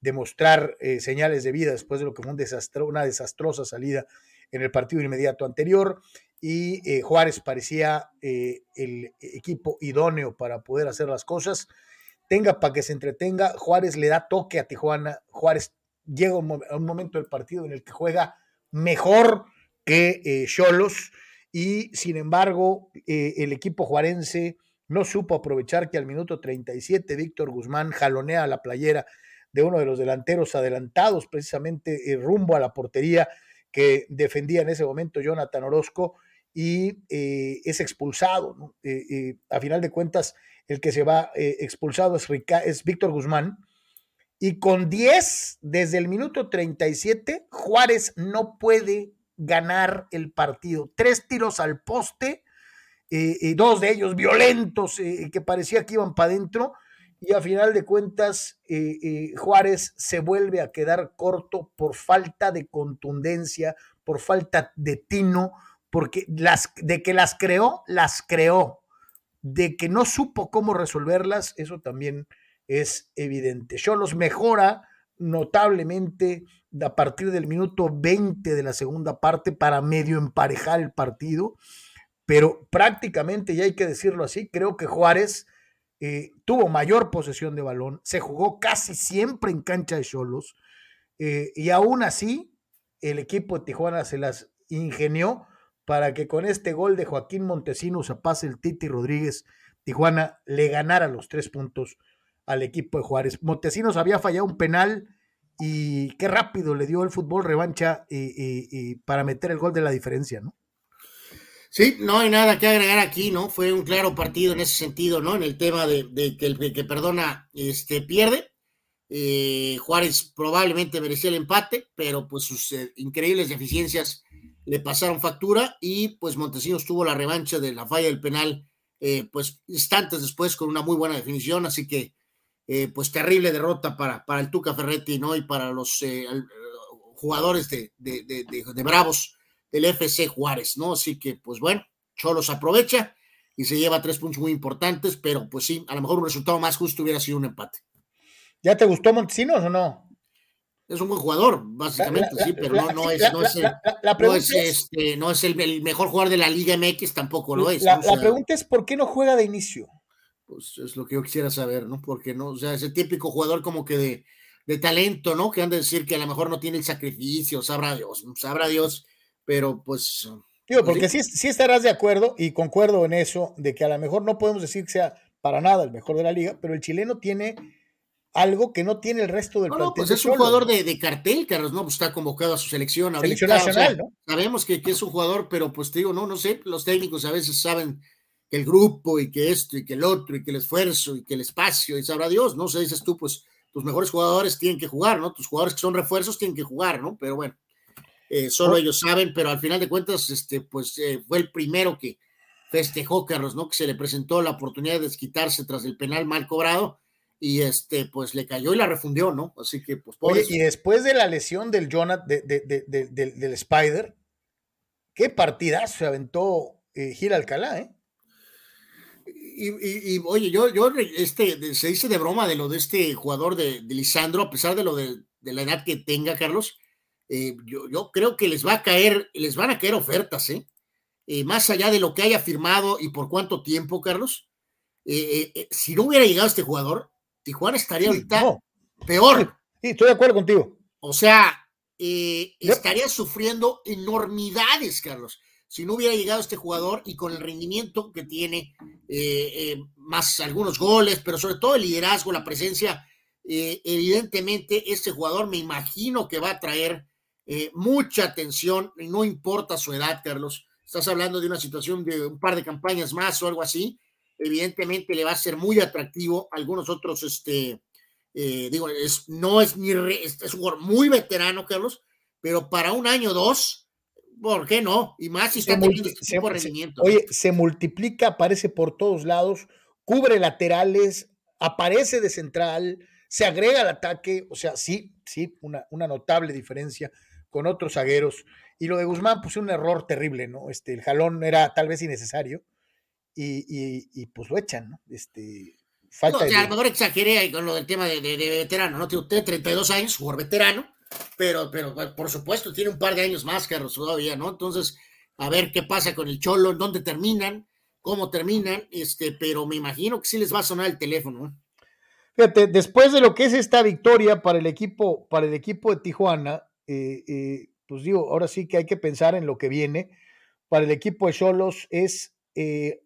de mostrar señales de vida después de lo que fue un desastro, una desastrosa salida en el partido inmediato anterior y Juárez parecía el equipo idóneo para poder hacer las cosas tenga para que se entretenga. Juárez le da toque a Tijuana. Juárez llega a un, momento del partido en el que juega mejor que Cholos. y sin embargo, eh, el equipo juarense no supo aprovechar que al minuto 37 Víctor Guzmán jalonea la playera de uno de los delanteros adelantados, precisamente eh, rumbo a la portería que defendía en ese momento Jonathan Orozco y eh, es expulsado. a final de cuentas, el que se va eh, expulsado es, es Víctor Guzmán. Y con 10, desde el minuto 37, Juárez no puede ganar el partido. Tres tiros al poste, eh, y dos de ellos violentos, eh, que parecía que iban para adentro. Y a final de cuentas, Juárez se vuelve a quedar corto por falta de contundencia, por falta de tino, porque las, de que las creó, las creó de que no supo cómo resolverlas, eso también es evidente. los mejora notablemente a partir del minuto 20 de la segunda parte para medio emparejar el partido, pero prácticamente, ya hay que decirlo así, creo que Juárez eh, tuvo mayor posesión de balón, se jugó casi siempre en cancha de Cholos, eh, y aún así el equipo de Tijuana se las ingenió para que con este gol de Joaquín Montesinos a el Titi Rodríguez, Tijuana le ganara los tres puntos al equipo de Juárez. Montesinos había fallado un penal y qué rápido le dio el fútbol revancha y, para meter el gol de la diferencia, ¿no? Sí, no hay nada que agregar aquí, ¿no? Fue un claro partido en ese sentido, ¿no? En el tema de, que el que perdona este, pierde. Eh, Juárez probablemente merecía el empate, pero pues sus eh, increíbles deficiencias le pasaron factura y pues Montesinos tuvo la revancha de la falla del penal eh, pues instantes después con una muy buena definición, así que pues terrible derrota para, para el Tuca Ferretti, ¿no? Y para los jugadores de, de, de, Bravos del FC Juárez, ¿no? Así que pues bueno, Cholos aprovecha y se lleva tres puntos muy importantes, pero pues sí, a lo mejor un resultado más justo hubiera sido un empate. ¿Ya te gustó Montesinos o no? Es un buen jugador, básicamente, sí, pero no, no, es, no es, el, no es, este, no es el, mejor jugador de la Liga MX, tampoco lo es. La, pregunta es: ¿por qué no juega de inicio? Pues es lo que yo quisiera saber, ¿no? Porque no, o sea, ese típico jugador como que de, de talento, ¿no? Que han de decir que a lo mejor no tiene el sacrificio, sabrá Dios, sabrá Dios, pero pues. Digo, pues porque sí, sí estarás de acuerdo, y concuerdo en eso, de que a lo mejor no podemos decir que sea para nada el mejor de la liga, pero el chileno tiene algo que no tiene el resto del no, no, pues es un jugador de, cartel, Carlos, ¿no? Pues está convocado a su selección ahorita. Selección nacional, ¿no? Sabemos que, es un jugador, pero pues te digo, no, no sé, los técnicos a veces saben que el grupo y que esto y que el otro y que el esfuerzo y que el espacio y sabrá Dios, ¿no? O sea, dices tú, pues tus mejores jugadores tienen que jugar, ¿no? Tus jugadores que son refuerzos tienen que jugar, ¿no? Pero bueno, eh, solo ellos saben, pero al final de cuentas, este, pues eh, fue el primero que festejó, Carlos, ¿no? Que se le presentó la oportunidad de desquitarse tras el penal mal cobrado y este, pues le cayó y la refundió, ¿no? Así que, pues, Oye, y después de la lesión del Jonathan, del Spider, qué partidazo se aventó eh, Gil Alcalá, ¿eh? Y, oye, yo, yo, este, se dice de broma de lo de este jugador de, Lisandro, a pesar de lo de, la edad que tenga, Carlos, eh, yo, yo, creo que les va a caer, les van a caer ofertas, ¿eh? ¿eh? más allá de lo que haya firmado y por cuánto tiempo, Carlos, si no hubiera llegado este jugador, Tijuana estaría ahorita peor. Sí, estoy de acuerdo contigo. O sea, eh, estaría sufriendo enormidades, Carlos, si no hubiera llegado este jugador y con el rendimiento que tiene, eh, eh, más algunos goles, pero sobre todo el liderazgo, la presencia, evidentemente este jugador me imagino que va a traer mucha atención, no importa su edad, Carlos. Estás hablando de una situación de un par de campañas más o algo así, evidentemente le va a ser muy atractivo. Algunos otros, este, eh, digo, es, no es ni, es, un jugador muy veterano, Carlos, pero para un año o dos, ¿por qué no? Y más si está teniendo este tipo de rendimiento. Oye, se multiplica, aparece por todos lados, cubre laterales, aparece de central, se agrega al ataque, o sea, sí, sí, una, una notable diferencia con otros zagueros. Y lo de Guzmán, pues un error terrible, ¿no? Este, el jalón era tal vez innecesario y, pues lo echan, ¿no? Este, falta no, a lo mejor exageré con lo del tema de, veterano, ¿no? Tiene usted 32 años, jugador veterano, pero, pero por supuesto tiene un par de años más, Carlos, todavía, ¿no? Entonces, a ver qué pasa con el Cholo, en dónde terminan, cómo terminan, este, pero me imagino que sí les va a sonar el teléfono. Fíjate, después de lo que es esta victoria para el equipo, para el equipo de Tijuana, eh, eh, pues digo, ahora sí que hay que pensar en lo que viene. Para el equipo de Cholos es eh,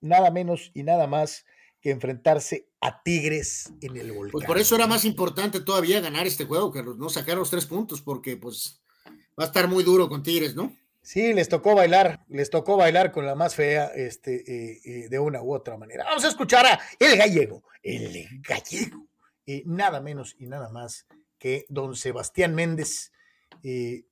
nada menos y nada más que enfrentarse a Tigres en el volcán. Pues por eso era más importante todavía ganar este juego, Carlos, no sacar los tres puntos, porque pues va a estar muy duro con Tigres, ¿no? Sí, les tocó bailar, les tocó bailar con la más fea, este, eh, eh, de una u otra manera. Vamos a escuchar a el gallego, el gallego, eh, nada menos y nada más que don Sebastián Méndez, que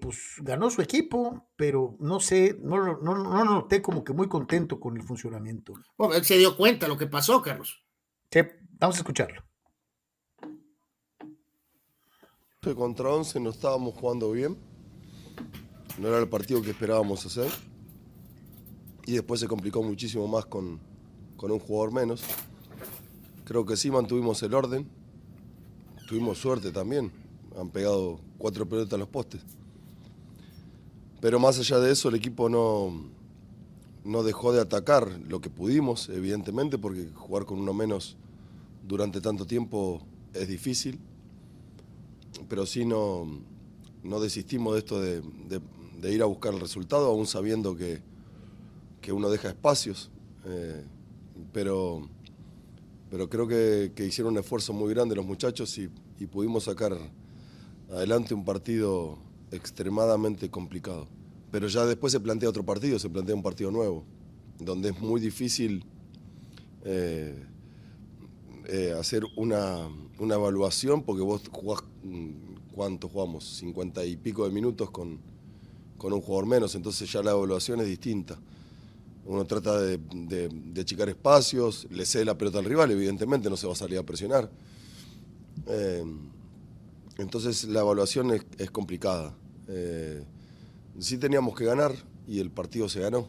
pues ganó su equipo, pero no sé, no, no, no, noté como que muy contento con el funcionamiento. Bueno, él se dio cuenta de lo que pasó, Carlos. Sí, vamos a escucharlo. Contra 11 no estábamos jugando bien, no era el partido que esperábamos hacer y después se complicó muchísimo más con, con un jugador menos. Creo que sí mantuvimos el orden, tuvimos suerte también, han pegado cuatro pelotas en los postes. Pero más allá de eso, el equipo no, no dejó de atacar lo que pudimos, evidentemente, porque jugar con uno menos durante tanto tiempo es difícil. Pero sí no, no desistimos de esto de, ir a buscar el resultado, aún sabiendo que, que uno deja espacios. Eh, pero, pero creo que, hicieron un esfuerzo muy grande los muchachos y, pudimos sacar adelante un partido extremadamente complicado. Pero ya después se plantea otro partido, se plantea un partido nuevo, donde es muy difícil eh, eh, hacer una, evaluación, porque vos jugás, mm, ¿cuánto jugamos? 50 y pico de minutos con, un jugador menos, entonces ya la evaluación es distinta. Uno trata de, achicar espacios, le cede la pelota al rival, evidentemente no se va a salir a presionar. Eh, entonces la evaluación es, complicada. Eh, sí teníamos que ganar y el partido se ganó.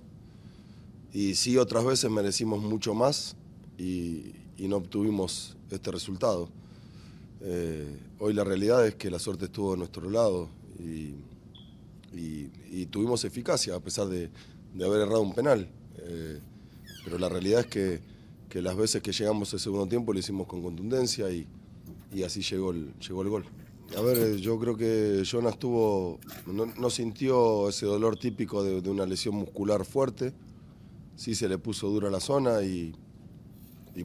Y sí otras veces merecimos mucho más y, no obtuvimos este resultado. Eh, hoy la realidad es que la suerte estuvo a nuestro lado y, tuvimos eficacia a pesar de, haber errado un penal. Eh, pero la realidad es que, las veces que llegamos al segundo tiempo lo hicimos con contundencia y, así llegó llegó el gol. A ver, eh, yo creo que Jonas tuvo, no, sintió ese dolor típico de, una lesión muscular fuerte. Sí se le puso dura la zona y,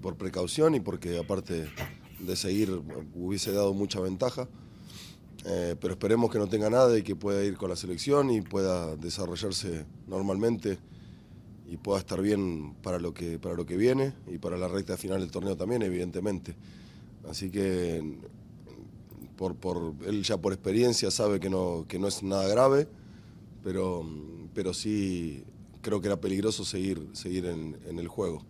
por precaución y porque aparte de seguir hubiese dado mucha ventaja. Eh, pero esperemos que no tenga nada y que pueda ir con la selección y pueda desarrollarse normalmente y pueda estar bien para lo que, para lo que viene y para la recta final del torneo también, evidentemente. Así que por, por, él ya por experiencia sabe que no, que no es nada grave, pero, pero sí creo que era peligroso seguir, seguir en, el juego.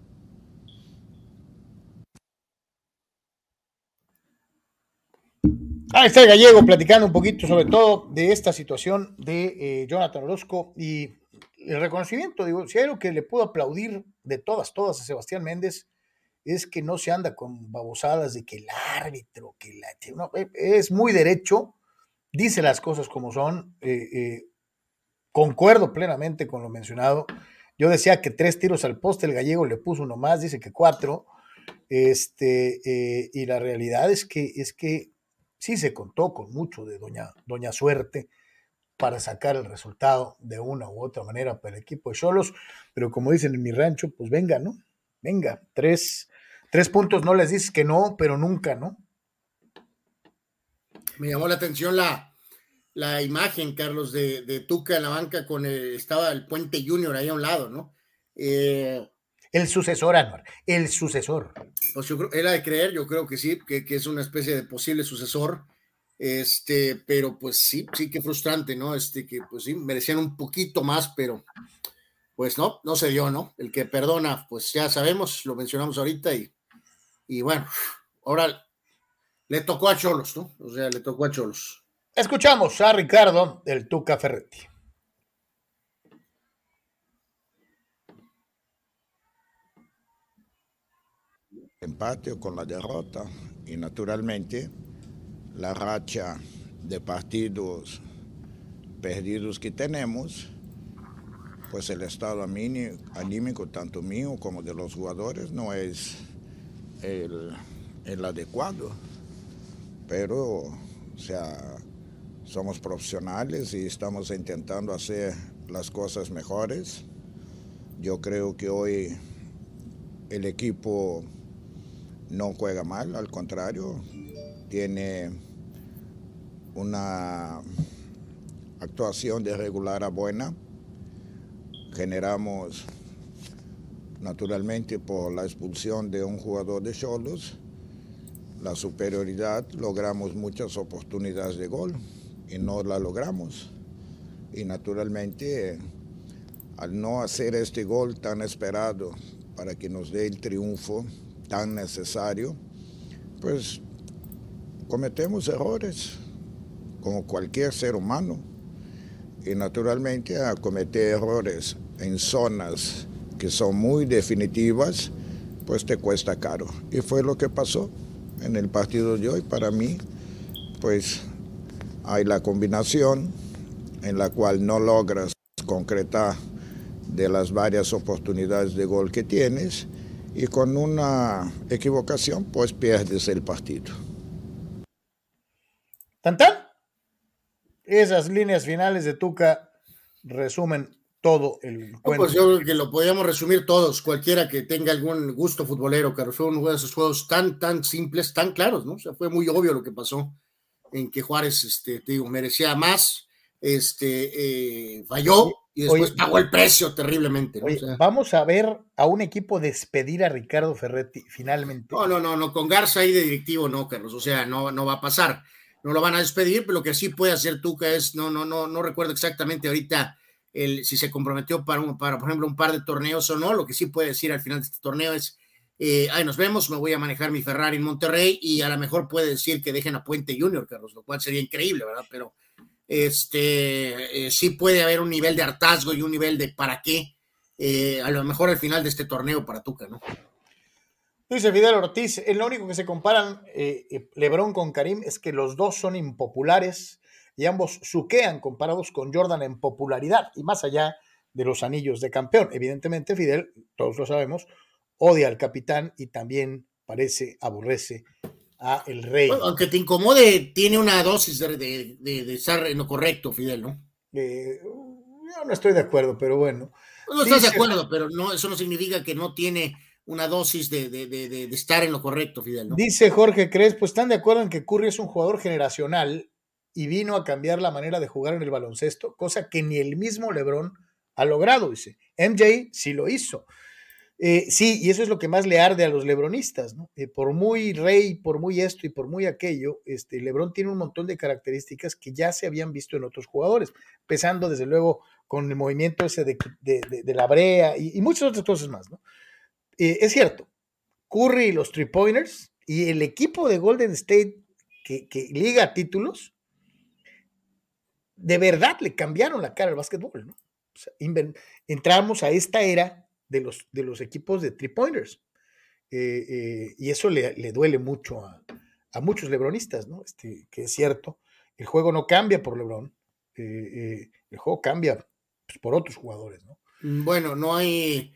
Ahí está el gallego platicando un poquito sobre todo de esta situación de eh, Jonathan Orozco y el reconocimiento. Digo, si hay algo que le puedo aplaudir de todas, todas a Sebastián Méndez, es que no se anda con babosadas de que el árbitro, que la... E, es muy derecho, dice las cosas como son, eh, eh, concuerdo plenamente con lo mencionado. Yo decía que tres tiros al poste, el gallego le puso uno más, dice que cuatro. Este, eh, y la realidad es que, es que sí se contó con mucho de Doña, Doña Suerte para sacar el resultado de una u otra manera para el equipo de Solos, pero como dicen en mi rancho, pues venga, ¿no? Venga, tres, Tres puntos no les dices que no, pero nunca, ¿no? Me llamó la atención la, la imagen, Carlos, de, de, Tuca en la banca con el, estaba el Puente Junior ahí a un lado, ¿no? Eh, el sucesor, Anuar, el sucesor. Pues yo creo, era de creer, yo creo que sí, que, que, es una especie de posible sucesor. Este, pero pues sí, sí que frustrante, ¿no? Este, que pues sí, merecían un poquito más, pero pues no, no se dio, ¿no? El que perdona, pues ya sabemos, lo mencionamos ahorita y y bueno, ahora le tocó a Cholos, ¿no? O sea, le tocó a Cholos. Escuchamos a Ricardo del Tuca Ferretti. Empate o con la derrota y naturalmente la racha de partidos perdidos que tenemos, pues el estado anímico tanto mío como de los jugadores no es el, adecuado. Pero, sea, somos profesionales y estamos intentando hacer las cosas mejores. Yo creo que hoy el equipo no juega mal, al contrario, tiene una actuación de regular a buena. Generamos naturalmente por la expulsión de un jugador de Cholos, la superioridad, logramos muchas oportunidades de gol y no la logramos. Y naturalmente, al no hacer este gol tan esperado para que nos dé el triunfo tan necesario, pues cometemos errores, como cualquier ser humano. Y naturalmente a cometer errores en zonas que son muy definitivas, pues te cuesta caro. Y fue lo que pasó en el partido de hoy. Para mí, pues hay la combinación en la cual no logras concretar de las varias oportunidades de gol que tienes y con una equivocación pues pierdes el partido. ¿Tantán? Esas líneas finales de Tuca resumen todo el No, cuento. pues yo creo que lo podíamos resumir todos, cualquiera que tenga algún gusto futbolero, Carlos. Fue uno de esos juegos tan, tan simples, tan claros, ¿no? O sea, fue muy obvio lo que pasó en que Juárez, este, te digo, merecía más, este, eh, falló y después Oye, pagó el precio terriblemente, ¿no? Oye, O sea, vamos a ver a un equipo despedir a Ricardo Ferretti finalmente. no, no, no, no, con Garza ahí de directivo, no, Carlos. O sea, no, no va a pasar. No lo van a despedir, pero lo que sí puede hacer Tuca es, no, no, no, no recuerdo exactamente ahorita el, si se comprometió para, un, para, por ejemplo, un par de torneos o no. Lo que sí puede decir al final de este torneo es, eh, ahí nos vemos, me voy a manejar mi Ferrari en Monterrey y a lo mejor puede decir que dejen a Puente Junior, Carlos, lo cual sería increíble, ¿verdad? Pero este, eh, sí puede haber un nivel de hartazgo y un nivel de para qué, eh, a lo mejor al final de este torneo para Tuca, ¿no? Dice Fidel Ortiz, el único que se comparan eh, eh, Lebron con Karim es que los dos son impopulares y ambos suquean comparados con Jordan en popularidad y más allá de los anillos de campeón. Evidentemente, Fidel, todos lo sabemos, odia al capitán y también parece aborrece a el rey. Bueno, aunque te incomode, tiene una dosis de, de, de, de estar en lo correcto, Fidel, ¿no? Eh, yo no estoy de acuerdo, pero bueno. No estás Dice- de acuerdo, pero no, eso no significa que no tiene una dosis de, de, de, de- estar en lo correcto, Fidel. Dice Jorge Crespo, ¿están de acuerdo en que Curry es un jugador generacional y vino a cambiar la manera de jugar en el baloncesto? Cosa que ni el mismo LeBron ha logrado, dice. MJ sí lo hizo. Eh, sí, y eso es lo que más le arde a los lebronistas, ¿no? Eh, por muy rey, por muy esto y por muy aquello, este, Lebron tiene un montón de características que ya se habían visto en otros jugadores, empezando desde luego con el movimiento ese de- de la brea y, y muchas otras cosas más, ¿no? Eh, es cierto, Curry y los three pointers y el equipo de Golden State que, que liga títulos, de verdad le cambiaron la cara al básquetbol, ¿no? Entramos a esta era de los, de los equipos de three pointers. Eh, eh, y eso le, le duele mucho a, a muchos lebronistas, ¿no? Este, que es cierto, el juego no cambia por Lebron, el juego cambia pues, por otros jugadores, ¿no? Bueno, no hay.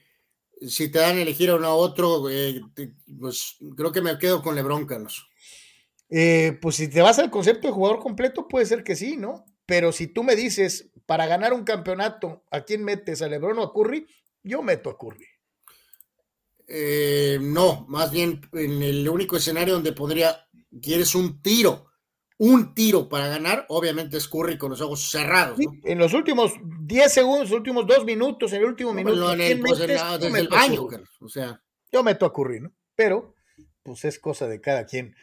Si te dan a elegir a uno a otro, eh, pues creo que me quedo con Lebron, Carlos. Eh, pues si te vas al concepto de jugador completo, puede ser que sí, ¿no? Pero si tú me dices, para ganar un campeonato, ¿a quién metes? ¿A Lebron o a Curry? Yo meto a Curry. Eh, no, más bien en el único escenario donde podría, quieres un tiro, un tiro para ganar, obviamente es Curry con los ojos cerrados, Sí, ¿no? En los últimos 10 segundos, los últimos dos minutos, en el último No, minuto, en ¿a el- pues, metes? desde baño, o sea. Yo meto a Curry, ¿no? Pero, pues es cosa de cada quien.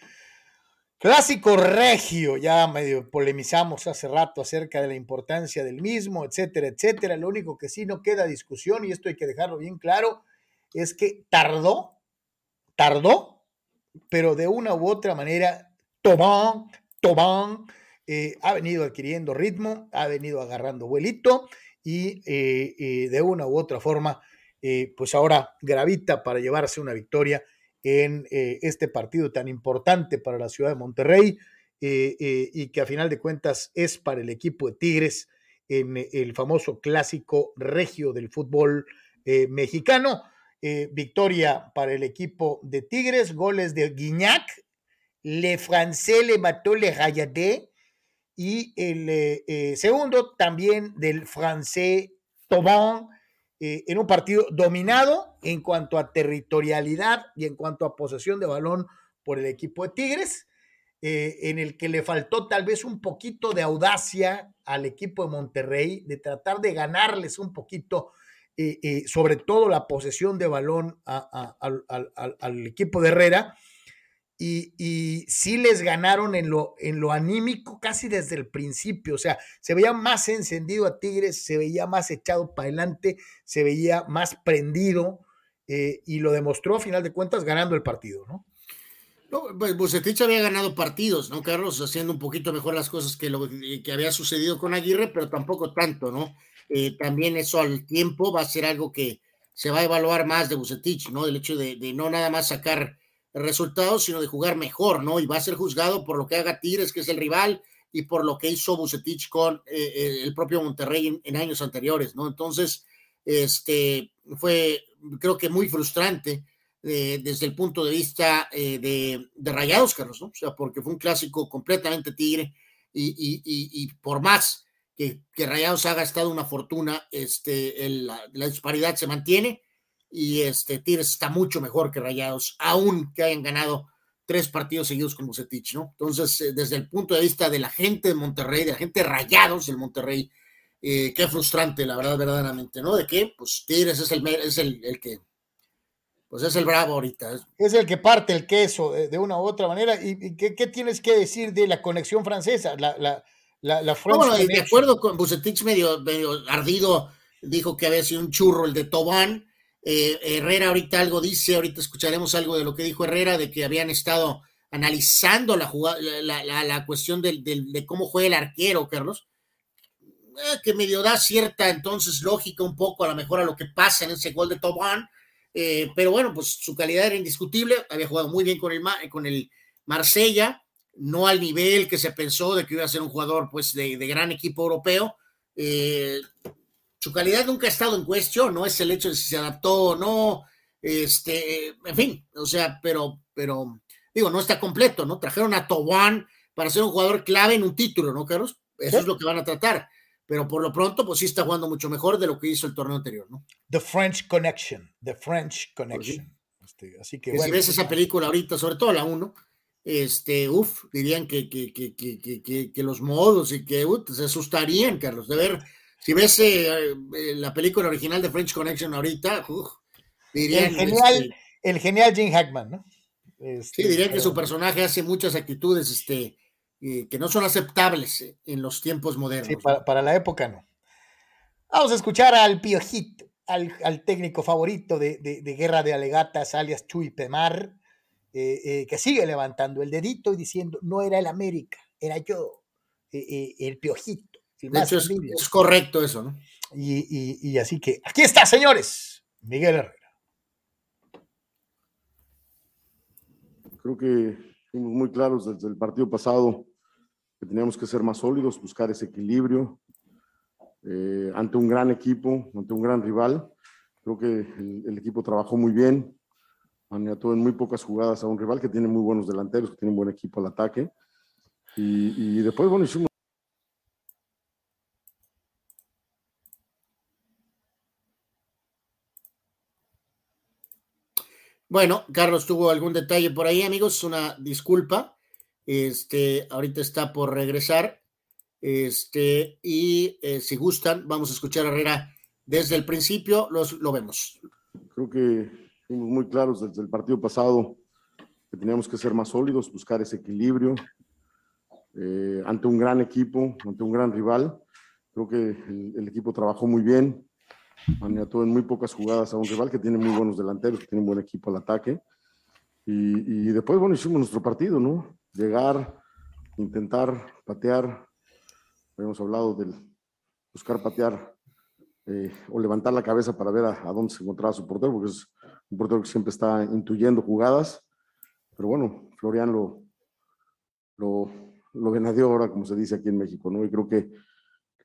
Clásico regio, ya medio polemizamos hace rato acerca de la importancia del mismo, etcétera, etcétera. Lo único que sí no queda discusión, y esto hay que dejarlo bien claro, es que tardó, tardó, pero de una u otra manera, Tobán, Tobán eh, ha venido adquiriendo ritmo, ha venido agarrando vuelito y eh, eh, de una u otra forma, pues ahora gravita para llevarse una victoria en este partido tan importante para la ciudad de Monterrey y que a final de cuentas es para el equipo de Tigres en el famoso clásico regio del fútbol mexicano. Victoria para el equipo de Tigres, goles de Guignac, Le Francais le mató Le Rayadé y el eh, eh, segundo también del francés Tobán eh, en un partido dominado en cuanto a territorialidad y en cuanto a posesión de balón por el equipo de Tigres, en el que le faltó tal vez un poquito de audacia al equipo de Monterrey, de tratar de ganarles un poquito, sobre todo la posesión de balón al, equipo de Herrera. Y, y, sí les ganaron en lo, en lo anímico casi desde el principio. O sea, se veía más encendido a Tigres, se veía más echado para adelante, se veía más prendido eh, y lo demostró a final de cuentas ganando el partido, ¿no? No, pues Bucetich había ganado partidos, ¿no, Carlos? Haciendo un poquito mejor las cosas que lo que había sucedido con Aguirre, pero tampoco tanto, ¿no? Eh, también eso al tiempo va a ser algo que se va a evaluar más de Bucetich, ¿no? El hecho de no nada más sacar resultados, sino de jugar mejor, ¿no? Y va a ser juzgado por lo que haga Tigres, que es el rival, y por lo que hizo Bucetich con eh, el propio Monterrey en, años anteriores, ¿no? Entonces, este, fue, creo que muy frustrante eh, desde el punto de vista eh, de, de, Rayados, Carlos, ¿no? O sea, porque fue un clásico completamente tigre y, y, y, y por más que, que Rayados ha gastado una fortuna, este, la, disparidad se mantiene y este Tigres está mucho mejor que Rayados, aún que hayan ganado tres partidos seguidos con Bucetich, ¿no? Entonces, eh, desde el punto de vista de la gente de Monterrey, de la gente de Rayados del Monterrey, eh, qué frustrante, la verdad, verdaderamente, ¿no? ¿De qué? Pues Tigres es el, es el, el que pues es el bravo ahorita. Es el que parte el queso de, una u otra manera. ¿Y, qué, tienes que decir de la conexión francesa? La, la, la, de acuerdo con Bucetich medio, medio ardido, dijo que había sido un churro el de Tobán. Eh, Herrera ahorita algo dice, ahorita escucharemos algo de lo que dijo Herrera, de que habían estado analizando la, jugada, la, cuestión de cómo juega el arquero, Carlos, eh, que medio da cierta entonces lógica un poco a lo mejor a lo que pasa en ese gol de Tobán, eh, pero bueno, pues su calidad era indiscutible, había jugado muy bien con el, con el Marsella, no al nivel que se pensó de que iba a ser un jugador pues de, gran equipo europeo. Eh, su calidad nunca ha estado en cuestión, no es el hecho de si se adaptó o no, este, en fin, o sea, pero, pero, digo, no está completo, ¿no? Trajeron a Tobán para ser un jugador clave en un título, ¿no, Carlos? Eso es lo que van a tratar pero por lo pronto, pues sí está jugando mucho mejor de lo que hizo el torneo anterior, ¿no? The French Connection, The French pues Connection. Este, así que, si ves esa película ahorita, sobre todo la 1, este, uff, dirían que, que, que, que, los modos y que se asustarían, Carlos, de ver, si ves eh, eh, la película original de French Connection ahorita, uf, dirían... El genial, este el genial Jim Hackman, ¿no? Este, sí, dirían que su personaje hace muchas actitudes, este, eh, que no son aceptables en los tiempos modernos. Sí, para, la época no. Vamos a escuchar al Piojito, al, técnico favorito de, Guerra de Alegatas, alias Chuy Pemar, eh, que sigue levantando el dedito y diciendo, no era el América, era yo, el Piojito. Es, correcto eso, ¿no? Y, y así que, aquí está, señores, Miguel Herrera. Creo que fuimos muy claros desde el partido pasado que teníamos que ser más sólidos, buscar ese equilibrio eh, ante un gran equipo, ante un gran rival. Creo que el, equipo trabajó muy bien, maniató en muy pocas jugadas a un rival que tiene muy buenos delanteros, que tiene un buen equipo al ataque. Y, y después, bueno, hicimos Bueno, Carlos tuvo algún detalle por ahí, amigos, una disculpa. Este, ahorita está por regresar. Este, y eh, si gustan, vamos a escuchar a Herrera desde el principio, los, lo vemos. Creo que fuimos muy claros desde el partido pasado que teníamos que ser más sólidos, buscar ese equilibrio eh, ante un gran equipo, ante un gran rival. Creo que el, equipo trabajó muy bien, maniató en muy pocas jugadas a un rival que tiene muy buenos delanteros, que tiene un buen equipo al ataque. Y, y después, bueno, hicimos nuestro partido, ¿no? llegar, intentar patear. Habíamos hablado del buscar patear eh, o levantar la cabeza para ver a, dónde se encontraba su portero, porque es un portero que siempre está intuyendo jugadas. Pero bueno, Florian lo, lo, lo ahora, como se dice aquí en México, ¿no? Y creo que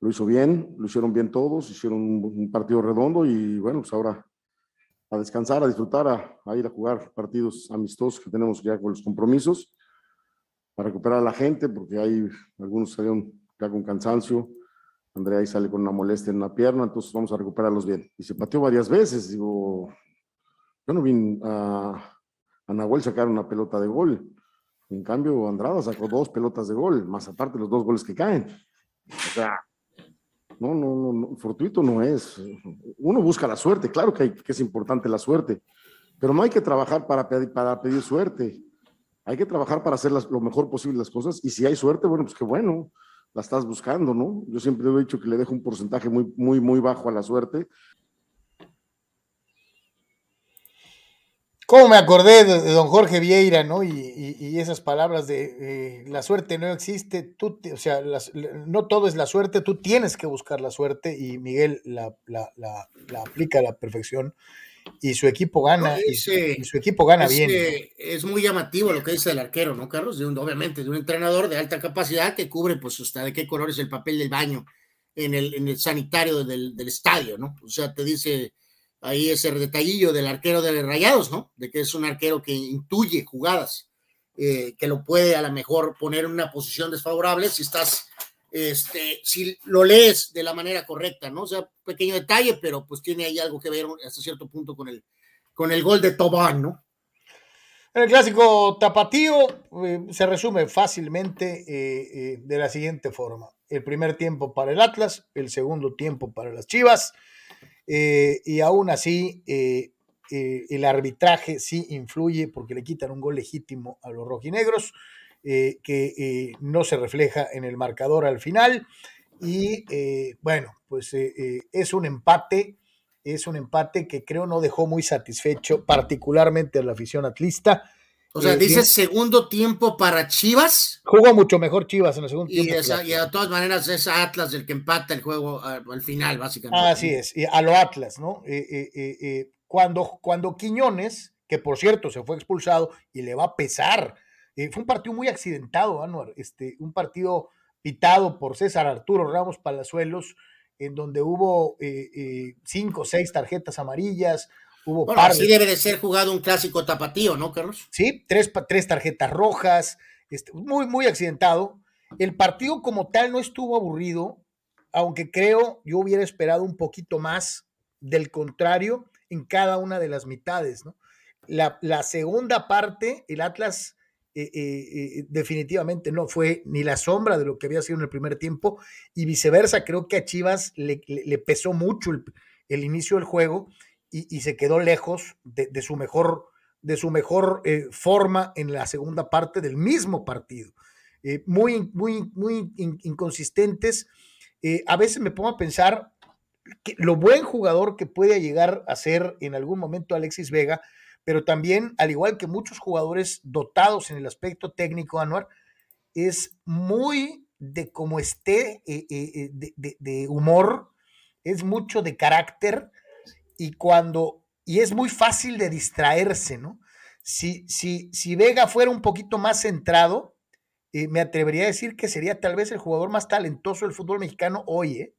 lo hizo bien, lo hicieron bien todos, hicieron un, partido redondo y bueno, pues ahora a descansar, a disfrutar, a, ir a jugar partidos amistosos que tenemos ya con los compromisos para recuperar a la gente, porque hay algunos salieron ya con cansancio. Andrea ahí sale con una molestia en la pierna, entonces vamos a recuperarlos bien. Y se pateó varias veces, digo, yo no vi a, a Nahuel sacar una pelota de gol. En cambio, Andrada sacó dos pelotas de gol, más aparte los dos goles que caen. O sea, no, no, no, fortuito no es. Uno busca la suerte, claro que, hay, que es importante la suerte, pero no hay que trabajar para pedir, para pedir suerte hay que trabajar para hacer lo mejor posible las cosas y si hay suerte, bueno, pues qué bueno, la estás buscando, ¿no? Yo siempre he dicho que le dejo un porcentaje muy, muy, muy bajo a la suerte. ¿Cómo me acordé de, don Jorge Vieira, ¿no? Y, esas palabras de la suerte no existe, tú, o sea, no todo es la suerte, tú tienes que buscar la suerte y Miguel la, la aplica a la perfección y su equipo gana, y, su, equipo gana bien. Es muy llamativo lo que dice el arquero, ¿no, Carlos? De obviamente, de un entrenador de alta capacidad que cubre, pues, hasta de qué color es el papel del baño en el, en el sanitario del, del, estadio, ¿no? O sea, te dice ahí ese detallillo del arquero de Rayados, ¿no? De que es un arquero que intuye jugadas, eh, que lo puede a lo mejor poner en una posición desfavorable si estás este, si lo lees de la manera correcta, ¿no? O sea, pequeño detalle, pero pues tiene ahí algo que ver hasta cierto punto con el, con el gol de Tobán, ¿no? El clásico tapatío eh, se resume fácilmente eh, de la siguiente forma. El primer tiempo para el Atlas, el segundo tiempo para las Chivas, y aún así el arbitraje sí influye porque le quitan un gol legítimo a los rojinegros, que no se refleja en el marcador al final. Y bueno, pues es un empate es un empate que creo no dejó muy satisfecho, particularmente a la afición atlista. O sea, dice segundo tiempo para Chivas. Jugó mucho mejor Chivas en el segundo tiempo. y de todas maneras es Atlas el que empata el juego al, final, básicamente. Así es, y a lo Atlas, ¿no? Eh, eh, eh, cuando, cuando Quiñones, que por cierto se fue expulsado y le va a pesar, fue un partido muy accidentado, Anuar, este, un partido pitado por César Arturo Ramos Palazuelos, en donde hubo eh, eh, cinco o seis tarjetas amarillas. Hubo bueno, así debe de ser jugado un clásico tapatío, ¿no, Carlos? Sí, tres, tres tarjetas rojas, este, muy, muy accidentado. El partido como tal no estuvo aburrido, aunque creo yo hubiera esperado un poquito más del contrario en cada una de las mitades, ¿no? La, la segunda parte, el Atlas eh, eh, eh, definitivamente no fue ni la sombra de lo que había sido en el primer tiempo y viceversa, creo que a Chivas le, pesó mucho el, inicio del juego y, se quedó lejos de, su mejor, de su mejor forma en la segunda parte del mismo partido. muy, muy, muy inconsistentes. a veces me pongo a pensar que lo buen jugador que puede llegar a ser en algún momento Alexis Vega, pero también, al igual que muchos jugadores dotados en el aspecto técnico, Anuar, es muy de cómo esté eh, eh, eh, de, humor, es mucho de carácter y cuando, y es muy fácil de distraerse, ¿no? Si, si, si Vega fuera un poquito más centrado, me atrevería a decir que sería tal vez el jugador más talentoso del fútbol mexicano hoy, ¿eh?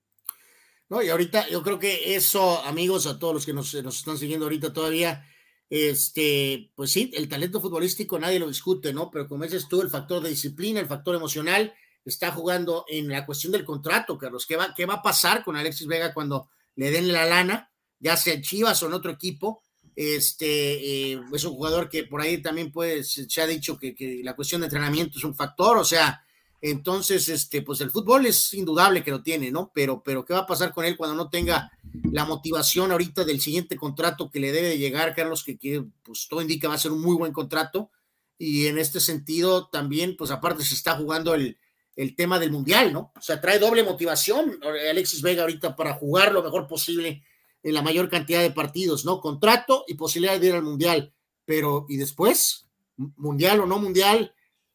No, y ahorita yo creo que eso, amigos, a todos los que nos, nos están siguiendo ahorita todavía, este, pues sí, el talento futbolístico nadie lo discute, ¿no? Pero como dices tú, el factor de disciplina, el factor emocional, está jugando en la cuestión del contrato, Carlos. ¿Qué va, qué va a pasar con Alexis Vega cuando le den la lana, ya sea en Chivas o en otro equipo? Este, eh, es un jugador que por ahí también puede, se, ha dicho que, la cuestión de entrenamiento es un factor, o sea, entonces, este, pues el fútbol es indudable que lo tiene, ¿no? Pero, pero ¿qué va a pasar con él cuando no tenga la motivación ahorita del siguiente contrato que le debe de llegar, Carlos, que, pues todo indica va a ser un muy buen contrato? Y en este sentido también, pues aparte se está jugando el, el tema del mundial, ¿no? O sea, trae doble motivación Alexis Vega ahorita para jugar lo mejor posible en la mayor cantidad de partidos, ¿no? Contrato y posibilidad de ir al mundial. Pero, ¿y después? ¿Mundial o no mundial?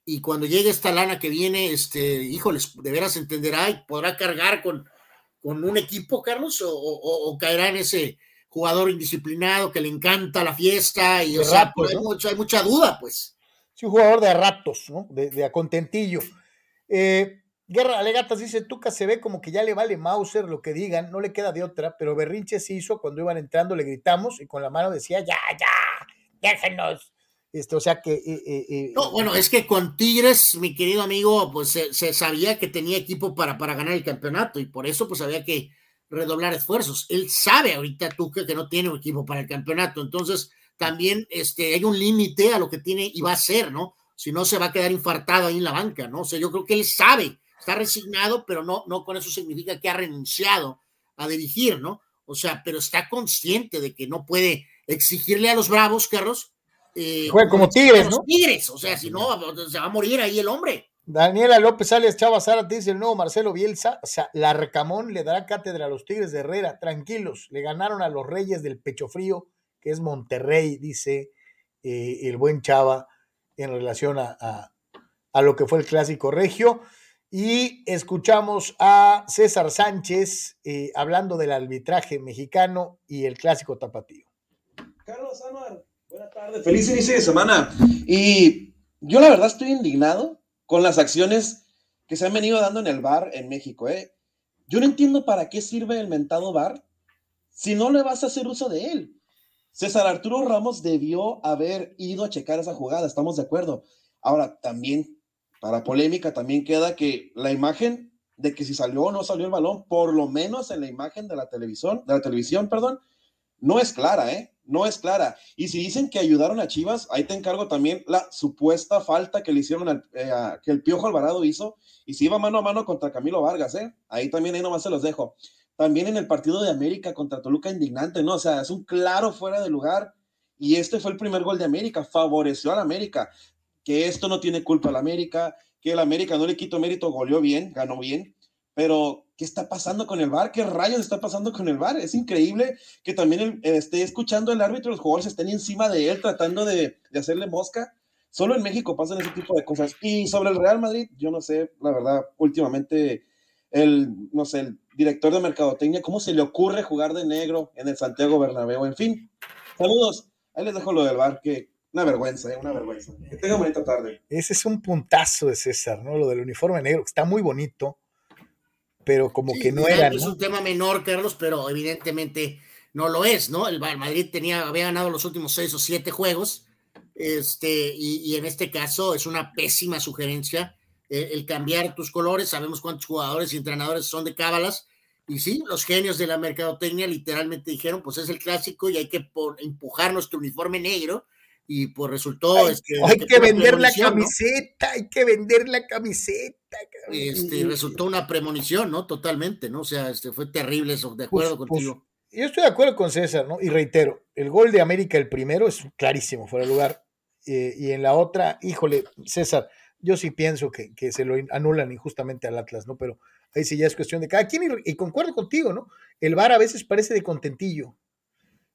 y cuando llegue esta lana que viene, este, híjoles, de veras entenderá y podrá cargar con, con un equipo, Carlos, o, caerá en ese jugador indisciplinado que le encanta la fiesta y o sea, pues, hay, mucha, duda, pues. Sí, un jugador de ratos, ¿no? De, de acontentillo. Eh, Guerra Alegatas dice, Tuca se ve como que ya le vale Mauser lo que digan, no le queda de otra, pero Berrinche se hizo cuando iban entrando, le gritamos y con la mano decía, ya, ya, déjenos. Este, o sea que. Eh, eh, eh, no, bueno, es que con Tigres, mi querido amigo, pues se, sabía que tenía equipo para, para ganar el campeonato y por eso, pues había que redoblar esfuerzos. Él sabe ahorita, tú que no tiene un equipo para el campeonato. Entonces, también este, hay un límite a lo que tiene y va a ser, ¿no? Si no, se va a quedar infartado ahí en la banca, ¿no? O sea, yo creo que él sabe, está resignado, pero no, no con eso significa que ha renunciado a dirigir, ¿no? O sea, pero está consciente de que no puede exigirle a los Bravos, Carlos, eh, como Tigres, ¿no? Tigres, o sea, si no, se va a morir ahí el hombre. Daniela López Alias Chava Sara dice el nuevo Marcelo Bielsa, o sea, la Recamón le dará cátedra a los Tigres de Herrera, tranquilos, le ganaron a los Reyes del Pecho Frío, que es Monterrey, dice eh, el buen Chava en relación a, lo que fue el clásico regio. Y escuchamos a César Sánchez eh, hablando del arbitraje mexicano y el clásico tapatío. Carlos Anuar, Buenas tardes, feliz inicio de semana. Y yo la verdad estoy indignado con las acciones que se han venido dando en el bar en México. ¿eh? Yo no entiendo para qué sirve el mentado bar si no le vas a hacer uso de él. César Arturo Ramos debió haber ido a checar esa jugada, estamos de acuerdo. Ahora, también, para polémica, también queda que la imagen de que si salió o no salió el balón, por lo menos en la imagen de la televisión, de la televisión, perdón, no es clara, ¿eh? No es clara. Y si dicen que ayudaron a Chivas, ahí te encargo también la supuesta falta que le hicieron al, eh, que el Piojo Alvarado hizo y si iba mano a mano contra Camilo Vargas, ¿eh? Ahí también, ahí nomás se los dejo. También en el partido de América contra Toluca, indignante, ¿no? O sea, es un claro fuera de lugar. Y este fue el primer gol de América, favoreció a la América. Que esto no tiene culpa la América, que el América no le quito mérito, goleó bien, ganó bien, pero ¿qué está pasando con el VAR? ¿Qué rayos está pasando con el VAR? Es increíble que también esté escuchando el árbitro, los jugadores estén encima de él tratando de, de, hacerle mosca. Solo en México pasan ese tipo de cosas. Y sobre el Real Madrid, yo no sé, la verdad, últimamente el, no sé, el director de mercadotecnia, ¿cómo se le ocurre jugar de negro en el Santiago Bernabéu? En fin, saludos. Ahí les dejo lo del VAR, que una vergüenza, ¿eh? una vergüenza. Que tengan bonita tarde. Ese es un puntazo de César, ¿no? Lo del uniforme negro, que está muy bonito, pero como Sí, que no era. Es ¿no? un tema menor, Carlos, pero evidentemente no lo es, ¿no? El Real Madrid tenía, había ganado los últimos seis o siete juegos, este, y, y en este caso es una pésima sugerencia eh, el cambiar tus colores. Sabemos cuántos jugadores y entrenadores son de cábalas. Y sí, los genios de la mercadotecnia literalmente dijeron, pues es el clásico y hay que por- empujar nuestro uniforme negro. Y pues resultó... Hay, este, hay que vender la camiseta, hay que vender la camiseta. cabrón. Este, resultó una premonición, ¿no? Totalmente, ¿no? O sea, este, fue terrible eso, de Pues- acuerdo pues, contigo. yo estoy de acuerdo con César, ¿no? Y reitero, el gol de América, el primero, es clarísimo, fuera de lugar. Eh, y en la otra, híjole, César, yo sí pienso que, que se lo anulan injustamente al Atlas, ¿no? Pero ahí sí ya es cuestión de cada quien y, y concuerdo contigo, ¿no? El VAR a veces parece de contentillo.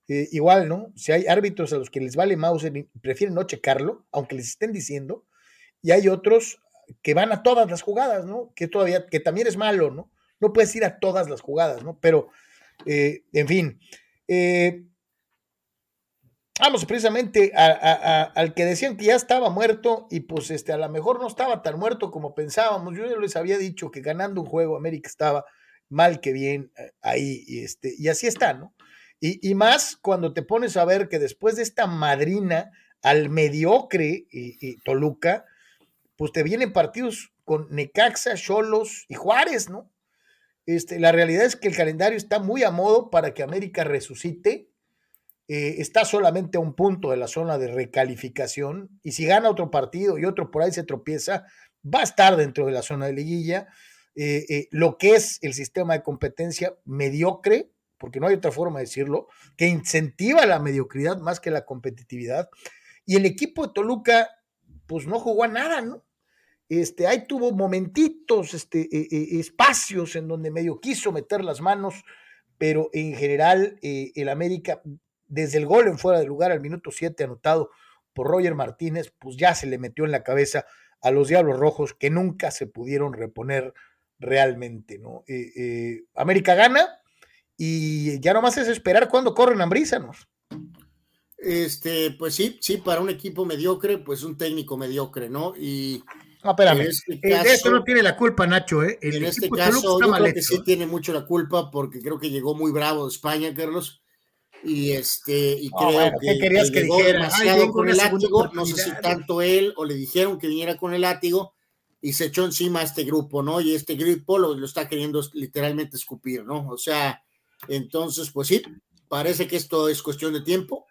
Eh, igual, ¿no? Si hay árbitros a los que les vale Mauser y prefieren no checarlo, aunque les estén diciendo, y hay otros que van a todas las jugadas, ¿no? Que todavía, que también es malo, ¿no? No puedes ir a todas las jugadas, ¿no? Pero, eh, en fin. eh, vamos precisamente a- al que decían que ya estaba muerto y pues este, a lo mejor no estaba tan muerto como pensábamos. Yo ya les había dicho que ganando un juego América estaba mal que bien eh, ahí y, este, y así está, ¿no? Y, más cuando te pones a ver que después de esta madrina al mediocre y, y Toluca, pues te vienen partidos con Necaxa, Cholos y Juárez, ¿no? Este, la realidad es que el calendario está muy a modo para que América resucite. Eh, está solamente a un punto de la zona de recalificación y si gana otro partido y otro por ahí se tropieza, va a estar dentro de la zona de liguilla. Eh, eh, lo que es el sistema de competencia mediocre, porque no hay otra forma de decirlo, que incentiva la mediocridad más que la competitividad. Y el equipo de Toluca, pues no jugó a nada, ¿no? Este, ahí tuvo momentitos, este, eh, eh, espacios en donde medio quiso meter las manos, pero en general eh, el América, desde el gol en fuera de lugar al minuto 7 anotado por Roger Martínez, pues ya se le metió en la cabeza a los Diablos Rojos que nunca se pudieron reponer realmente, ¿no? América gana y ya nomás es esperar cuando corren hambrízanos. Este, pues sí, sí, para un equipo mediocre, pues un técnico mediocre, ¿no? Y No, espérame. Eh, esto caso, no tiene la culpa, Nacho, ¿eh? El en este caso, yo creo que sí tiene mucho la culpa porque creo que llegó muy bravo de España, Carlos. Y este, y No, creo bueno, ¿qué que, querías que que llegó dijera? Demasiado con el látigo, no sé si oportunidad. tanto él o le dijeron que viniera con el látigo y se echó encima a este grupo, ¿no? Y este grupo lo, lo está queriendo literalmente escupir, ¿no? O sea, entonces, pues sí, parece que esto es cuestión de tiempo.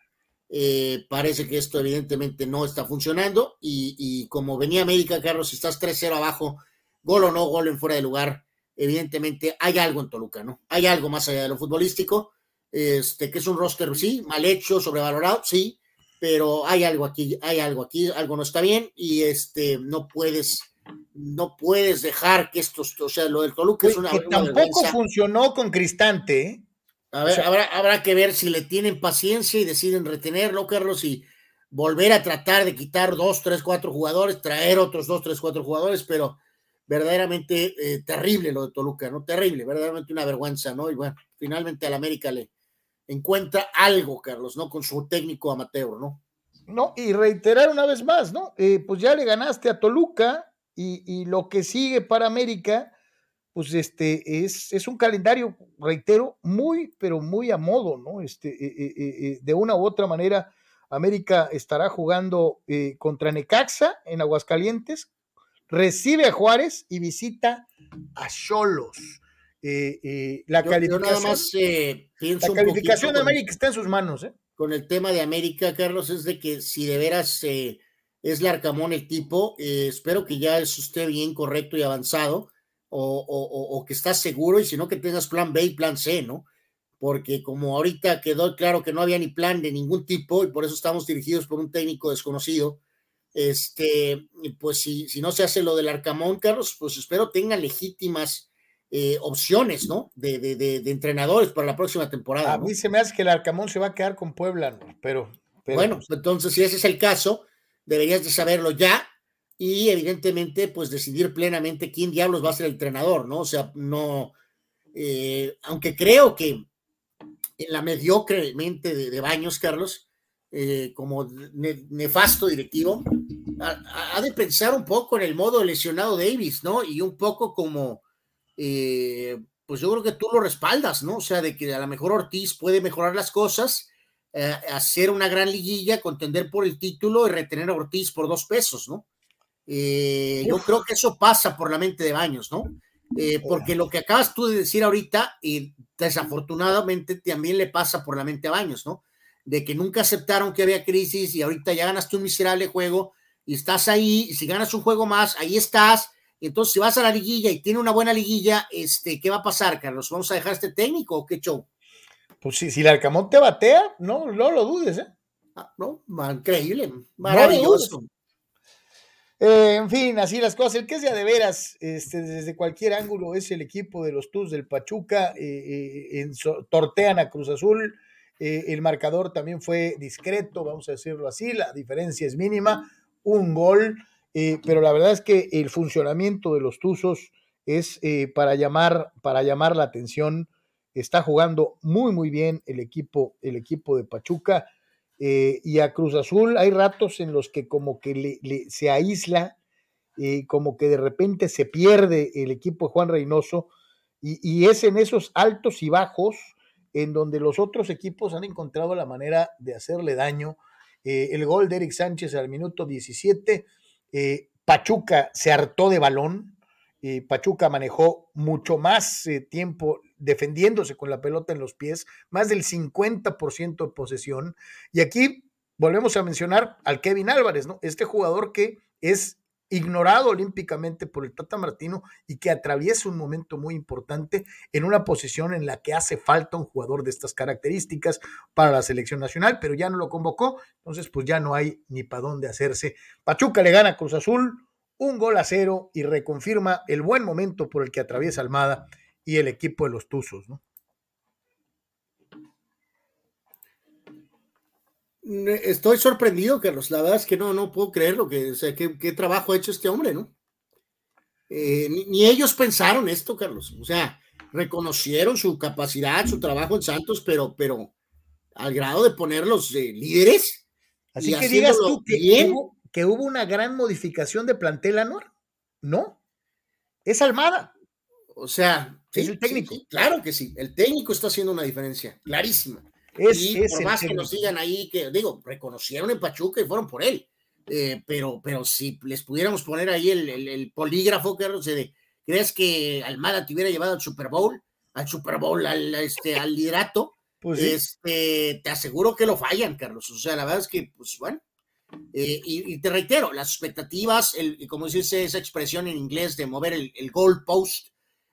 Eh, parece que esto evidentemente no está funcionando y, y como venía América, Carlos, si estás 3-0 abajo, gol o no gol en fuera de lugar, evidentemente hay algo en Toluca, ¿no? Hay algo más allá de lo futbolístico, este, que es un roster, sí, mal hecho, sobrevalorado, sí, pero hay algo aquí, hay algo aquí, algo no está bien y este, no puedes, no puedes dejar que esto, o sea, lo del Toluca es una, que una tampoco vergüenza. funcionó con Cristante, ¿eh? A ver, O sea- habrá, habrá que ver si le tienen paciencia y deciden retenerlo, Carlos, y volver a tratar de quitar dos, tres, cuatro jugadores, traer otros dos, tres, cuatro jugadores, pero verdaderamente eh, terrible lo de Toluca, ¿no? Terrible, verdaderamente una vergüenza, ¿no? Y bueno, finalmente al América le encuentra algo, Carlos, ¿no? Con su técnico amateur, ¿no? No, y reiterar una vez más, ¿no? Eh, pues ya le ganaste a Toluca y, y lo que sigue para América, pues este es, es un calendario, reitero, muy, pero muy a modo, ¿no? Este, eh, eh, eh, de una u otra manera, América estará jugando eh, contra Necaxa en Aguascalientes, recibe a Juárez y visita a Cholos. La Yo- yo calificación, nada más pienso la calificación de con- América está en sus manos. ¿eh? con el tema de América, Carlos, es de que si de veras es Larcamón el tipo, eh, espero que ya eso esté bien correcto y avanzado, o, o- o- o que estás seguro, y si no, que tengas plan B y plan C, ¿no? Porque como ahorita quedó claro que no había ni plan de ningún tipo, y por eso estamos dirigidos por un técnico desconocido, este, pues si, si no se hace lo del Arcamón, Carlos, pues espero tengan legítimas eh, opciones, ¿no? De, de- de- de entrenadores para la próxima temporada. A ¿no? mí se me hace que el Arcamón se va a quedar con Puebla, ¿no? pero, pero Bueno, entonces si ese es el caso, deberías de saberlo ya y evidentemente pues decidir plenamente quién diablos va a ser el entrenador, ¿no? O sea, no, eh, aunque creo que en la mediocre mente de, de Baños, Carlos, eh, como ne- nefasto directivo, ha, ha de pensar un poco en el modo lesionado Davis, ¿no? Y un poco como, eh, pues yo creo que tú lo respaldas, ¿no? O sea, de que a lo mejor Ortiz puede mejorar las cosas, eh, hacer una gran liguilla, contender por el título y retener a Ortiz por dos pesos, ¿no? Eh, yo creo que eso pasa por la mente de Baños, ¿no? Eh, porque lo que acabas tú de decir ahorita, y desafortunadamente también le pasa por la mente a Baños, ¿no? De que nunca aceptaron que había crisis y ahorita ya ganaste un miserable juego y estás ahí, y si ganas un juego más, ahí estás. y Entonces, si vas a la liguilla y tiene una buena liguilla, este, ¿qué va a pasar, Carlos? ¿Vamos a dejar este técnico o qué show? Pues si, si el Arcamón te batea, no, no lo dudes. ¿eh? Ah, ¿no? Increíble, maravilloso. Eh, en fin, así las cosas. El que es ya de veras, este, desde cualquier ángulo, es el equipo de los Tus del Pachuca. eh, eh, en tortean a Cruz Azul. eh, el marcador también fue discreto, vamos a decirlo así. La diferencia es mínima. Un gol. pero la verdad es que el funcionamiento de los Tuzos es para, llamar, para llamar la atención. Está jugando muy, muy bien el equipo, el equipo de Pachuca. Eh, y a Cruz Azul hay ratos en los que como que se aísla, eh, como que de repente se pierde el equipo de Juan Reynoso, y, y es en esos altos y bajos en donde los otros equipos han encontrado la manera de hacerle daño. Eh, el gol de Eric Sánchez al minuto 17, eh, Pachuca se hartó de balón, eh, Pachuca manejó mucho más eh, tiempo defendiéndose con la pelota en los pies, más del 50% de posesión. Y aquí volvemos a mencionar al Kevin Álvarez, ¿no? Este jugador que es ignorado olímpicamente por el Tata Martino y que atraviesa un momento muy importante en una posición en la que hace falta un jugador de estas características para la selección nacional, pero ya no lo convocó, entonces pues ya no hay ni para dónde hacerse. Pachuca le gana a Cruz Azul un gol a cero y reconfirma el buen momento por el que atraviesa Almada y el equipo de los Tuzos, ¿no? Estoy sorprendido, Carlos. La verdad es que no, no puedo creer lo que, o sea, qué, qué trabajo ha hecho este hombre, ¿no? Eh, ni, ni ellos pensaron esto, Carlos. O sea, reconocieron su capacidad, su trabajo en Santos, pero, pero al grado de ponerlos eh, líderes. Así y que digas tú que bien. hubo, que hubo una gran modificación de plantel, Anuar. No, es Almada. O sea, Es el técnico. sí, claro que sí. El técnico está haciendo una diferencia, clarísima. Es, y es por más que nos digan ahí que, digo, reconocieron en Pachuca y fueron por él. Eh, pero, pero si les pudiéramos poner ahí el, el- el polígrafo, Carlos, de, ¿crees que Almada te hubiera llevado al Super Bowl? Al Super Bowl, al, este, al liderato. Pues sí. este, te aseguro que lo fallan, Carlos. O sea, la verdad es que, pues bueno. Eh, y, te reitero, las expectativas, el, como dice esa expresión en inglés de mover el, goal post,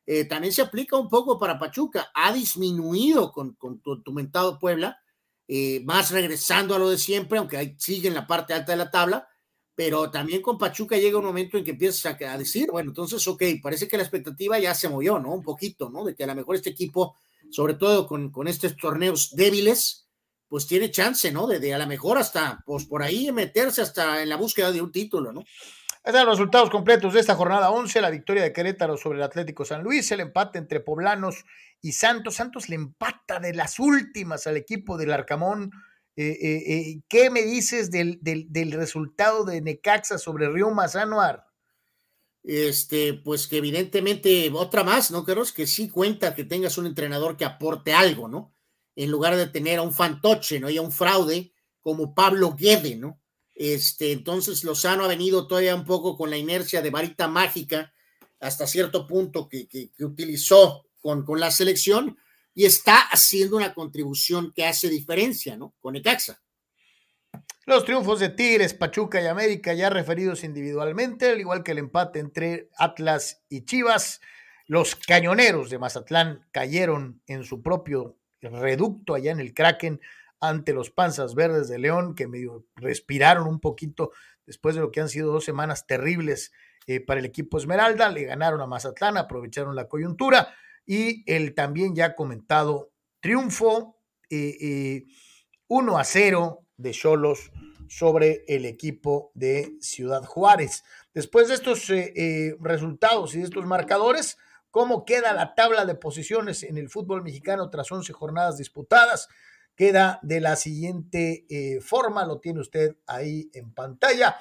eh, también se aplica un poco para Pachuca. Ha disminuido con, con tu, mentado Puebla, eh, más regresando a lo de siempre, aunque ahí sigue en la parte alta de la tabla, pero también con Pachuca llega un momento en que empiezas a, a decir, bueno, entonces, ok, parece que la expectativa ya se movió, ¿no? Un poquito, ¿no? De que a lo mejor este equipo, sobre todo con, con estos torneos débiles, pues tiene chance, ¿no? De, de a lo mejor hasta, pues por ahí meterse hasta en la búsqueda de un título, ¿no? Están los resultados completos de esta jornada 11, la victoria de Querétaro sobre el Atlético San Luis, el empate entre Poblanos y Santos. Santos le empata de las últimas al equipo del Arcamón. Eh, eh, eh, ¿Qué me dices del, del, del resultado de Necaxa sobre Río Mazanuar? Este, pues que evidentemente otra más, ¿no, Carlos? Que sí cuenta que tengas un entrenador que aporte algo, ¿no? En lugar de tener a un fantoche, ¿no? Y a un fraude como Pablo Guede, ¿no? Este, entonces Lozano ha venido todavía un poco con la inercia de varita mágica hasta cierto punto que, que, utilizó con, con, la selección y está haciendo una contribución que hace diferencia, ¿no? Con Ecaxa. Los triunfos de Tigres, Pachuca y América ya referidos individualmente, al igual que el empate entre Atlas y Chivas. Los cañoneros de Mazatlán cayeron en su propio reducto allá en el Kraken ante los Panzas Verdes de León, que medio respiraron un poquito después de lo que han sido dos semanas terribles eh, para el equipo Esmeralda. Le ganaron a Mazatlán, aprovecharon la coyuntura y el también ya comentado triunfo eh, eh, 1 a 0 de Cholos sobre el equipo de Ciudad Juárez. Después de estos eh, eh, resultados y de estos marcadores, ¿cómo queda la tabla de posiciones en el fútbol mexicano tras 11 jornadas disputadas? Queda de la siguiente eh, forma, lo tiene usted ahí en pantalla.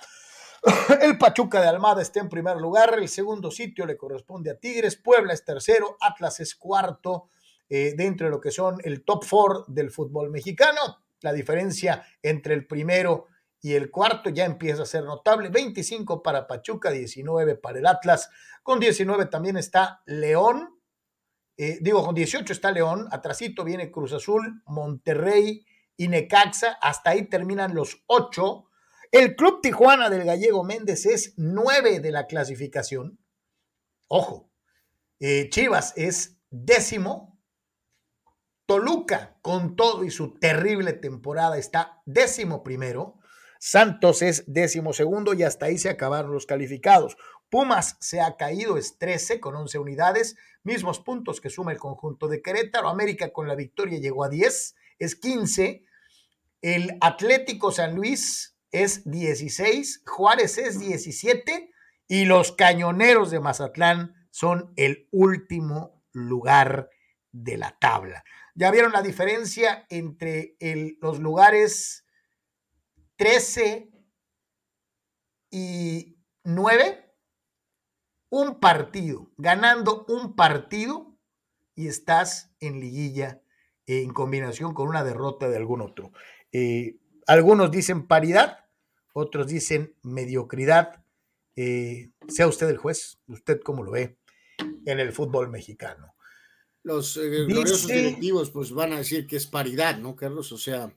(coughs) El Pachuca de Almada está en primer lugar, el segundo sitio le corresponde a Tigres, Puebla es tercero, Atlas es cuarto, dentro de lo que son el top four del fútbol mexicano. La diferencia entre el primero y el cuarto ya empieza a ser notable. 25 para Pachuca, 19 para el Atlas. Con 19 también está León. Eh, digo, con 18 está León. Atrasito viene Cruz Azul, Monterrey y Necaxa. Hasta ahí terminan los ocho. El Club Tijuana del Gallego Méndez es 9 de la clasificación. Ojo, eh, Chivas es décimo Toluca, con todo y su terrible temporada, está décimo primero. Santos es décimo segundo y hasta ahí se acabaron los calificados. Pumas se ha caído, es 13 con 11 unidades, mismos puntos que suma el conjunto de Querétaro. América con la victoria llegó a 10, es 15. El Atlético San Luis es 16, Juárez es 17 y los Cañoneros de Mazatlán son el último lugar de la tabla. Ya vieron la diferencia entre los lugares 13 y 9. Un partido, ganando un partido y estás en liguilla en combinación con una derrota de algún otro. Eh, algunos dicen paridad, otros dicen mediocridad. Eh, sea usted el juez, usted cómo lo ve en el fútbol mexicano los eh, gloriosos directivos pues van a decir que es paridad, ¿no, Carlos? O sea,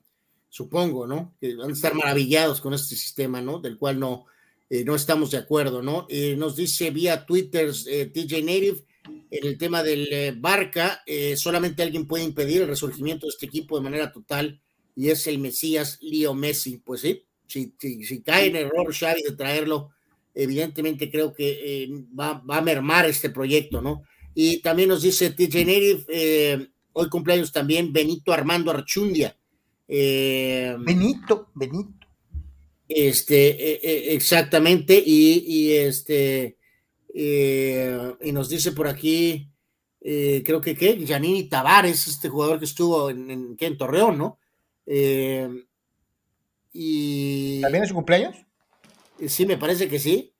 supongo, ¿no? Que van a estar maravillados con este sistema, ¿no? Del cual no, eh, no estamos de acuerdo, ¿no? Eh, nos dice vía Twitter TJ Native, en el tema del Barca, solamente alguien puede impedir el resurgimiento de este equipo de manera total y es el Mesías Leo Messi. Pues sí, si, cae en error Xavi de traerlo, evidentemente creo que va, va a mermar este proyecto, ¿no? Y también nos dice TJ Native, eh, hoy cumpleaños también Benito Armando Archundia. Eh, Benito, Benito. Este, eh, exactamente, y, este, y nos dice por aquí, creo que qué, Janini Tavares, este jugador que estuvo en, en, Torreón, ¿no? y, ¿También es su cumpleaños? Sí, me parece que sí.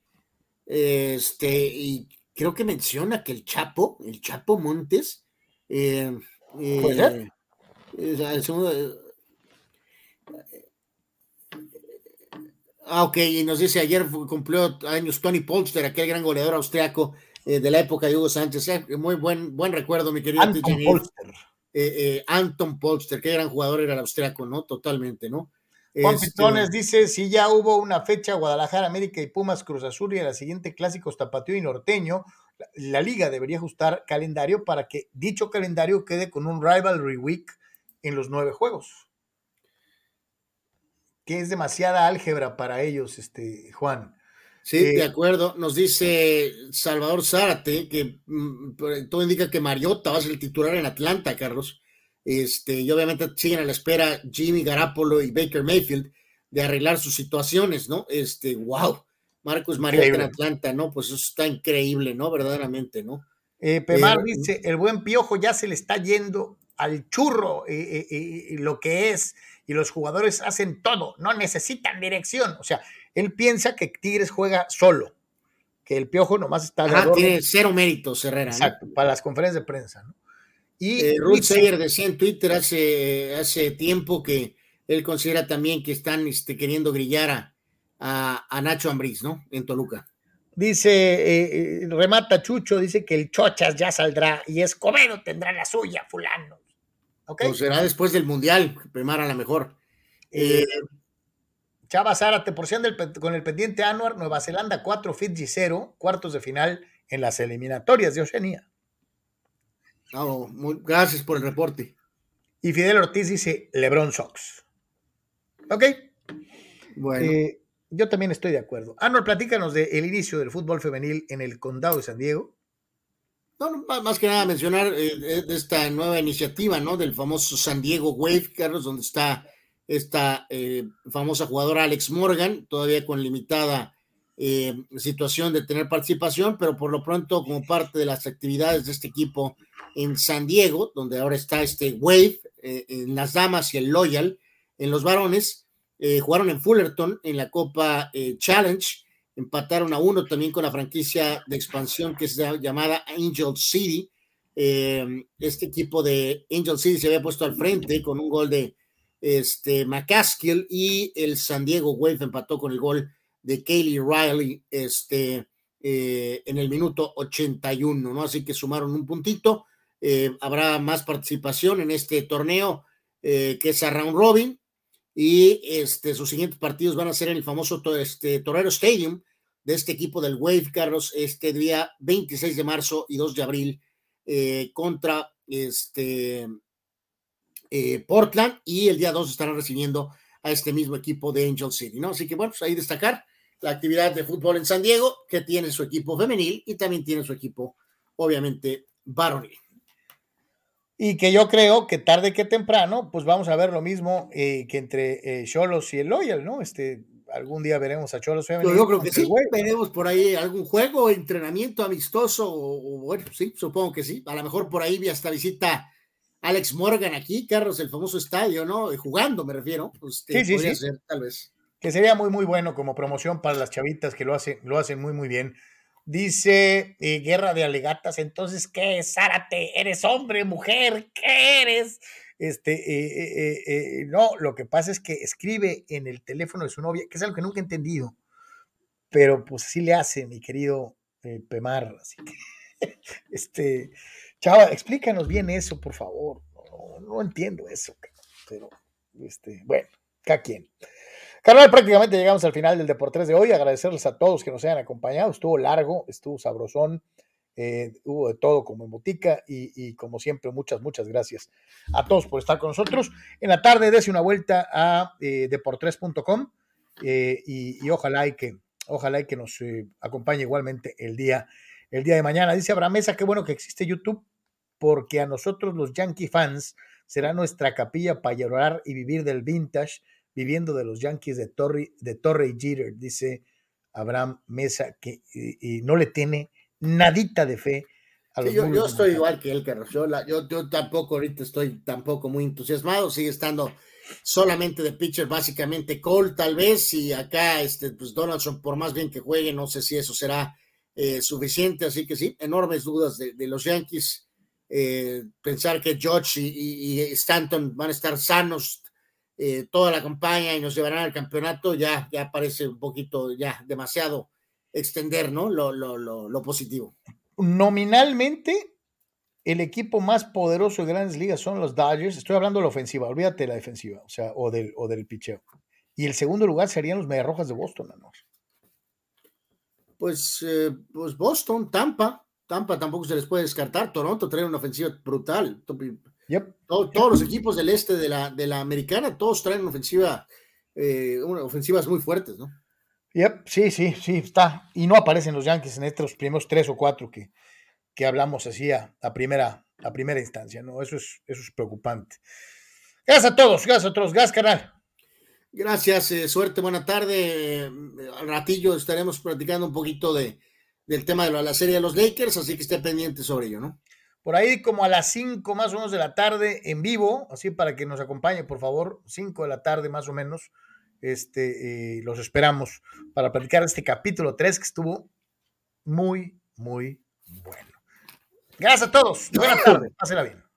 Este, y creo que menciona que el Chapo, el Chapo Montes, eh, eh, eh, ah, ok, y nos dice ayer cumplió años Tony Polster, aquel gran goleador austriaco de la época de Hugo Sánchez. muy buen, buen recuerdo, mi querido Anton Polster. Anton Polster, qué gran jugador era el austriaco, ¿no? Totalmente, ¿no? Juan este... dice: si ya hubo una fecha Guadalajara, América y Pumas Cruz Azul y a la siguiente clásicos Tapatío y Norteño, la, liga debería ajustar calendario para que dicho calendario quede con un Rivalry Week en los nueve juegos. Que es demasiada álgebra para ellos, este, Juan. Sí, de eh, acuerdo. Nos dice Salvador Zárate que mm, todo indica que Mariota va a ser el titular en Atlanta, Carlos. Este, y obviamente siguen a la espera Jimmy Garapolo y Baker Mayfield de arreglar sus situaciones, ¿no? Este, wow, Marcos Mariota en Atlanta, ¿no? Pues eso está increíble, ¿no? Verdaderamente, ¿no? Eh, Pemar eh, dice, el buen piojo ya se le está yendo al churro eh, lo que es, y los jugadores hacen todo, no necesitan dirección. O sea, él piensa que Tigres juega solo, que el piojo nomás está... Ah, tiene cero méritos, Herrera. Exacto, para las conferencias de prensa, ¿no? Y eh, Ruth Sayer decía en Twitter hace, hace tiempo que él considera también que están este, queriendo grillar a, a, Nacho Ambriz, ¿no? En Toluca. Dice, eh, eh, remata Chucho, dice que el Chochas ya saldrá y Escobedo tendrá la suya, fulano. ¿Ok? Pues será después del Mundial, primar a la mejor. Eh, Chava Zárate, porción del, con el pendiente Anuar, Nueva Zelanda 4, Fiji 0, cuartos de final en las eliminatorias de Oceanía. gracias por el reporte. Y Fidel Ortiz dice Lebron Sox. ¿Ok? Bueno. Eh, yo también estoy de acuerdo. Anuar, platícanos del inicio del fútbol femenil en el condado de San Diego. No, más que nada mencionar eh, de esta nueva iniciativa, ¿no? Del famoso San Diego Wave, Carlos, donde está esta eh, famosa jugadora Alex Morgan, todavía con limitada eh, situación de tener participación, pero por lo pronto como parte de las actividades de este equipo en San Diego, donde ahora está este Wave eh, en las damas y el Loyal en los varones, jugaron en Fullerton en la Copa Challenge, empataron a uno también con la franquicia de expansión que es llamada Angel City. este equipo de Angel City se había puesto al frente con un gol de este, McCaskill y el San Diego Wave empató con el gol de Kaylee Riley este, eh, en el minuto 81, ¿no? Así que sumaron un puntito. Eh, habrá más participación en este torneo eh, que es a round robin y este, sus siguientes partidos van a ser en el famoso este, Torero Stadium de este equipo del Wave, Carlos, este día 26 de marzo y 2 de abril contra este, eh, Portland y el día 2 estarán recibiendo a este mismo equipo de Angel City, ¿no? Así que bueno, pues ahí destacar la actividad de fútbol en San Diego, que tiene su equipo femenil y también tiene su equipo, obviamente, varonil. Y que yo creo que tarde que temprano, pues vamos a ver lo mismo eh, que entre eh, Cholos y el Loyal, ¿no? Este, algún día veremos a Cholos femenil. Yo, creo que sí, veremos por ahí algún juego, entrenamiento amistoso, o, bueno, sí, supongo que sí. A lo mejor por ahí hasta visita Alex Morgan aquí, Carlos, el famoso estadio, ¿no? Jugando, me refiero. Pues, sí, sí, sí. Ser, tal vez. Que sería muy, muy bueno como promoción para las chavitas que lo hacen, lo hacen muy, muy bien. Dice eh, Guerra de Alegatas, entonces, ¿qué es, Zárate? ¿Eres hombre, mujer? ¿Qué eres? Este, eh, eh, no, lo que pasa es que escribe en el teléfono de su novia, que es algo que nunca he entendido, pero pues así le hace, mi querido Pemar. Así que, (laughs) este, Chava, explícanos bien eso, por favor. No, entiendo eso, pero este, bueno, cada quien. Carnal, prácticamente llegamos al final del Deportes de hoy. Agradecerles a todos que nos hayan acompañado. Estuvo largo, estuvo sabrosón, eh, hubo de todo como en botica y, como siempre, muchas, muchas gracias a todos por estar con nosotros. En la tarde, dése una vuelta a eh, eh, y, ojalá y que, ojalá y que nos eh, acompañe igualmente el día, el día de mañana. Dice Abraham Mesa, qué bueno que existe YouTube porque a nosotros los Yankee fans será nuestra capilla para llorar y vivir del vintage, viviendo de los Yankees de Torre, de Torre y Jeter, dice Abraham Mesa, que y, no le tiene nadita de fe a los yo, yo, estoy igual que él, Carlos. Yo, yo, yo, tampoco ahorita estoy tampoco muy entusiasmado, sigue estando solamente de pitcher, básicamente Cole, tal vez, y acá, este, pues Donaldson, por más bien que juegue, no sé si eso será eh, suficiente, así que sí, enormes dudas de, de los Yankees. Eh, pensar que George y, Stanton van a estar sanos eh, toda la campaña y nos llevarán al campeonato, ya, ya parece un poquito, ya demasiado extender, ¿no? Lo, lo, lo, positivo. Nominalmente, el equipo más poderoso de grandes ligas son los Dodgers. Estoy hablando de la ofensiva, olvídate de la defensiva, o sea, o del, o del picheo. Y el segundo lugar serían los Mediarrojas de Boston, ¿no? Pues, eh, pues Boston, Tampa, Tampa tampoco se les puede descartar. Toronto trae una ofensiva brutal. Todos los equipos del este de la, de la americana, todos traen ofensiva, eh, ofensivas muy fuertes, ¿no? Yep. Sí, sí, sí, está. Y no aparecen los Yankees en estos primeros tres o cuatro que, que hablamos así a, primera, a primera instancia, ¿no? Eso es, eso es preocupante. Gracias a todos, gracias a todos. Gracias, canal. Gracias, eh, suerte, buena tarde. Al ratillo estaremos platicando un poquito de, del tema de la serie de los Lakers, así que esté pendiente sobre ello, ¿no? Por ahí como a las 5 más o menos de la tarde en vivo, así para que nos acompañe, por favor, 5 de la tarde más o menos, este, eh, los esperamos para platicar este capítulo 3 que estuvo muy, muy bueno. Gracias a todos. Buenas tardes. Pásenla bien.